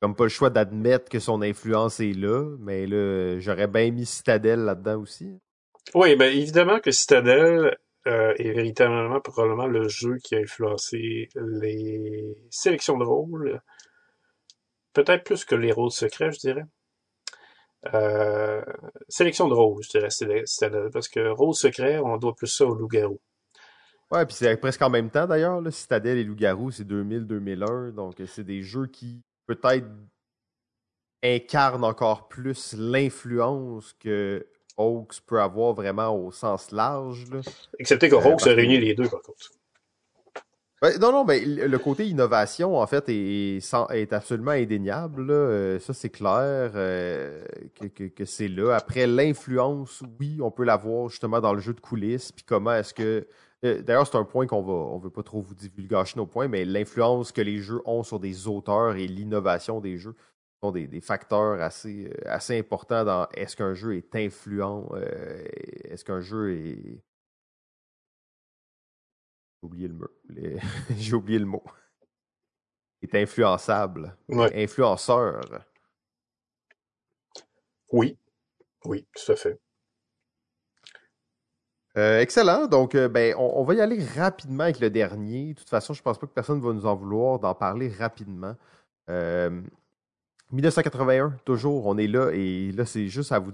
[SPEAKER 1] comme pas le choix d'admettre que son influence est là, mais là, j'aurais bien mis Citadel là-dedans aussi.
[SPEAKER 2] Oui, ben évidemment que Citadel euh, est véritablement probablement le jeu qui a influencé les sélections de rôles. Peut-être plus que les rôles secrets, je dirais. Euh, sélection de rôles, je dirais, parce que rôle secret, on doit plus ça au loup-garou.
[SPEAKER 1] Ouais, puis c'est presque en même temps d'ailleurs. Citadel et Loup-Garou, c'est 2000-2001. Donc, c'est des jeux qui, peut-être, incarnent encore plus l'influence que Hawks peut avoir vraiment au sens large. Là.
[SPEAKER 2] Excepté que Hawks a réuni les deux, par contre.
[SPEAKER 1] non, non, ben, le côté innovation, en fait, est, est absolument indéniable. Euh, ça, c'est clair euh, que, que, c'est là. Après, l'influence, oui, on peut la voir justement dans le jeu de coulisses. Puis comment est-ce que. Euh, d'ailleurs, c'est un point qu'on va. On veut pas trop vous divulgacher nos points, mais l'influence que les jeux ont sur des auteurs et l'innovation des jeux sont des, des, facteurs assez, assez importants dans est-ce qu'un jeu est influent, est-ce qu'un jeu est j'ai oublié le mot. J'ai oublié le mot. Est influençable. Influenceur.
[SPEAKER 2] Oui. Oui, tout à fait.
[SPEAKER 1] Euh, excellent. Donc, euh, ben, on, va y aller rapidement avec le dernier. De toute façon, je ne pense pas que personne va nous en vouloir d'en parler rapidement. 1981, euh, toujours, on est là et là, c'est juste à vous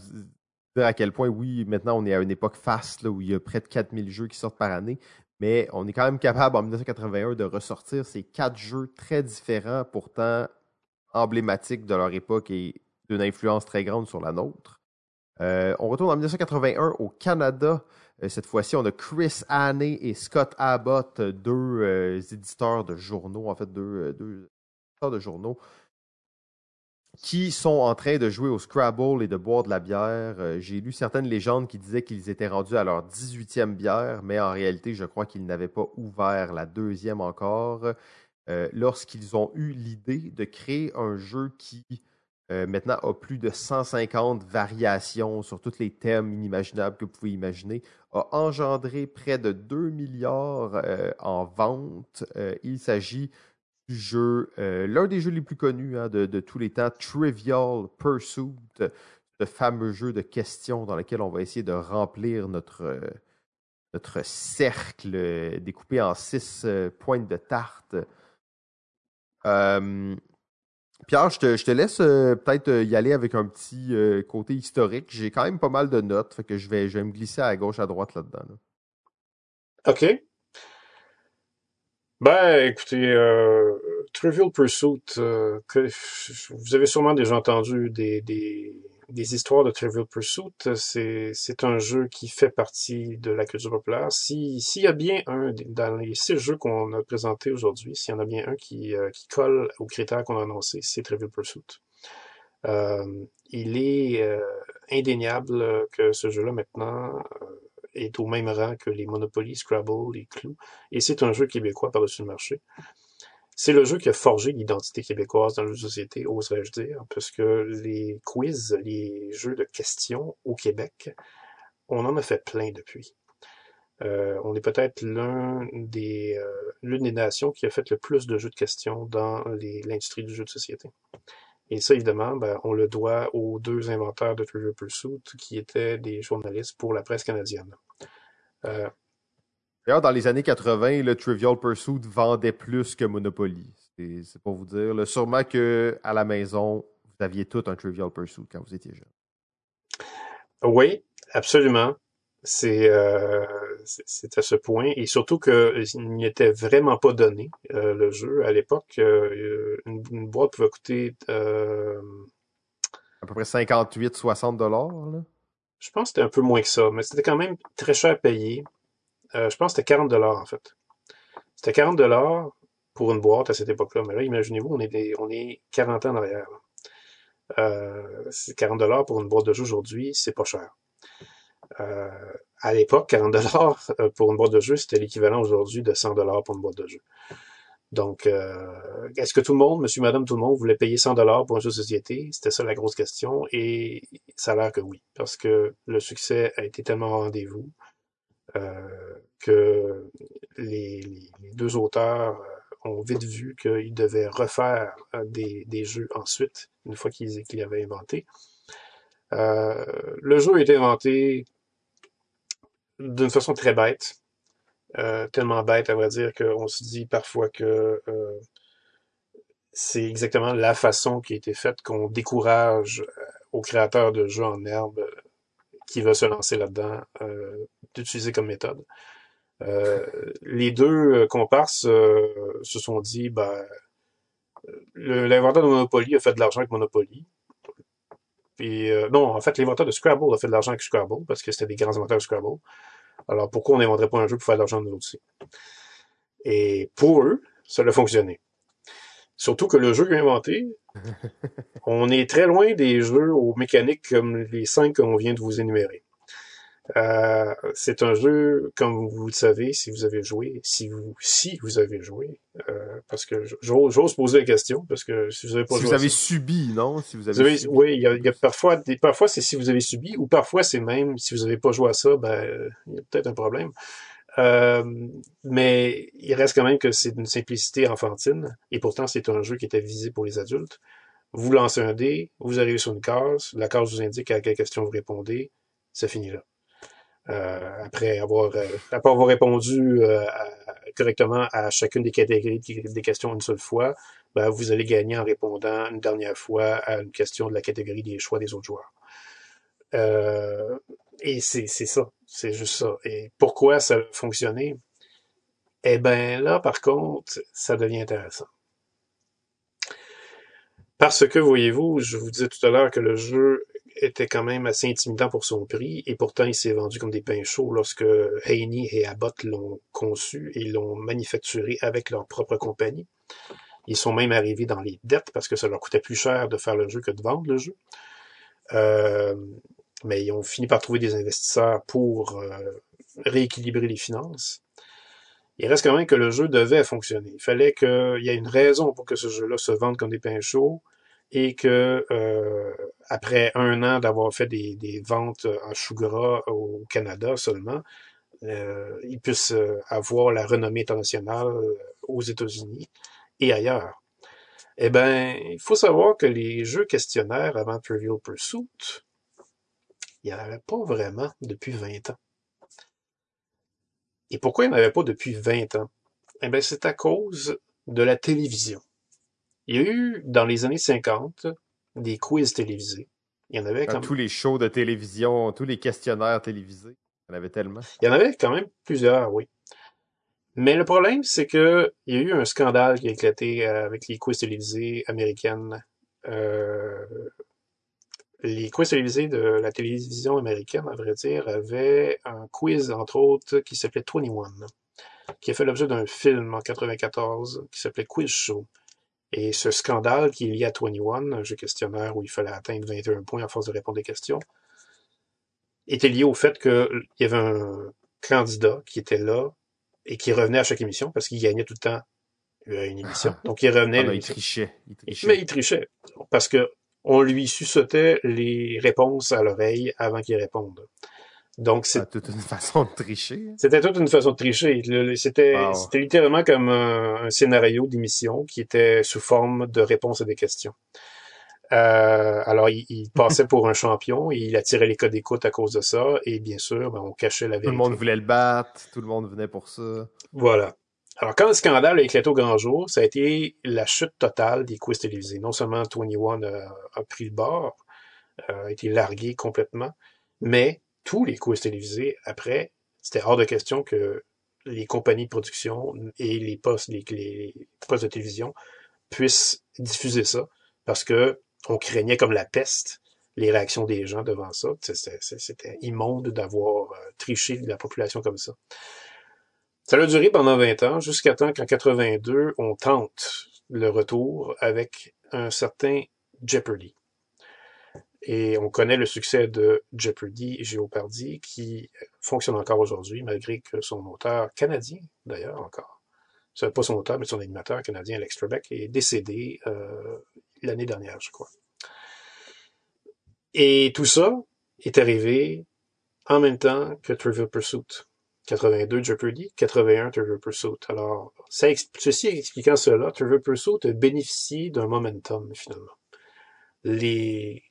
[SPEAKER 1] dire à quel point, oui, maintenant, on est à une époque faste où il y a près de 4000 jeux qui sortent par année, mais on est quand même capable en 1981 de ressortir ces quatre jeux très différents, pourtant emblématiques de leur époque et d'une influence très grande sur la nôtre. Euh, on retourne en 1981 au Canada. Euh, cette fois-ci, on a Chris Haney et Scott Abbott, deux euh, éditeurs de journaux, en fait, deux, deux éditeurs de journaux, qui sont en train de jouer au Scrabble et de boire de la bière. Euh, j'ai lu certaines légendes qui disaient qu'ils étaient rendus à leur 18e bière, mais en réalité, je crois qu'ils n'avaient pas ouvert la deuxième encore. Euh, lorsqu'ils ont eu l'idée de créer un jeu qui euh, maintenant a plus de 150 variations sur tous les thèmes inimaginables que vous pouvez imaginer, a engendré près de 2 milliards en vente. il s'agit du jeu, euh, l'un des jeux les plus connus hein, de, tous les temps, Trivial Pursuit, ce fameux jeu de questions dans lequel on va essayer de remplir notre, euh, notre cercle euh, découpé en six pointes de tarte. Pierre, je te, je te laisse peut-être y aller avec un petit côté historique. J'ai quand même pas mal de notes, fait que je vais, je vais me glisser à gauche, à droite là-dedans.
[SPEAKER 2] OK. Ben, écoutez, euh, Trivial Pursuit, euh, que, vous avez sûrement déjà entendu des, des, des histoires de Trivial Pursuit. C'est, un jeu qui fait partie de la culture populaire. Si, s'il y a bien un, dans les six jeux qu'on a présentés aujourd'hui, s'il y en a bien un qui, euh, qui colle aux critères qu'on a annoncés, c'est Trivial Pursuit. Euh, il est euh, indéniable que ce jeu-là maintenant est au même rang que les Monopoly, Scrabble, les Clous, et c'est un jeu québécois par-dessus le marché. C'est le jeu qui a forgé l'identité québécoise dans la société, oserais-je dire, parce que les quiz, les jeux de questions au Québec, on en a fait plein depuis. Euh, on est peut-être l'un des euh, l'une des nations qui a fait le plus de jeux de questions dans l'industrie du jeu de société. Et ça, évidemment, ben, on le doit aux deux inventeurs de Trivial Pursuit, qui étaient des journalistes pour la presse canadienne.
[SPEAKER 1] Euh, D'ailleurs, dans les années 80, le Trivial Pursuit vendait plus que Monopoly. C'est pour vous dire. sûrement que à la maison, vous aviez tout un Trivial Pursuit quand vous étiez jeune.
[SPEAKER 2] Oui, absolument. C'est euh, c'est à ce point et surtout qu'il n'y était vraiment pas donné euh, le jeu à l'époque. Euh, une, boîte pouvait coûter
[SPEAKER 1] à peu près 58-60 dollars.
[SPEAKER 2] Je pense que c'était un peu moins que ça, mais c'était quand même très cher à payer. je pense que c'était 40 dollars en fait. C'était 40 dollars pour une boîte à cette époque-là. Mais là, imaginez-vous, on est on est 40 ans en arrière. c'est 40 dollars pour une boîte de jeu aujourd'hui, c'est pas cher. Euh, à l'époque, 40 dollars euh, pour une boîte de jeu, c'était l'équivalent aujourd'hui de 100 dollars pour une boîte de jeu. Donc, euh, est-ce que tout le monde, monsieur, madame, tout le monde voulait payer 100 dollars pour un jeu de société? C'était ça la grosse question et ça a l'air que oui, parce que le succès a été tellement rendez-vous que les, deux auteurs ont vite vu qu'ils devaient refaire des, jeux ensuite, une fois qu'ils qu avaient inventé. le jeu a été inventé d'une façon très bête. Euh, tellement bête, à vrai dire, qu'on se dit parfois que euh, c'est exactement la façon qui a été faite qu'on décourage euh, aux créateurs de jeux en herbe qui veulent se lancer là-dedans d'utiliser comme méthode. les deux comparses se sont dit, ben, l'inventeur de Monopoly a fait de l'argent avec Monopoly. Puis, non, en fait, l'inventeur de Scrabble a fait de l'argent avec Scrabble parce que c'était des grands inventeurs de Scrabble. Alors pourquoi on n'inventerait pas un jeu pour faire de l'argent de nous aussi? Et pour eux, ça a fonctionné. Surtout que le jeu inventé, on est très loin des jeux aux mécaniques comme les cinq qu'on vient de vous énumérer. Euh, c'est un jeu, comme vous le savez, si vous avez joué, si vous, si vous avez joué, euh, parce que j'ose poser la question, parce que si vous avez pas
[SPEAKER 1] si vous avez subi, non? Si
[SPEAKER 2] vous avez, subi. oui, il y a, y a, parfois, des, parfois c'est si vous avez subi, ou parfois c'est même si vous n'avez pas joué à ça, ben il y a peut-être un problème. Euh, mais il reste quand même que c'est d'une simplicité enfantine, et pourtant c'est un jeu qui était visé pour les adultes. Vous lancez un dé, vous arrivez sur une case, la case vous indique à quelle question vous répondez, ça finit là. Euh, après avoir euh, après avoir répondu euh, correctement à chacune des catégories des questions une seule fois, ben, vous allez gagner en répondant une dernière fois à une question de la catégorie des choix des autres joueurs. Euh, et c'est ça, c'est juste ça. Et pourquoi ça a fonctionné? Eh ben là, par contre, ça devient intéressant. Parce que, voyez-vous, je vous disais tout à l'heure que le jeu était quand même assez intimidant pour son prix, et pourtant il s'est vendu comme des pains chauds lorsque Haney et Abbott l'ont conçu et l'ont manufacturé avec leur propre compagnie. Ils sont même arrivés dans les dettes parce que ça leur coûtait plus cher de faire le jeu que de vendre le jeu. Euh, mais ils ont fini par trouver des investisseurs pour euh, rééquilibrer les finances. Il reste quand même que le jeu devait fonctionner. Il fallait qu'il y ait une raison pour que ce jeu-là se vende comme des pains chauds et que euh, après un an d'avoir fait des, ventes en chou gras au Canada seulement, euh, il puisse euh, avoir la renommée internationale euh, aux États-Unis et ailleurs. Eh bien, il faut savoir que les jeux questionnaires avant Trivial Pursuit, il n'y en avait pas vraiment depuis 20 ans. Et pourquoi il n'y en avait pas depuis 20 ans? Eh bien, c'est à cause de la télévision. Il y a eu, dans les années 50, des quiz télévisés. Il y en avait
[SPEAKER 1] comme... Tous les shows de télévision, tous les questionnaires télévisés. Il y en avait tellement.
[SPEAKER 2] Il y en avait quand même plusieurs, oui. Mais le problème, c'est que il y a eu un scandale qui a éclaté euh, avec les quiz télévisés américaines. Euh, les quiz télévisés de la télévision américaine, à vrai dire, avaient un quiz, entre autres, qui s'appelait 21, qui a fait l'objet d'un film en 94 qui s'appelait Quiz Show. Et ce scandale qui est lié à 21, un jeu questionnaire où il fallait atteindre 21 points à force de répondre des questions, était lié au fait qu'il y avait un candidat qui était là et qui revenait à chaque émission parce qu'il gagnait tout le temps euh, une émission. Donc il revenait.
[SPEAKER 1] Ah, il, trichait.
[SPEAKER 2] il, trichait. Mais il trichait. Parce que on lui suçotait les réponses à l'oreille avant qu'il réponde. Donc
[SPEAKER 1] c'est toute une façon de tricher.
[SPEAKER 2] C'était toute une façon de tricher. C'était c'était littéralement comme un, scénario d'émission qui était sous forme de réponses à des questions. Euh, alors il, il, passait pour un champion et il attirait les codes d'écoute à cause de ça et bien sûr ben, on cachait la vérité.
[SPEAKER 1] Tout le monde voulait le battre, tout le monde venait pour ça.
[SPEAKER 2] Voilà. Alors, quand le scandale a éclaté au grand jour, ça a été la chute totale des quiz télévisés. Non seulement 21 a, a pris le bord, euh, a été largué complètement, mais tous les quiz télévisés, après, c'était hors de question que les compagnies de production et les postes, de télévision puissent diffuser ça parce que on craignait comme la peste les réactions des gens devant ça. C'était immonde d'avoir euh, triché la population comme ça. Ça a duré pendant 20 ans, jusqu'à temps qu'en 82, on tente le retour avec un certain Jeopardy. Et on connaît le succès de Jeopardy et qui fonctionne encore aujourd'hui, malgré que son auteur canadien, d'ailleurs encore, pas son auteur, mais son animateur canadien, Alex Trebek, est décédé euh, l'année dernière, je crois. Et tout ça est arrivé en même temps que Trivial Pursuit. 82 Jeopardy, 81 Trivial Pursuit. Alors, ceci expliquant cela, Trivial Pursuit a bénéficié d'un momentum, finalement. Les,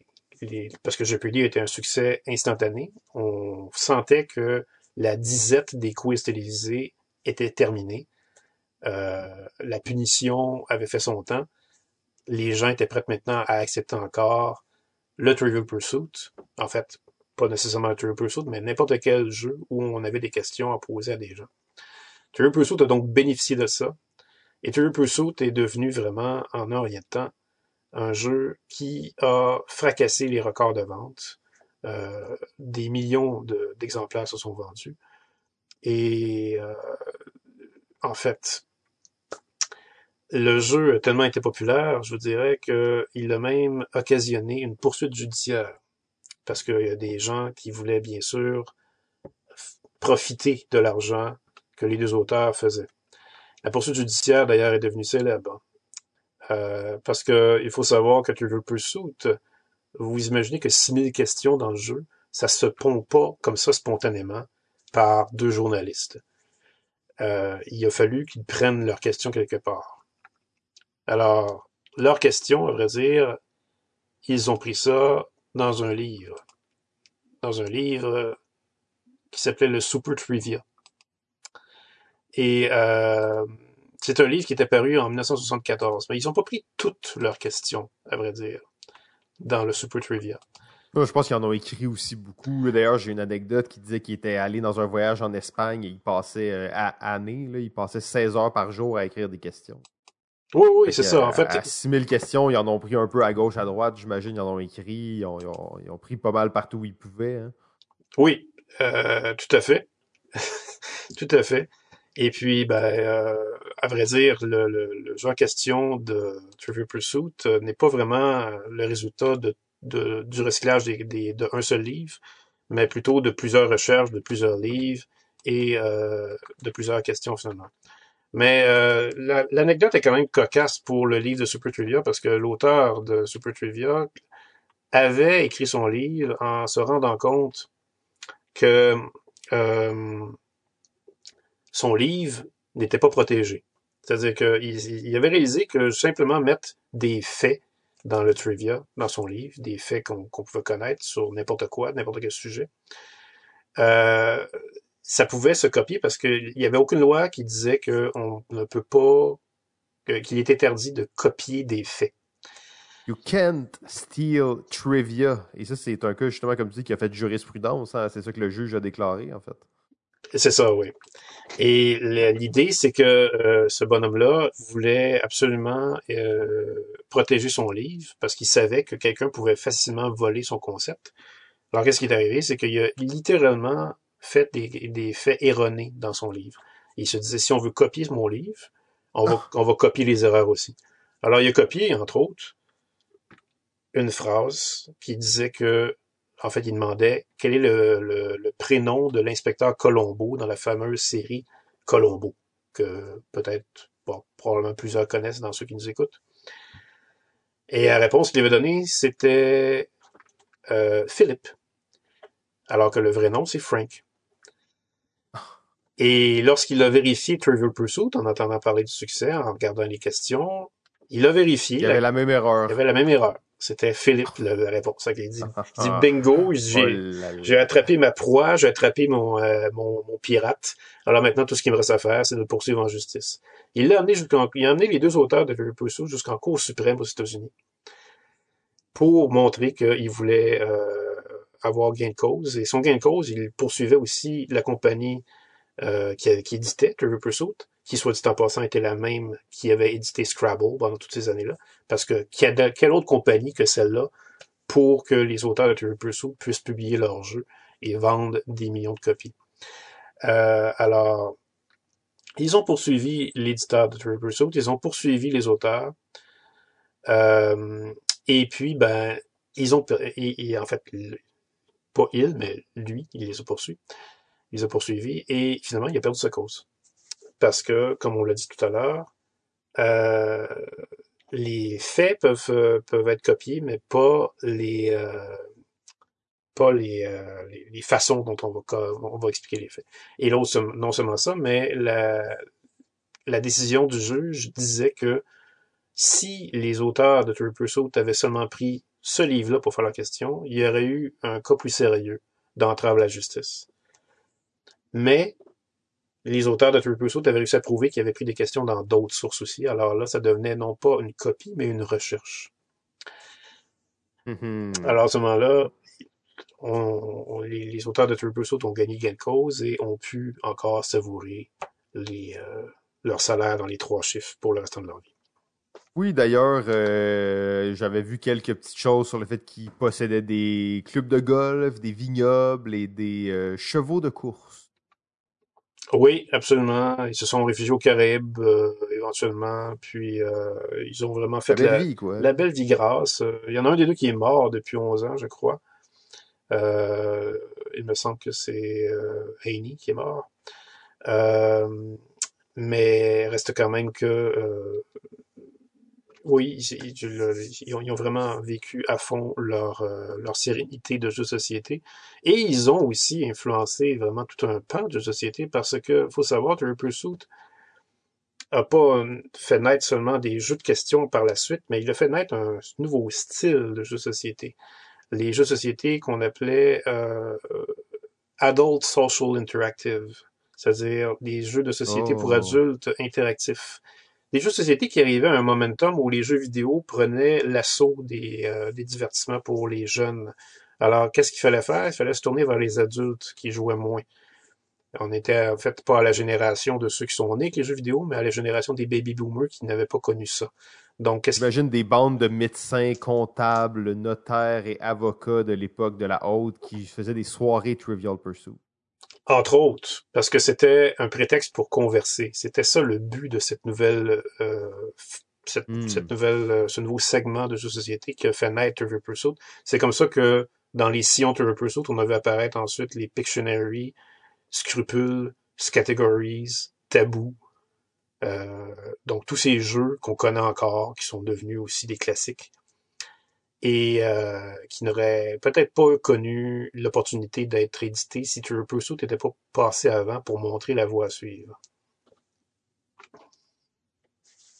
[SPEAKER 2] parce que Jeopardy était un succès instantané. On sentait que la disette des quiz télévisés était terminée. Euh, la punition avait fait son temps. Les gens étaient prêts maintenant à accepter encore le Trivial Pursuit. En fait, pas nécessairement le Trivial Pursuit, mais n'importe quel jeu où on avait des questions à poser à des gens. Trivial Pursuit a donc bénéficié de ça. Et Trivial Pursuit est devenu vraiment, en un rien de temps, un jeu qui a fracassé les records de vente. Euh, des millions d'exemplaires se sont vendus. Et euh, en fait, le jeu a tellement été populaire, je vous dirais qu'il a même occasionné une poursuite judiciaire. Parce qu'il y a des gens qui voulaient bien sûr profiter de l'argent que les deux auteurs faisaient. La poursuite judiciaire, d'ailleurs, est devenue célèbre. Euh, parce que il faut savoir que Trivial Pursuit, vous imaginez que 6000 questions dans le jeu, ça se pond pas comme ça spontanément par deux journalistes. Euh, il a fallu qu'ils prennent leurs questions quelque part. Alors, leurs questions, à vrai dire, ils ont pris ça dans un livre. Dans un livre qui s'appelait le Super Trivia. Et euh, c'est un livre qui est apparu en 1974. Mais ils n'ont pas pris toutes leurs questions, à vrai dire, dans le Super Trivia.
[SPEAKER 1] je pense qu'ils en ont écrit aussi beaucoup. D'ailleurs, j'ai une anecdote qui disait qu'il était allé dans un voyage en Espagne et il passait euh, à année, là, il passait 16 heures par jour à écrire des questions.
[SPEAKER 2] Oui, oui, c'est ça. En fait,
[SPEAKER 1] à 6000 questions, ils en ont pris un peu à gauche, à droite, j'imagine, ils en ont écrit, ils ont, pris pas mal partout où ils pouvaient. Hein.
[SPEAKER 2] Oui, euh, tout à fait. tout à fait. Et puis, ben, euh, à vrai dire, le, le, jeu en question de Trivial Pursuit euh, n'est pas vraiment le résultat de, de du recyclage des, des, de seul livre, mais plutôt de plusieurs recherches, de plusieurs livres et euh, de plusieurs questions finalement. Mais euh, l'anecdote est quand même cocasse pour le livre de Super Trivia parce que l'auteur de Super Trivia avait écrit son livre en se rendant compte que euh, son livre n'était pas protégé. C'est-à-dire qu'il il avait réalisé que simplement mettre des faits dans le trivia, dans son livre, des faits qu'on pouvait connaître sur n'importe quoi, n'importe quel sujet, euh, ça pouvait se copier parce qu'il n'y avait aucune loi qui disait qu'on ne peut pas, qu'il est interdit de copier des faits.
[SPEAKER 1] You can't steal trivia. Et ça, c'est un cas, justement, comme tu dis, qui a fait jurisprudence. Hein. C'est ça que le juge a déclaré, en fait.
[SPEAKER 2] C'est ça, oui. Et l'idée, c'est que euh, ce bonhomme-là voulait absolument euh, protéger son livre parce qu'il savait que quelqu'un pouvait facilement voler son concept. Alors, qu'est-ce qui est arrivé? C'est qu'il a littéralement fait des, des, faits erronés dans son livre. il se disait, si on veut copier mon livre, on va, on va copier les erreurs aussi. Alors, il a copié, entre autres, une phrase qui disait que en fait, il demandait quel est le, le, prénom de l'inspecteur Colombo dans la fameuse série Colombo, que peut-être, bon, probablement plusieurs connaissent dans ceux qui nous écoutent. Et la réponse qu'il avait donnée, c'était euh, Philippe, alors que le vrai nom, c'est Frank. Et lorsqu'il a vérifié Trivial Pursuit, en entendant parler du succès, en regardant les questions, il a vérifié.
[SPEAKER 1] Il y avait la même erreur.
[SPEAKER 2] Il y avait la même erreur. C'était Philippe la, réponse. Il dit, il dit bingo, oh j'ai attrapé ma proie, j'ai attrapé mon, euh, mon, mon, pirate. Alors maintenant, tout ce qu'il me reste à faire, c'est de le poursuivre en justice. Il l'a amené jusqu'en, il a amené les deux auteurs de Very Pursuit jusqu'en Cour suprême aux États-Unis pour montrer qu'il voulait euh, avoir gain de cause. Et son gain de cause, il poursuivait aussi la compagnie euh, qui, qui éditait Trivial Pursuit qui, soit dit en passant, était la même qui avait édité Scrabble pendant toutes ces années-là. Parce que quelle autre compagnie que celle-là pour que les auteurs de Trivial Pursuit puissent publier leurs jeux et vendre des millions de copies? Euh, alors, ils ont poursuivi l'éditeur de Trivial Pursuit, ils ont poursuivi les auteurs, euh, et puis, ben, ils ont, et, en fait, pas il, mais lui, il les a poursuivis. Il les a poursuivis, et finalement, il a perdu sa cause parce que, comme on l'a dit tout à l'heure, euh, les faits peuvent, euh, peuvent être copiés, mais pas les euh, pas les, les, façons dont on va, on va expliquer les faits. Et non seulement ça, mais la, la décision du juge disait que si les auteurs de Triple Pursuit avaient seulement pris ce livre-là pour faire la question, il y aurait eu un cas plus sérieux d'entrave à la justice. Mais les auteurs de Triple Pursuit avaient réussi à prouver qu'ils avaient pris des questions dans d'autres sources aussi. Alors là, ça devenait non pas une copie, mais une recherche. Mm-hmm. Alors à ce moment-là, les, auteurs de Triple Pursuit ont gagné gain de cause et ont pu encore savourer les, euh, leur salaire dans les trois chiffres pour le restant de leur vie.
[SPEAKER 1] Oui, d'ailleurs, euh, j'avais vu quelques petites choses sur le fait qu'ils possédaient des clubs de golf, des vignobles et des euh, chevaux de course.
[SPEAKER 2] Oui, absolument. Ils se sont réfugiés aux Caraïbes euh, éventuellement, puis euh, ils ont vraiment fait
[SPEAKER 1] La belle
[SPEAKER 2] la,
[SPEAKER 1] vie, quoi.
[SPEAKER 2] la belle vie grasse. Il y en a un des deux qui est mort depuis 11 ans, je crois. Euh, il me semble que c'est euh, Haney qui est mort. Euh, mais reste quand même que euh, oui, ils, ont, vraiment vécu à fond leur, euh, leur sérénité de jeu de société. Et ils ont aussi influencé vraiment tout un pan de société parce que, faut savoir, Triple Pursuit a pas euh, fait naître seulement des jeux de questions par la suite, mais il a fait naître un nouveau style de jeu de société. Les jeux de société qu'on appelait euh, Adult Social Interactive, c'est-à-dire des jeux de société pour
[SPEAKER 1] Oh.
[SPEAKER 2] adultes interactifs. Des jeux de société qui arrivaient à un momentum où les jeux vidéo prenaient l'assaut des, euh, des divertissements pour les jeunes. Alors, qu'est-ce qu'il fallait faire? Il fallait se tourner vers les adultes qui jouaient moins. On était en fait pas à la génération de ceux qui sont nés avec les jeux vidéo, mais à la génération des baby boomers qui n'avaient pas connu ça. Donc, qu'est-ce
[SPEAKER 1] J'imagine des bandes de médecins, comptables, notaires et avocats de l'époque de la haute qui faisaient des soirées Trivial Pursuit.
[SPEAKER 2] Entre autres, parce que c'était un prétexte pour converser. C'était ça le but de cette nouvelle, euh, cette,
[SPEAKER 1] Hmm.
[SPEAKER 2] cette nouvelle, euh, ce nouveau segment de société qui a fait naître Trivial Pursuit. C'est comme ça que dans les sillons Trivial Pursuit, on avait apparaître ensuite les Pictionary, Scrupules, Categories, Taboo. Euh, donc tous ces jeux qu'on connaît encore, qui sont devenus aussi des classiques et euh, qui n'auraient peut-être pas connu l'opportunité d'être édité si Trivial Pursuit n'était pas passé avant pour montrer la voie à suivre.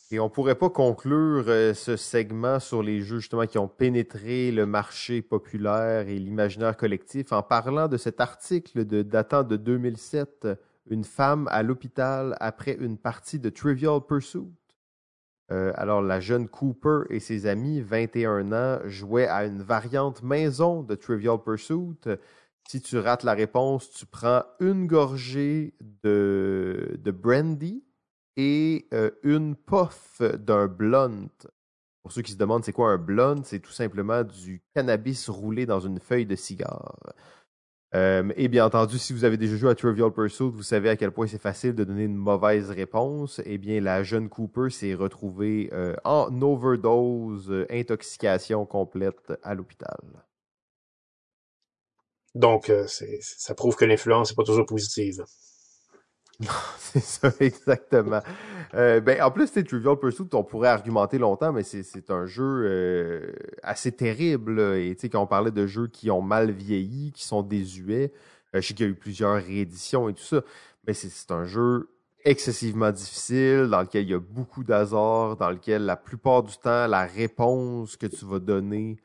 [SPEAKER 1] Et on pourrait pas conclure euh, ce segment sur les jeux justement qui ont pénétré le marché populaire et l'imaginaire collectif en parlant de cet article de, datant de 2007, Une femme à l'hôpital après une partie de Trivial Pursuit? Euh, alors, la jeune Cooper et ses amis, 21 ans, jouaient à une variante maison de Trivial Pursuit. Si tu rates la réponse, tu prends une gorgée de, brandy et euh, une puff d'un blunt. Pour ceux qui se demandent c'est quoi un blunt, c'est tout simplement du cannabis roulé dans une feuille de cigare. Euh, et bien entendu, si vous avez déjà joué à Trivial Pursuit, vous savez à quel point c'est facile de donner une mauvaise réponse. Eh bien, la jeune Cooper s'est retrouvée euh, en overdose, euh, intoxication complète à l'hôpital.
[SPEAKER 2] Donc, ça prouve que l'influence n'est pas toujours positive.
[SPEAKER 1] C'est ça, exactement. Euh, ben, en plus, c'est Trivial Pursuit, on pourrait argumenter longtemps, mais c'est un jeu euh, assez terrible. Et quand on parlait de jeux qui ont mal vieilli, qui sont désuets, euh, je sais qu'il y a eu plusieurs rééditions et tout ça, mais c'est un jeu excessivement difficile, dans lequel il y a beaucoup d'hasard, dans lequel la plupart du temps, la réponse que tu vas donner,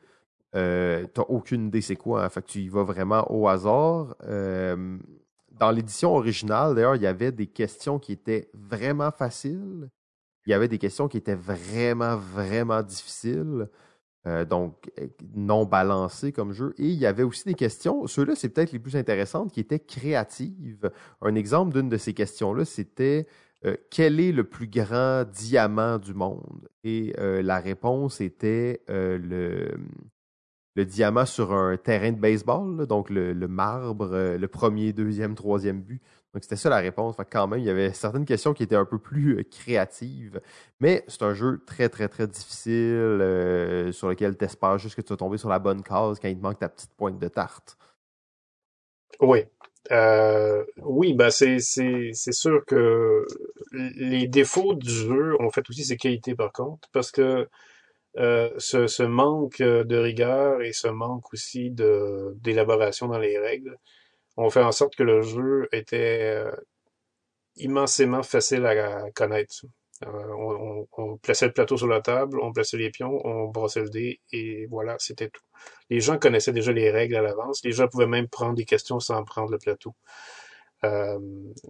[SPEAKER 1] t'as aucune idée c'est quoi. hein. Fait que tu y vas vraiment au hasard. Dans l'édition originale, d'ailleurs, il y avait des questions qui étaient vraiment faciles. Il y avait des questions qui étaient vraiment, vraiment difficiles. euh, donc, euh, non balancées comme jeu. Et il y avait aussi des questions, ceux-là, c'est peut-être les plus intéressantes, qui étaient créatives. Un exemple d'une de ces questions-là, c'était euh, quel est le plus grand diamant du monde? Et la réponse était le, le diamant sur un terrain de baseball, donc le, marbre, euh, le premier, deuxième, troisième but. Donc c'était ça la réponse. Fait que quand même, il y avait certaines questions qui étaient un peu plus euh, créatives. Mais c'est un jeu très, très, très difficile euh, sur lequel tu espères juste que tu vas tomber sur la bonne case quand il te manque ta petite pointe de tarte.
[SPEAKER 2] Oui. Oui, ben c'est sûr que les défauts du jeu ont fait aussi ses qualités par contre, parce que euh, ce, manque de rigueur et ce manque aussi d'élaboration dans les règles ont fait en sorte que le jeu était euh, immensément facile à connaître. Euh, on, plaçait le plateau sur la table, on plaçait les pions, on brossait le dé et voilà, c'était tout. Les gens connaissaient déjà les règles à l'avance. Les gens pouvaient même prendre des questions sans prendre le plateau. Euh,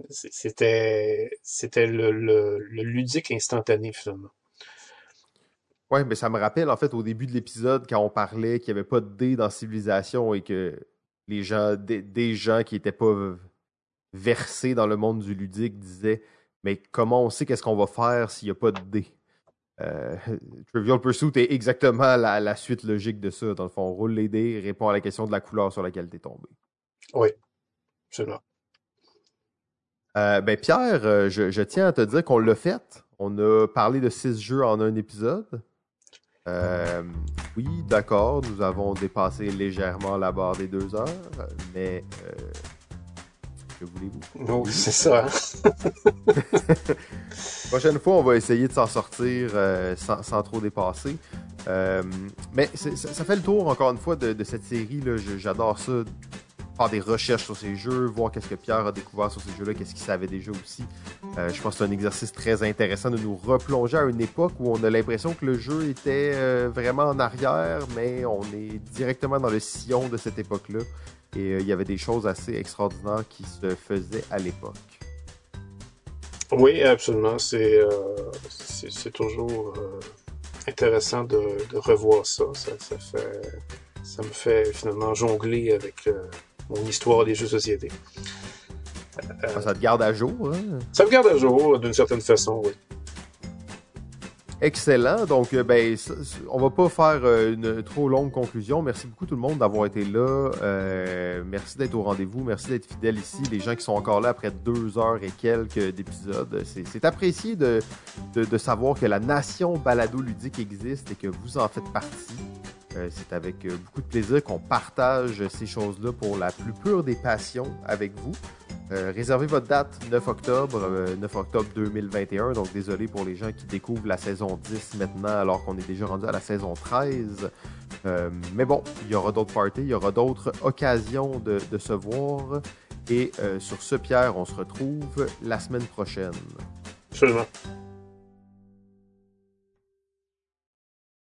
[SPEAKER 2] c'était le, le ludique instantané finalement.
[SPEAKER 1] Ouais, mais ça me rappelle en fait au début de l'épisode quand on parlait qu'il n'y avait pas de dés dans Civilisation et que les gens, des, des gens qui n'étaient pas versés dans le monde du ludique disaient Mais comment on sait qu'est-ce qu'on va faire s'il n'y a pas de dés? Euh, Trivial Pursuit est exactement la, la suite logique de ça. Dans le fond, on roule les dés, répond à la question de la couleur sur laquelle tu es tombé.
[SPEAKER 2] Oui, absolument.
[SPEAKER 1] Euh, ben Pierre, euh, je, tiens à te dire qu'on l'a fait. On a parlé de six jeux en un épisode. Euh, oui, d'accord, nous avons dépassé légèrement la barre des deux heures, mais que voulez-vous?
[SPEAKER 2] Non, c'est ça.
[SPEAKER 1] Prochaine fois, on va essayer de s'en sortir sans, trop dépasser. mais ça, fait le tour, encore une fois, de, de cette série. J'adore ça faire des recherches sur ces jeux, voir qu'est-ce que Pierre a découvert sur ces jeux-là, qu'est-ce qu'il savait déjà aussi. Euh, je pense que c'est un exercice très intéressant de nous replonger à une époque où on a l'impression que le jeu était euh, vraiment en arrière, mais on est directement dans le sillon de cette époque-là. Et euh, il y avait des choses assez extraordinaires qui se faisaient à l'époque.
[SPEAKER 2] Oui, absolument. C'est c'est toujours intéressant de, revoir ça. Ça, fait, ça me fait finalement jongler avec mon histoire des jeux de société.
[SPEAKER 1] Euh, ça te garde à jour, hein?
[SPEAKER 2] Ça me garde à jour, d'une certaine façon, oui.
[SPEAKER 1] Excellent. Donc, euh, ben, on va pas faire euh, une trop longue conclusion. Merci beaucoup tout le monde d'avoir été là. merci d'être au rendez-vous. Merci d'être fidèle ici. Les gens qui sont encore là après deux heures et quelques d'épisodes. C'est apprécié de, de, savoir que la nation balado-ludique existe et que vous en faites partie. Euh, c'est avec euh, beaucoup de plaisir qu'on partage ces choses-là pour la plus pure des passions avec vous. Euh, réservez votre date 9 octobre, 9 octobre 2021. Donc désolé pour les gens qui découvrent la saison 10 maintenant alors qu'on est déjà rendu à la saison 13. mais bon, il y aura d'autres parties, il y aura d'autres occasions de, de, se voir. Et sur ce, Pierre, on se retrouve la semaine prochaine.
[SPEAKER 2] Absolument.